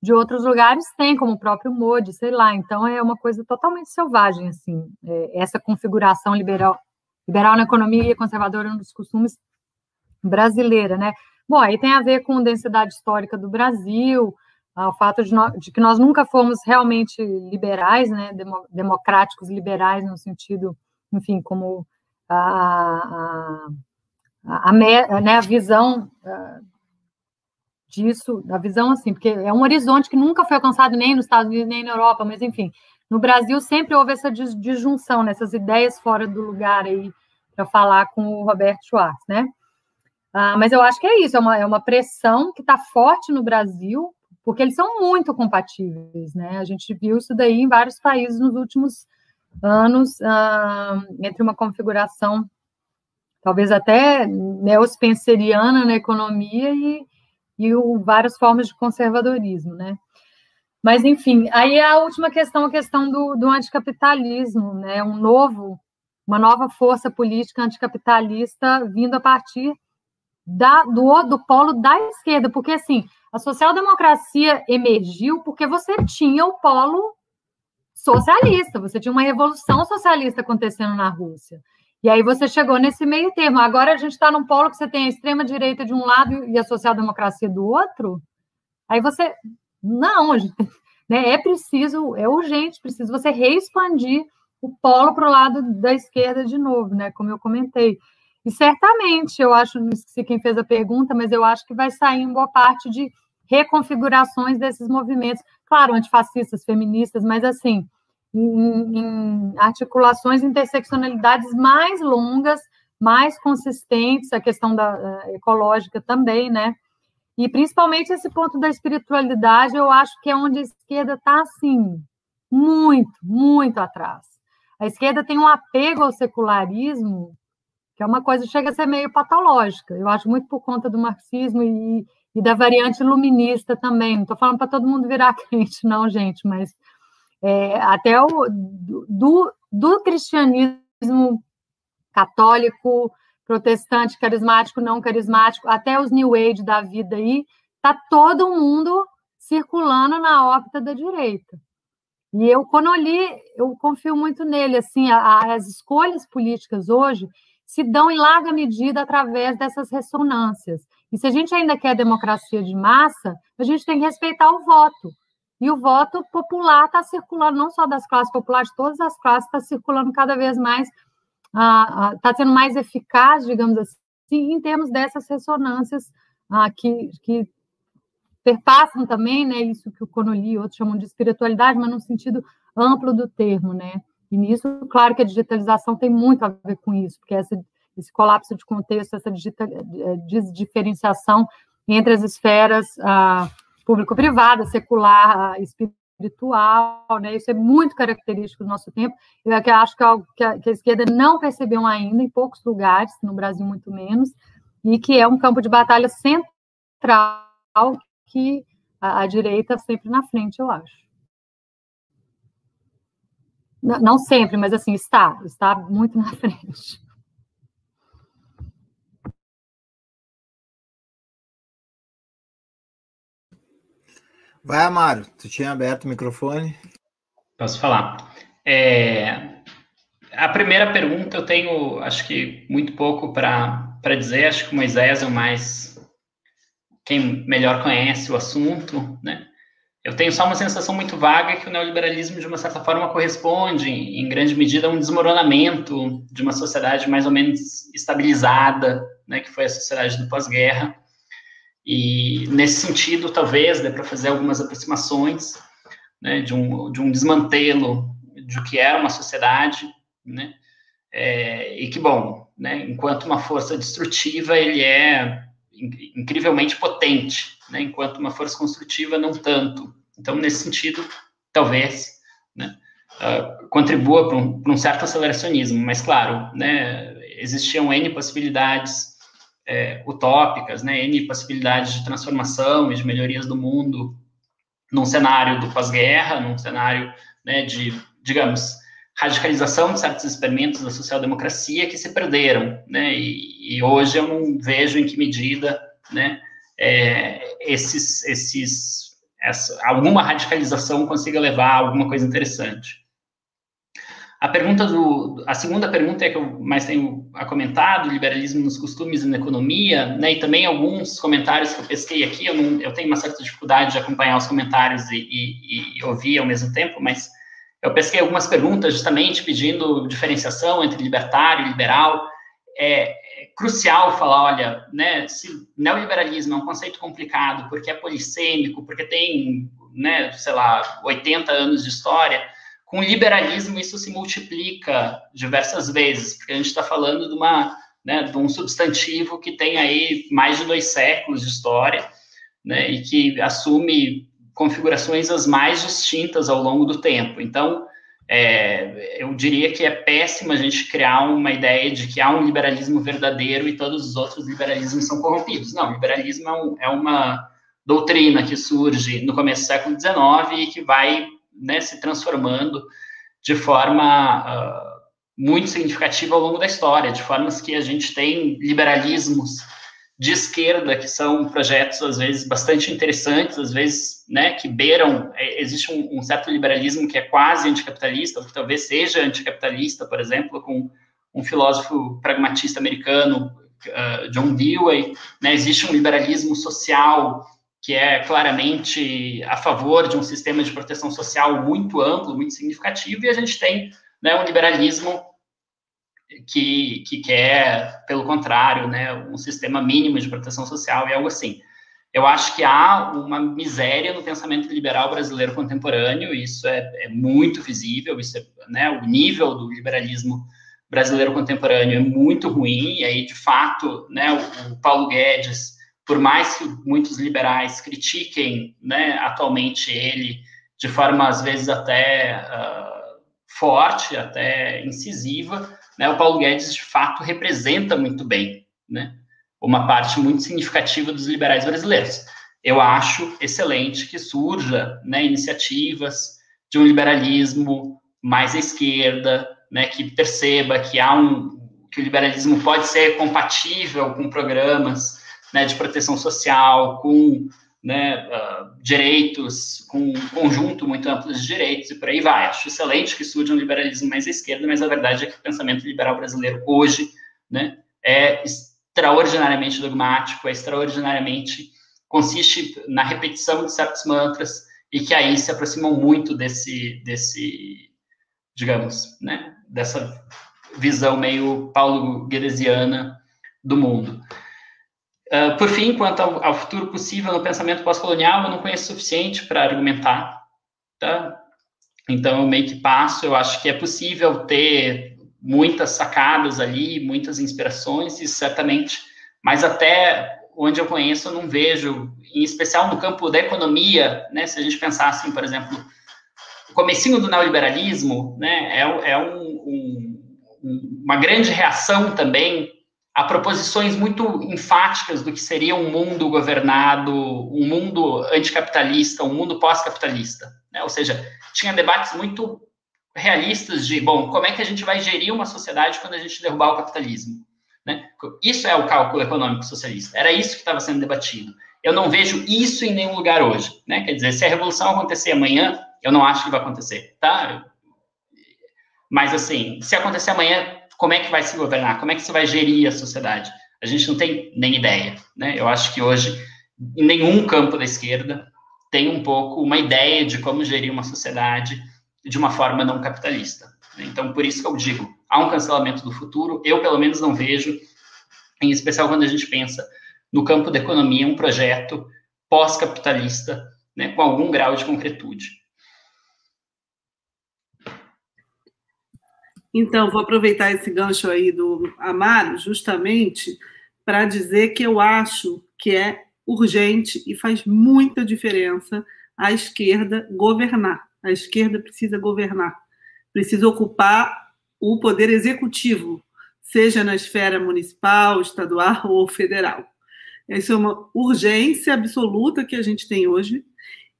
de outros lugares têm, como o próprio Modi, sei lá. Então é uma coisa totalmente selvagem, assim, é, essa configuração liberal, liberal na economia e conservadora nos costumes brasileira, né? Bom, aí tem a ver com densidade histórica do Brasil, ah, o fato de, de que nós nunca fomos realmente liberais, né, democráticos liberais no sentido, enfim, como a, a, a, né, a visão uh, disso, a visão assim, porque é um horizonte que nunca foi alcançado nem nos Estados Unidos nem na Europa, mas enfim, no Brasil sempre houve essa disjunção, né, ideias fora do lugar aí para falar com o Roberto Schwartz, né? Ah, mas eu acho que é isso, é uma, é uma pressão que está forte no Brasil, porque eles são muito compatíveis, né? A gente viu isso daí em vários países nos últimos anos, ah, entre uma configuração talvez até neospenceriana na economia e, e o, várias formas de conservadorismo, né? Mas, enfim, aí a última questão, a questão do, do anticapitalismo, né? Um novo, uma nova força política anticapitalista vindo a partir da, do, do polo da esquerda, porque assim, a social-democracia emergiu porque você tinha o polo socialista, você tinha uma revolução socialista acontecendo na Rússia. E aí você chegou nesse meio termo. Agora a gente está num polo que você tem a extrema-direita de um lado e a social-democracia do outro. Aí você. Não, né, é preciso, é urgente, preciso você reexpandir o polo para o lado da esquerda de novo, né? Como eu comentei. E certamente, eu acho, não esqueci quem fez a pergunta, mas eu acho que vai sair em boa parte de reconfigurações desses movimentos, claro, antifascistas, feministas, mas assim, em, em articulações, interseccionalidades mais longas, mais consistentes, a questão da ecológica também, né? E principalmente esse ponto da espiritualidade, eu acho que é onde a esquerda está assim, muito, muito atrás. A esquerda tem um apego ao secularismo, que é uma coisa chega a ser meio patológica. Eu acho muito por conta do marxismo e, e da variante iluminista também. Não estou falando para todo mundo virar crente, não, gente, mas é, até o do, do cristianismo católico, protestante, carismático, não carismático, até os New Age da vida aí, tá todo mundo circulando na órbita da direita. E eu, quando eu li, eu confio muito nele, assim, a, as escolhas políticas hoje se dão em larga medida através dessas ressonâncias. E se a gente ainda quer democracia de massa, a gente tem que respeitar o voto. E o voto popular está circulando, não só das classes populares, todas as classes, está circulando cada vez mais está sendo mais eficaz, digamos assim, em termos dessas ressonâncias ah, que, que perpassam também, né, isso que o Conoli e outros chamam de espiritualidade, mas no sentido amplo do termo, né? E nisso, claro que a digitalização tem muito a ver com isso, porque esse colapso de contexto, essa eh, desdiferenciação entre as esferas ah, público-privada, secular, espiritual, né? Isso é muito característico do nosso tempo. Eu acho que é algo que a, que a esquerda não percebeu ainda, em poucos lugares, no Brasil muito menos, e que é um campo de batalha central que a, a direita sempre na frente, eu acho. Não, sempre, mas assim, está, está muito na frente. Vai, Amaro, tu tinha aberto o microfone. Posso falar. É, a primeira pergunta eu tenho, acho que muito pouco para dizer, acho que o Moisés é o mais. quem melhor conhece o assunto, né? Eu tenho só uma sensação muito vaga que o neoliberalismo, de uma certa forma, corresponde, em grande medida, a um desmoronamento de uma sociedade mais ou menos estabilizada, né, que foi a sociedade do pós-guerra, e nesse sentido, talvez dê para fazer algumas aproximações né, de, um, de um desmantelo de o que era uma sociedade, né, é, e que, bom, né, enquanto uma força destrutiva, ele é incrivelmente potente, né, enquanto uma força construtiva, não tanto. Então, nesse sentido, talvez, né, uh, contribua para um, um, certo aceleracionismo, mas, claro, né, existiam N possibilidades é, utópicas, né, N possibilidades de transformação e de melhorias do mundo num cenário do pós-guerra, num cenário né, de, digamos, radicalização de certos experimentos da social-democracia que se perderam, né, e, e, hoje eu não vejo em que medida, né, é, esses, esses, essa, alguma radicalização consiga levar a alguma coisa interessante. A pergunta do, a segunda pergunta é que eu mais tenho a comentado, liberalismo nos costumes e na economia, né, e também alguns comentários que eu pesquei aqui, eu, não, eu tenho uma certa dificuldade de acompanhar os comentários e, e, e ouvir ao mesmo tempo, mas eu pesquei algumas perguntas justamente pedindo diferenciação entre libertário e liberal. É, é crucial falar, olha, né, neoliberalismo é um conceito complicado porque é polissêmico, porque tem, né, sei lá, 80 anos de história, com liberalismo, isso se multiplica diversas vezes, porque a gente está falando de, uma, né, de um substantivo que tem aí mais de dois séculos de história, né, e que assume configurações as mais distintas ao longo do tempo. Então, é, eu diria que é péssimo a gente criar uma ideia de que há um liberalismo verdadeiro e todos os outros liberalismos são corrompidos. Não, liberalismo é, um, é uma doutrina que surge no começo do século XIX e que vai né, se transformando de forma uh, muito significativa ao longo da história, de formas que a gente tem liberalismos de esquerda, que são projetos, às vezes, bastante interessantes, às vezes, né, que beiram, é, existe um, um, certo liberalismo que é quase anticapitalista, ou que talvez seja anticapitalista, por exemplo, com um filósofo pragmatista americano, uh, John Dewey, né, existe um liberalismo social que é claramente a favor de um sistema de proteção social muito amplo, muito significativo, e a gente tem né, um liberalismo que, que quer, pelo contrário, né, um sistema mínimo de proteção social e algo assim. Eu acho que há uma miséria no pensamento liberal brasileiro contemporâneo, isso é, é muito visível, isso é, né, o nível do liberalismo brasileiro contemporâneo é muito ruim, e aí, de fato, né, o, o Paulo Guedes, por mais que muitos liberais critiquem né, atualmente ele de forma, às vezes, até uh, forte, até incisiva, né, o Paulo Guedes, de fato, representa muito bem né, uma parte muito significativa dos liberais brasileiros. Eu acho excelente que surja né, iniciativas de um liberalismo mais à esquerda, né, que perceba que há um que o liberalismo pode ser compatível com programas né, de proteção social, com né, uh, direitos, com um conjunto muito amplo de direitos e por aí vai. Acho excelente que surja um liberalismo mais à esquerda, mas a verdade é que o pensamento liberal brasileiro hoje né, é extraordinariamente dogmático, é extraordinariamente consiste na repetição de certos mantras e que aí se aproximam muito desse, desse digamos, né, dessa visão meio paulo guedesiana do mundo. Uh, por fim, quanto ao, ao, futuro possível no pensamento pós-colonial, eu não conheço o suficiente para argumentar, tá? Então, eu meio que passo, eu acho que é possível ter muitas sacadas ali, muitas inspirações, e certamente, mas até onde eu conheço, eu não vejo, em especial no campo da economia, né, se a gente pensar assim, por exemplo, o comecinho do neoliberalismo, né, é, é um, um, uma grande reação também a proposições muito enfáticas do que seria um mundo governado, um mundo anticapitalista, um mundo pós-capitalista, né? ou seja, tinha debates muito realistas de, bom, como é que a gente vai gerir uma sociedade quando a gente derrubar o capitalismo? Né? Isso é o cálculo econômico socialista, era isso que estava sendo debatido. Eu não vejo isso em nenhum lugar hoje, né? Quer dizer, se a revolução acontecer amanhã, eu não acho que vai acontecer, tá? Mas, assim, se acontecer amanhã, como é que vai se governar? Como é que se vai gerir a sociedade? A gente não tem nem ideia, né? Eu acho que hoje, em nenhum campo da esquerda, tem um pouco uma ideia de como gerir uma sociedade de uma forma não capitalista. Então, por isso que eu digo, há um cancelamento do futuro, eu, pelo menos, não vejo, em especial quando a gente pensa no campo da economia, um projeto pós-capitalista, né, com algum grau de concretude. Então, vou aproveitar esse gancho aí do Amaro, justamente para dizer que eu acho que é urgente e faz muita diferença a esquerda governar. A esquerda precisa governar, precisa ocupar o poder executivo, seja na esfera municipal, estadual ou federal. Essa é uma urgência absoluta que a gente tem hoje.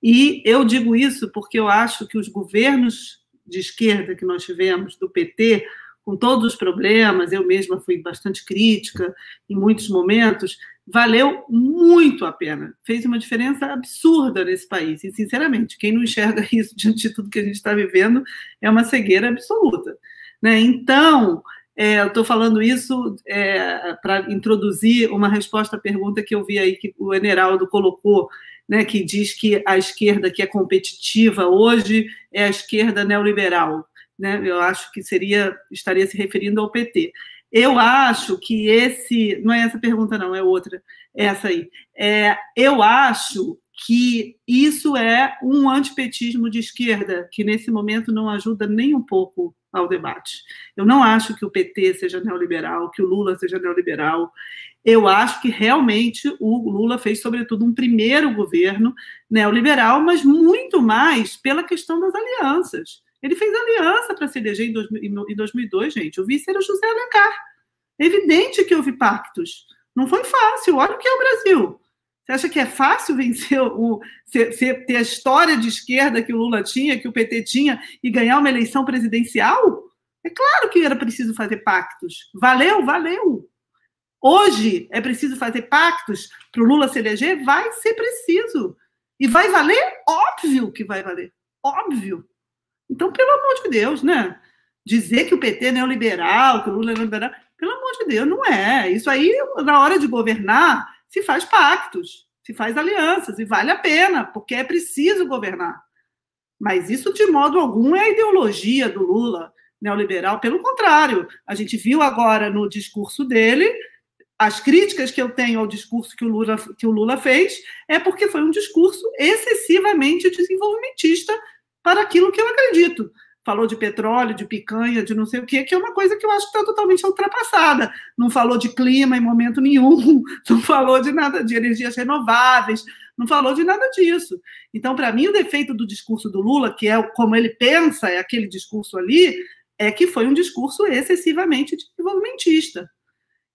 E eu digo isso porque eu acho que os governos de esquerda que nós tivemos, do PT, com todos os problemas, eu mesma fui bastante crítica em muitos momentos, valeu muito a pena. Fez uma diferença absurda nesse país. E, sinceramente, quem não enxerga isso diante de tudo que a gente está vivendo é uma cegueira absoluta. Né? Então, é, eu estou falando isso é, para introduzir uma resposta à pergunta que eu vi aí que o Eneraldo colocou né, que diz que a esquerda que é competitiva hoje é a esquerda neoliberal. Né? Eu acho que seria estaria se referindo ao PT. Eu acho que esse não é essa pergunta não, é outra, é essa aí. É, eu acho que isso é um antipetismo de esquerda que nesse momento não ajuda nem um pouco ao debate. Eu não acho que o PT seja neoliberal, que o Lula seja neoliberal. Eu acho que realmente o Lula fez, sobretudo, um primeiro governo neoliberal, mas muito mais pela questão das alianças. Ele fez aliança para se eleger em 2002, gente. O vice era José Alencar. É evidente que houve pactos. Não foi fácil. Olha o que é o Brasil. Você acha que é fácil vencer o ter a história de esquerda que o Lula tinha, que o PT tinha, e ganhar uma eleição presidencial? É claro que era preciso fazer pactos. Valeu, valeu. Hoje é preciso fazer pactos para o Lula se eleger? Vai ser preciso. E vai valer? Óbvio que vai valer. Óbvio. Então, pelo amor de Deus, né? Dizer que o PT é neoliberal, que o Lula é neoliberal, pelo amor de Deus, não é. Isso aí, na hora de governar, se faz pactos, se faz alianças, e vale a pena, porque é preciso governar. Mas isso, de modo algum, é a ideologia do Lula. neoliberal, pelo contrário, a gente viu agora no discurso dele as críticas que eu tenho ao discurso que o Lula, que o Lula fez é porque foi um discurso excessivamente desenvolvimentista para aquilo que eu acredito. Falou de petróleo, de picanha, de não sei o quê, que é uma coisa que eu acho que está totalmente ultrapassada. Não falou de clima em momento nenhum, não falou de nada de energias renováveis, não falou de nada disso. Então, para mim, o defeito do discurso do Lula, que é como ele pensa, é aquele discurso ali, é que foi um discurso excessivamente desenvolvimentista.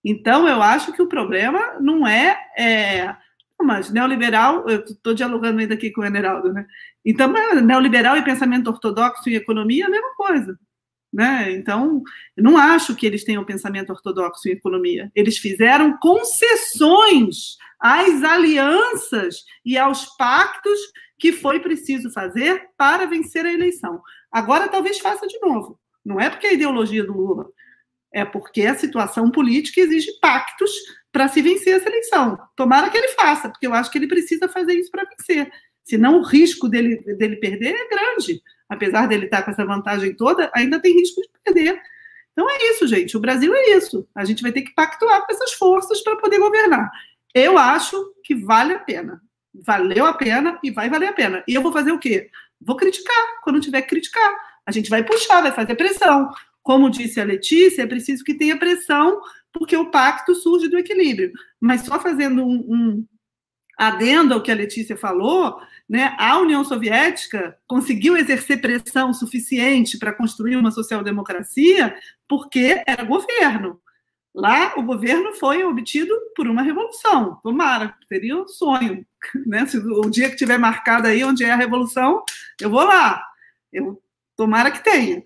Então, eu acho que o problema não é. é mas neoliberal, eu estou dialogando ainda aqui com o Eneraldo, né? Então, neoliberal e pensamento ortodoxo em economia é a mesma coisa. Né? Então, não acho que eles tenham pensamento ortodoxo em economia. Eles fizeram concessões às alianças e aos pactos que foi preciso fazer para vencer a eleição. Agora, talvez faça de novo. Não é porque é a ideologia do Lula, é porque a situação política exige pactos para se vencer essa eleição. Tomara que ele faça, porque eu acho que ele precisa fazer isso para vencer. Senão o risco dele, dele perder é grande. Apesar dele estar com essa vantagem toda, ainda tem risco de perder. Então é isso, gente. O Brasil é isso. A gente vai ter que pactuar com essas forças para poder governar. Eu acho que vale a pena. Valeu a pena e vai valer a pena. E eu vou fazer o quê? Vou criticar quando tiver que criticar. A gente vai puxar, vai fazer pressão. Como disse a Letícia, é preciso que tenha pressão, porque o pacto surge do equilíbrio. Mas só fazendo um, um adendo ao que a Letícia falou, né, a União Soviética conseguiu exercer pressão suficiente para construir uma social-democracia porque era governo. Lá, o governo foi obtido por uma revolução. Tomara, seria um sonho. Né? Se o dia que tiver marcado aí onde é a revolução, eu vou lá. Eu, tomara que tenha.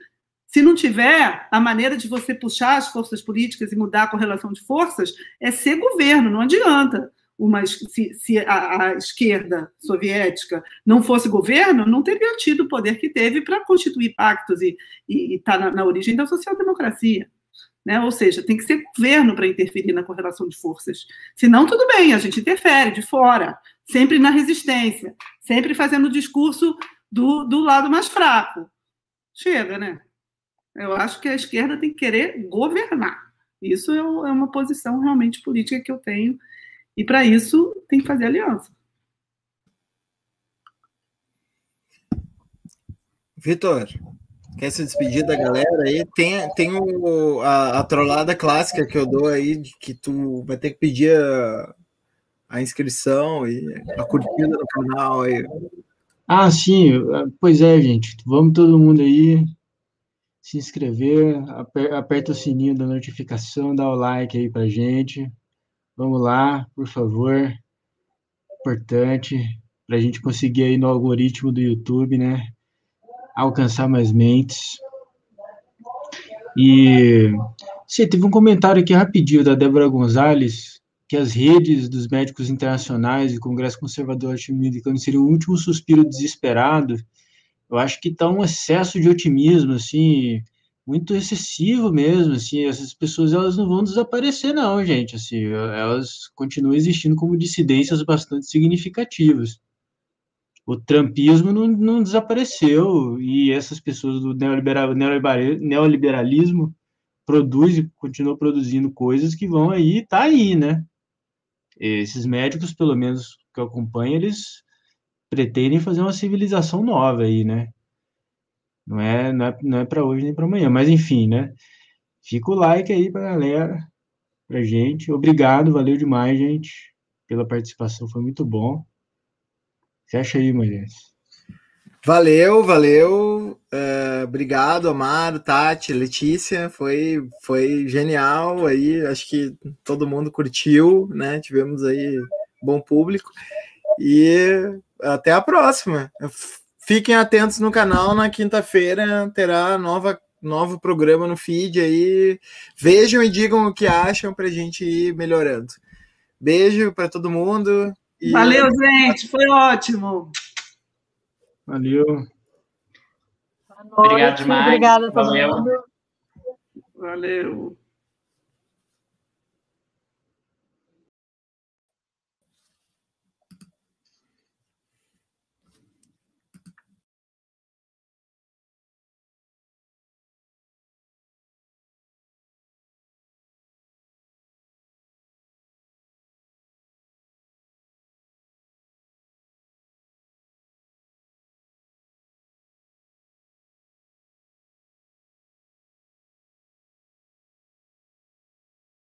Se não tiver, a maneira de você puxar as forças políticas e mudar a correlação de forças é ser governo, não adianta. Uma, se, se a, a, esquerda soviética não fosse governo, não teria tido o poder que teve para constituir pactos e estar tá na, na, origem da social-democracia. Né? Ou seja, tem que ser governo para interferir na correlação de forças. Senão, tudo bem, a gente interfere de fora, sempre na resistência, sempre fazendo o discurso do, do lado mais fraco. Chega, né? Eu acho que a esquerda tem que querer governar. Isso é, é uma posição realmente política que eu tenho. E para isso tem que fazer aliança. Vitor, quer se despedir da galera aí? Tem, tem o, a, a trollada clássica que eu dou aí, que tu vai ter que pedir a, a inscrição e a curtida no canal aí. Ah, sim, pois é, gente. Vamos todo mundo aí se inscrever, aperta o sininho da notificação, dá o like aí pra gente. Vamos lá, por favor. Importante para a gente conseguir aí no algoritmo do YouTube, né? Alcançar mais mentes. E você teve um comentário aqui rapidinho da Débora Gonzalez, que as redes dos médicos internacionais e o Congresso Conservador Norte-Americano seriam o último suspiro desesperado eu acho que está um excesso de otimismo, assim, muito excessivo mesmo, assim, essas pessoas elas não vão desaparecer não, gente, assim, elas continuam existindo como dissidências bastante significativas. O trumpismo não, não desapareceu e essas pessoas do neoliberal, neoliberalismo produzem, continuam produzindo coisas que vão aí, tá aí, né? Esses médicos, pelo menos que eu acompanho, eles pretendem fazer uma civilização nova aí, né? Não é, não é, não é para hoje nem para amanhã, mas enfim, né? Fica o like aí pra galera, pra gente. Obrigado, valeu demais, gente, pela participação, foi muito bom. Fecha aí, Moisés. Valeu, valeu. Uh, obrigado, Amaro, Tati, Letícia. Foi, foi genial aí. Acho que todo mundo curtiu, né? Tivemos aí bom público. E até a próxima. Fiquem atentos no canal, na quinta-feira terá nova, novo programa no feed aí. Vejam e digam o que acham para a gente ir melhorando. Beijo para todo mundo. E... Valeu, gente, foi ótimo. Valeu. Obrigado demais. Obrigada a todo Valeu. mundo. Valeu.